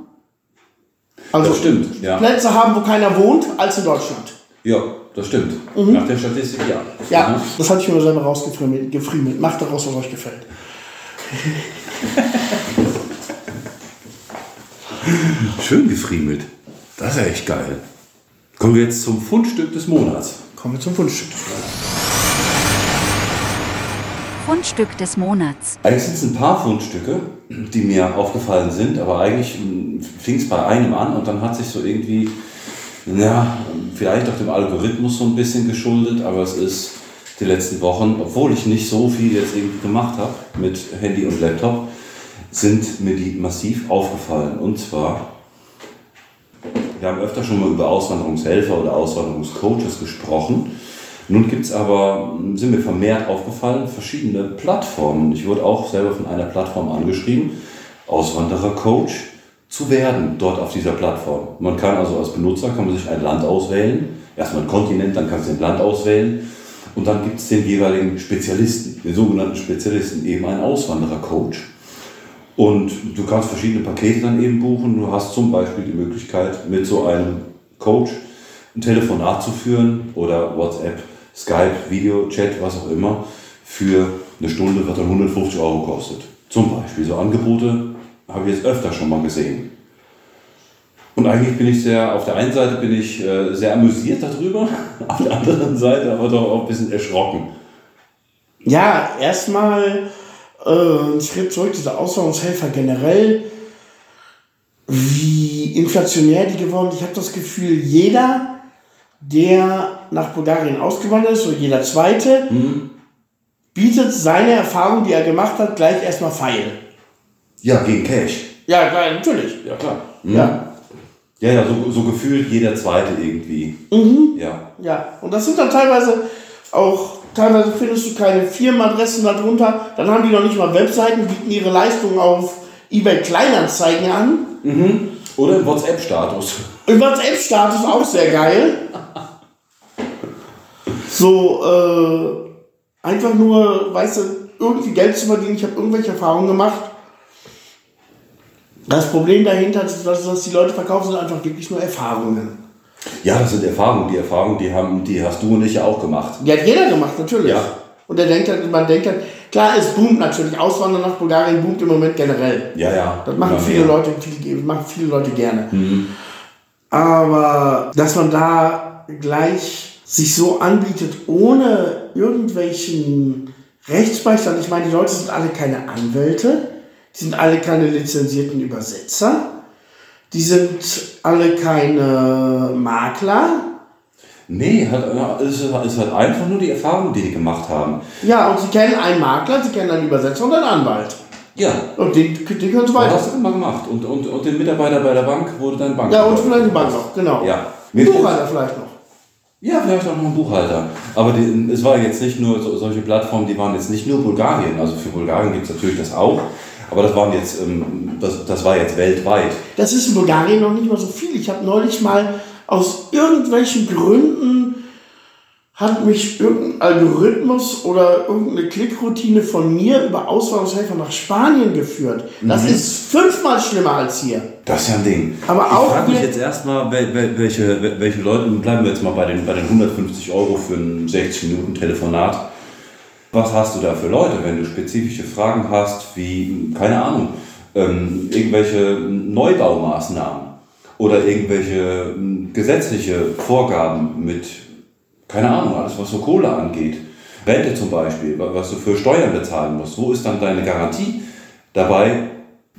also Das stimmt, ja. Plätze haben, wo keiner wohnt, als in Deutschland. Ja, das stimmt. Nach der Statistik ja. Mhm. Ja, Aha. das hatte ich mir selber rausgefriemelt. gefriemelt. Macht daraus, was euch gefällt. (laughs) Schön gefriemelt. Das ist echt geil. Kommen wir jetzt zum Fundstück des Monats. Kommen wir zum Fundstück. Fundstück des Monats. Eigentlich sind es ein paar Fundstücke, die mir aufgefallen sind, aber eigentlich fing es bei einem an und dann hat sich so irgendwie, ja, vielleicht auch dem Algorithmus so ein bisschen geschuldet, aber es ist die letzten Wochen, obwohl ich nicht so viel jetzt irgendwie gemacht habe mit Handy und Laptop, sind mir die massiv aufgefallen. Und zwar, wir haben öfter schon mal über Auswanderungshelfer oder Auswanderungscoaches gesprochen. Nun gibt es aber, sind mir vermehrt aufgefallen, verschiedene Plattformen. Ich wurde auch selber von einer Plattform angeschrieben, Auswanderercoach zu werden dort auf dieser Plattform. Man kann also als Benutzer kann man sich ein Land auswählen, erstmal ein Kontinent, dann kannst du ein Land auswählen und dann gibt es den jeweiligen Spezialisten, den sogenannten Spezialisten, eben einen Auswanderercoach. Und du kannst verschiedene Pakete dann eben buchen. Du hast zum Beispiel die Möglichkeit, mit so einem Coach ein Telefonat zu führen oder WhatsApp, Skype, Videochat, was auch immer, für eine Stunde, was dann 150 Euro kostet. Zum Beispiel. So Angebote habe ich jetzt öfter schon mal gesehen. Und eigentlich bin ich sehr, auf der einen Seite bin ich äh, sehr amüsiert darüber, (laughs) auf der anderen Seite aber doch auch ein bisschen erschrocken. Ja, erstmal äh, ein Schritt zurück, diese Auswanderungshelfer generell, wie inflationär die geworden sind. Ich habe das Gefühl, jeder, der nach Bulgarien ausgewandert ist, so jeder zweite, bietet seine Erfahrung, die er gemacht hat, gleich erstmal feil. Ja, gegen Cash. Ja, klar, natürlich. Ja, klar. Mhm. Ja. Ja, ja, so, so gefühlt jeder Zweite irgendwie. Ja. Ja, und das sind dann teilweise auch, teilweise findest du keine Firmenadressen darunter, dann haben die noch nicht mal Webseiten, bieten ihre Leistungen auf eBay Kleinanzeigen an. Oder im WhatsApp-Status. Im WhatsApp-Status auch sehr geil. (laughs) So, äh, einfach nur, weißt du, irgendwie Geld zu verdienen. Ich habe irgendwelche Erfahrungen gemacht. Das Problem dahinter ist, dass, dass die Leute verkaufen, sind einfach wirklich nur Erfahrungen. Ja, das sind Erfahrungen. Die Erfahrungen, die, haben, die hast du und ich ja auch gemacht. Die hat jeder gemacht, natürlich. Ja. Und der denkt halt, man denkt halt, klar, es boomt natürlich. Auswandern nach Bulgarien boomt im Moment generell. Ja, ja. Das machen Immer viele mehr. Leute, viel, machen viele Leute gerne. Aber dass man da gleich sich so anbietet, ohne irgendwelchen Rechtsbeistand. Ich meine, die Leute sind alle keine Anwälte, die sind alle keine lizenzierten Übersetzer, die sind alle keine Makler. Nee, hat, es ist, halt einfach nur die Erfahrung, die die gemacht haben. Ja, und sie kennen einen Makler, sie kennen einen Übersetzer und einen Anwalt. Ja, Und den, den können sie das weiter. hast du immer gemacht. Und, und, und den Mitarbeiter bei der Bank wurde dein Bank. Ja, und vielleicht die Bank noch, genau. Ja. Buchhalter vielleicht noch. Ja, vielleicht auch noch ein Buchhalter. Aber die, es war jetzt nicht nur so, solche Plattformen, die waren jetzt nicht nur Bulgarien. Also für Bulgarien gibt es natürlich das auch. Aber das waren jetzt, ähm, das, das war jetzt weltweit. Das ist in Bulgarien noch nicht mal so viel. Ich habe neulich mal aus irgendwelchen Gründen hat mich irgendein Algorithmus oder irgendeine Klickroutine von mir über Auswanderungshelfer nach Spanien geführt. Das ist fünfmal schlimmer als hier. Das ist ja ein Ding. Aber ich auch frage mich jetzt erstmal, wel, wel, welche, wel- welche Leute, bleiben wir jetzt mal bei den, bei den 150 Euro für ein 60 Minuten Telefonat. Was hast du da für Leute, wenn du spezifische Fragen hast, wie, keine Ahnung, ähm, irgendwelche Neubaumaßnahmen oder irgendwelche ähm, gesetzliche Vorgaben mit, keine Ahnung, alles was so Kohle angeht. Rente zum Beispiel, wa- was du für Steuern bezahlen musst. Wo ist dann deine Garantie dabei,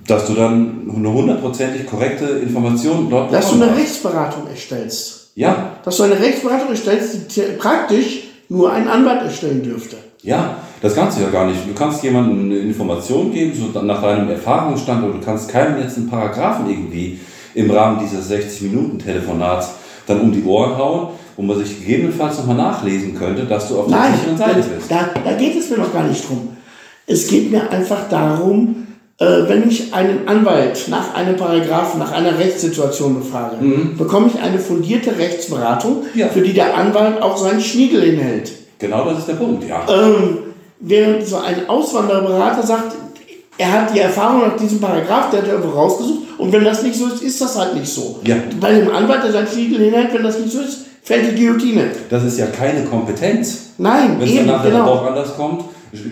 dass du dann eine hundertprozentig korrekte Information dort Dass du eine hast? Rechtsberatung erstellst. Ja, Dass du eine Rechtsberatung erstellst, die praktisch nur ein Anwalt erstellen dürfte. ja, das kannst du ja gar nicht. Du kannst jemandem eine Information geben, so nach deinem Erfahrungsstand, und du kannst keinem jetzt einen Paragraphen irgendwie im Rahmen dieses 60-Minuten-Telefonats dann um die Ohren hauen, wo man sich gegebenenfalls nochmal nachlesen könnte, dass du auf der Nein, sicheren Seite bist. da, da geht es mir noch gar nicht drum. Es geht mir einfach darum, äh, wenn ich einen Anwalt nach einem Paragraphen, nach einer Rechtssituation befrage, bekomme ich eine fundierte Rechtsberatung, Ja. für die der Anwalt auch seinen Schniegel hinhält. Genau das ist der Punkt, ja. Ähm, während so ein Auswanderberater sagt, er hat die Erfahrung nach diesem Paragraph, der hat er rausgesucht, und wenn das nicht so ist, ist das halt nicht so. Ja. Bei dem Anwalt, der seinen Schniegel hinhält, wenn das nicht so ist, fällt die Guillotine. Das ist ja keine Kompetenz. Nein, Wenn es nachher genau. doch anders kommt,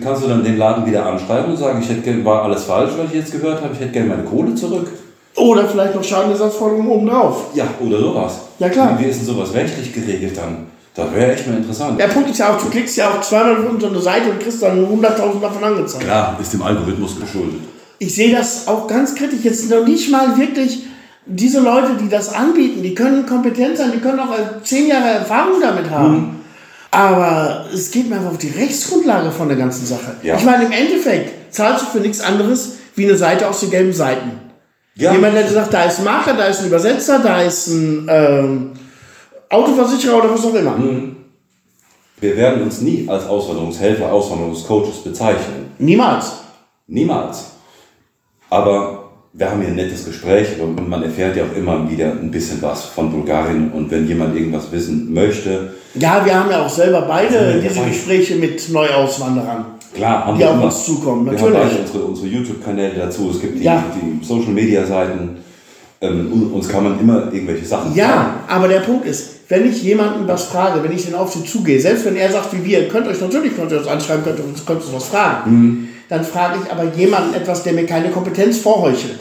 kannst du dann den Laden wieder anschreiben und sagen, ich hätte gern, war alles falsch, was ich jetzt gehört habe, ich hätte gerne meine Kohle zurück. Oder vielleicht noch Schadenersatzforderungen obendrauf. Ja, oder sowas. Ja, klar. Wie, ist denn sowas rechtlich geregelt dann? Das wäre echt mal interessant. Der Punkt ist ja auch, du klickst ja auch zweimal auf unsere Seite und kriegst dann 100.000 davon angezeigt. Klar, ist dem Algorithmus geschuldet. Ich sehe das auch ganz kritisch. Jetzt noch nicht mal wirklich diese Leute, die das anbieten, die können kompetent sein, die können auch äh, zehn Jahre Erfahrung damit haben. Aber es geht mir einfach auf die Rechtsgrundlage von der ganzen Sache. Ja. Ich meine, im Endeffekt zahlst du für nichts anderes wie eine Seite aus den gelben Seiten. Ja, Jemand, der sagt, da ist ein Makler, da ist ein Übersetzer, da ist ein ähm, Autoversicherer oder was auch immer. wir werden uns nie als Auswanderungshelfer, Auswanderungscoaches bezeichnen. Niemals. Niemals. Aber wir haben hier ein nettes Gespräch und man erfährt ja auch immer wieder ein bisschen was von Bulgarien. Und wenn jemand irgendwas wissen möchte, Ja, wir haben ja auch selber beide Ja, diese. Gespräche mit Neuauswanderern. Klar, haben Die wir auf immer. uns zukommen, Wir natürlich. haben beide unsere, unsere YouTube-Kanäle dazu. Es gibt die, Ja. die Social-Media-Seiten. Ähm, uns kann man immer irgendwelche Sachen Ja, aber der Punkt ist, wenn ich jemanden was frage, wenn ich den auf sie zugehe, selbst wenn er sagt wie wir, könnt euch natürlich könnt ihr uns anschreiben, könnt ihr uns, könnt ihr uns was fragen, Mhm. Dann frage ich aber jemanden etwas, der mir keine Kompetenz vorheuchelt.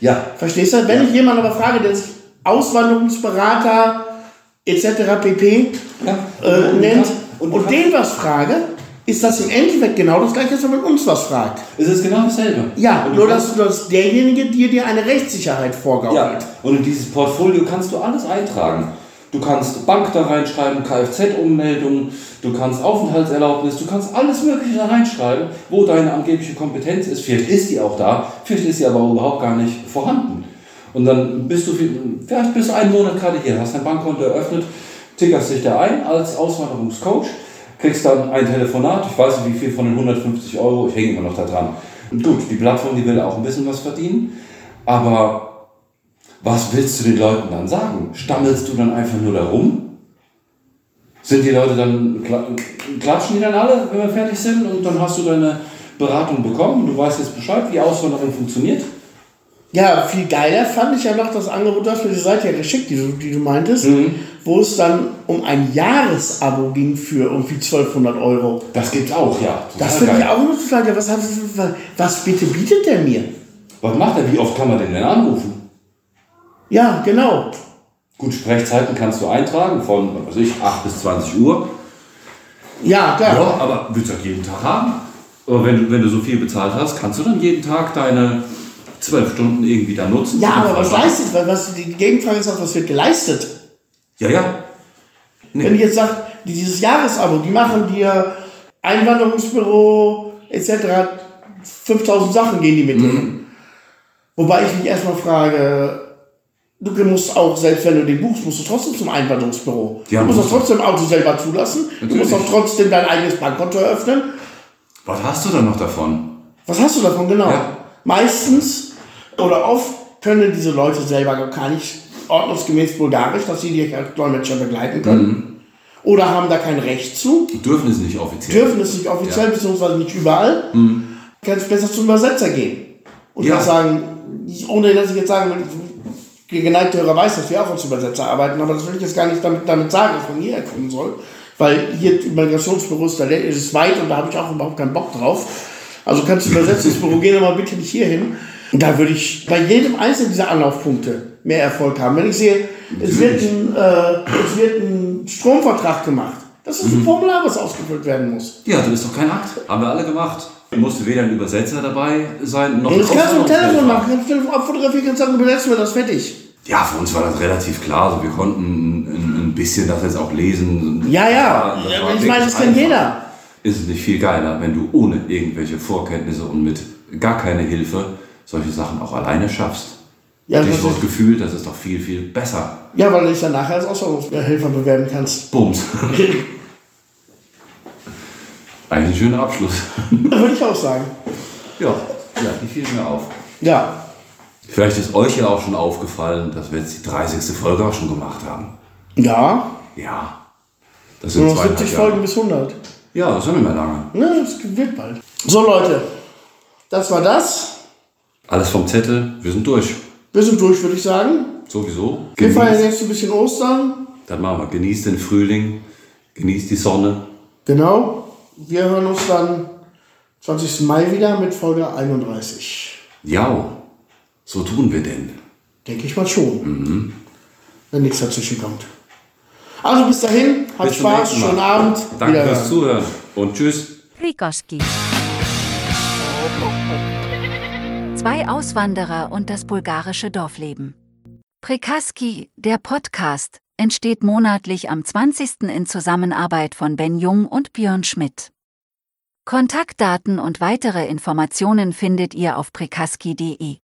Ja, Verstehst du? Wenn Ja. ich jemanden aber frage, der sich Auswanderungsberater etc. pp. ja. Äh, nennt Und, und, den was frage, ist das im Endeffekt genau das gleiche, als wenn man uns was fragt. es ist genau dasselbe. Ja, nur du- dass, dass derjenige dir dir eine Rechtssicherheit vorgaukelt. Ja, und in dieses Portfolio kannst du alles eintragen. Du kannst Bank da reinschreiben, Kfz-Ummeldung, du kannst Aufenthaltserlaubnis, du kannst alles Mögliche da reinschreiben, wo deine angebliche Kompetenz ist. Vielleicht ist die auch da, vielleicht ist sie aber überhaupt gar nicht vorhanden. Und dann bist du, vielleicht bist du einen Monat gerade hier, hast dein Bankkonto eröffnet, tickerst dich da ein als Auswanderungscoach, kriegst dann ein Telefonat, ich weiß nicht wie viel von den 150 Euro, ich hänge immer noch da dran. Und gut, die Plattform, die will auch ein bisschen was verdienen, aber was willst du den Leuten dann sagen? Stammelst du dann einfach nur da rum? Sind die Leute dann, klatschen die dann alle, wenn wir fertig sind und dann hast du deine Beratung bekommen, du weißt jetzt Bescheid, wie Auswanderung funktioniert? Ja, viel geiler fand ich ja noch das Angebot, das mir die Seite ja geschickt, die du, die du meintest, mhm. wo es dann um ein Jahresabo ging für irgendwie 1200 Euro. Das gibt's auch, ja. Das finde ich auch nur total geil. Was, was bitte bietet der mir? Was macht er? Wie oft kann man den denn anrufen? Ja, genau. Gut, Sprechzeiten kannst du eintragen von, was weiß ich, 8 bis 20 Uhr. Ja, klar. Ja, aber willst du auch jeden Tag haben? Aber wenn, wenn du so viel bezahlt hast, kannst du dann jeden Tag deine zwölf Stunden irgendwie da nutzen. Ja, aber was leistet, was, die Gegenfrage ist auch, was wird geleistet? Ja, ja. Nee. Wenn ich jetzt sage, dieses Jahresabo, die machen dir Einwanderungsbüro etc. 5000 Sachen gehen die mit mhm. Wobei ich mich erstmal frage, du musst auch, selbst wenn du den buchst, musst du trotzdem zum Einwanderungsbüro. Ja, du musst auch trotzdem Auto selber zulassen. Natürlich. Du musst auch trotzdem dein eigenes Bankkonto eröffnen. Was hast du dann noch davon? Was hast du davon, genau? Ja. Meistens oder oft können diese Leute selber gar nicht ordnungsgemäß Bulgarisch, dass sie die als Dolmetscher begleiten können. Mhm. Oder haben da kein Recht zu. Dürfen es nicht offiziell. Dürfen es nicht offiziell, ja. beziehungsweise nicht überall. Mhm. Kann es besser zum Übersetzer gehen. Und ja. sagen, ohne dass ich jetzt sagen will, der geneigte Hörer weiß, dass wir auch als Übersetzer arbeiten, aber das will ich jetzt gar nicht damit, damit sagen, dass man hierher kommen soll. Weil hier Migrationsbüro ist, ist weit und da habe ich auch überhaupt keinen Bock drauf. Also kannst du Übersetzungsbüro gehen, aber bitte nicht hierhin. Und da würde ich bei jedem einzelnen dieser Anlaufpunkte mehr Erfolg haben. Wenn ich sehe, es wird ein, äh, es wird ein Stromvertrag gemacht. Das ist ein mhm. Formular, was ausgefüllt werden muss. Ja, das ist doch kein Akt. Haben wir alle gemacht. Da musste weder ein Übersetzer dabei sein, noch ein Das kannst du am Telefon machen. Kannst du Telefon abfotografieren, kannst sagen, übersetzen wir das fertig. Ja, für uns war das relativ klar. Also wir konnten ein, ein bisschen das jetzt auch lesen. Ja, ja. ja ich meine, das kann jeder. Ist es nicht viel geiler, wenn du ohne irgendwelche Vorkenntnisse und mit gar keine Hilfe solche Sachen auch alleine schaffst. Ja, Stichwort Gefühl, das ist doch viel, viel besser. Ja, weil du dich dann nachher als Auswanderungshelfer bewerben kannst. Bums. (laughs) Eigentlich ein schöner Abschluss. Würde ich auch sagen. Ja, ja, die fiel mir auf. Ja. Vielleicht ist euch ja auch schon aufgefallen, dass wir jetzt die 30. Folge auch schon gemacht haben. Ja. Ja. Das sind Nur noch 70 Jahre. Folgen bis 100. Ja, das ist nicht mehr lange. Ne, das wird bald. So, Leute. Das war das. Alles vom Zettel, wir sind durch. Wir sind durch, würde ich sagen. Sowieso. Wir feiern jetzt ein bisschen Ostern. Dann machen wir. Genießt den Frühling, genießt die Sonne. Genau. Wir hören uns dann 20. Mai wieder mit Folge 31. Ja, so tun wir denn. Denke ich mal schon. Mhm. Wenn nichts dazwischen kommt. Also bis dahin, habt bis Spaß, schönen Abend. Danke fürs Zuhören und tschüss. Rikoski. Zwei Auswanderer und das bulgarische Dorfleben. Prekaski, der Podcast, entsteht monatlich am 20. in Zusammenarbeit von Ben Jung und Björn Schmidt. Kontaktdaten und weitere Informationen findet ihr auf prekaski.de.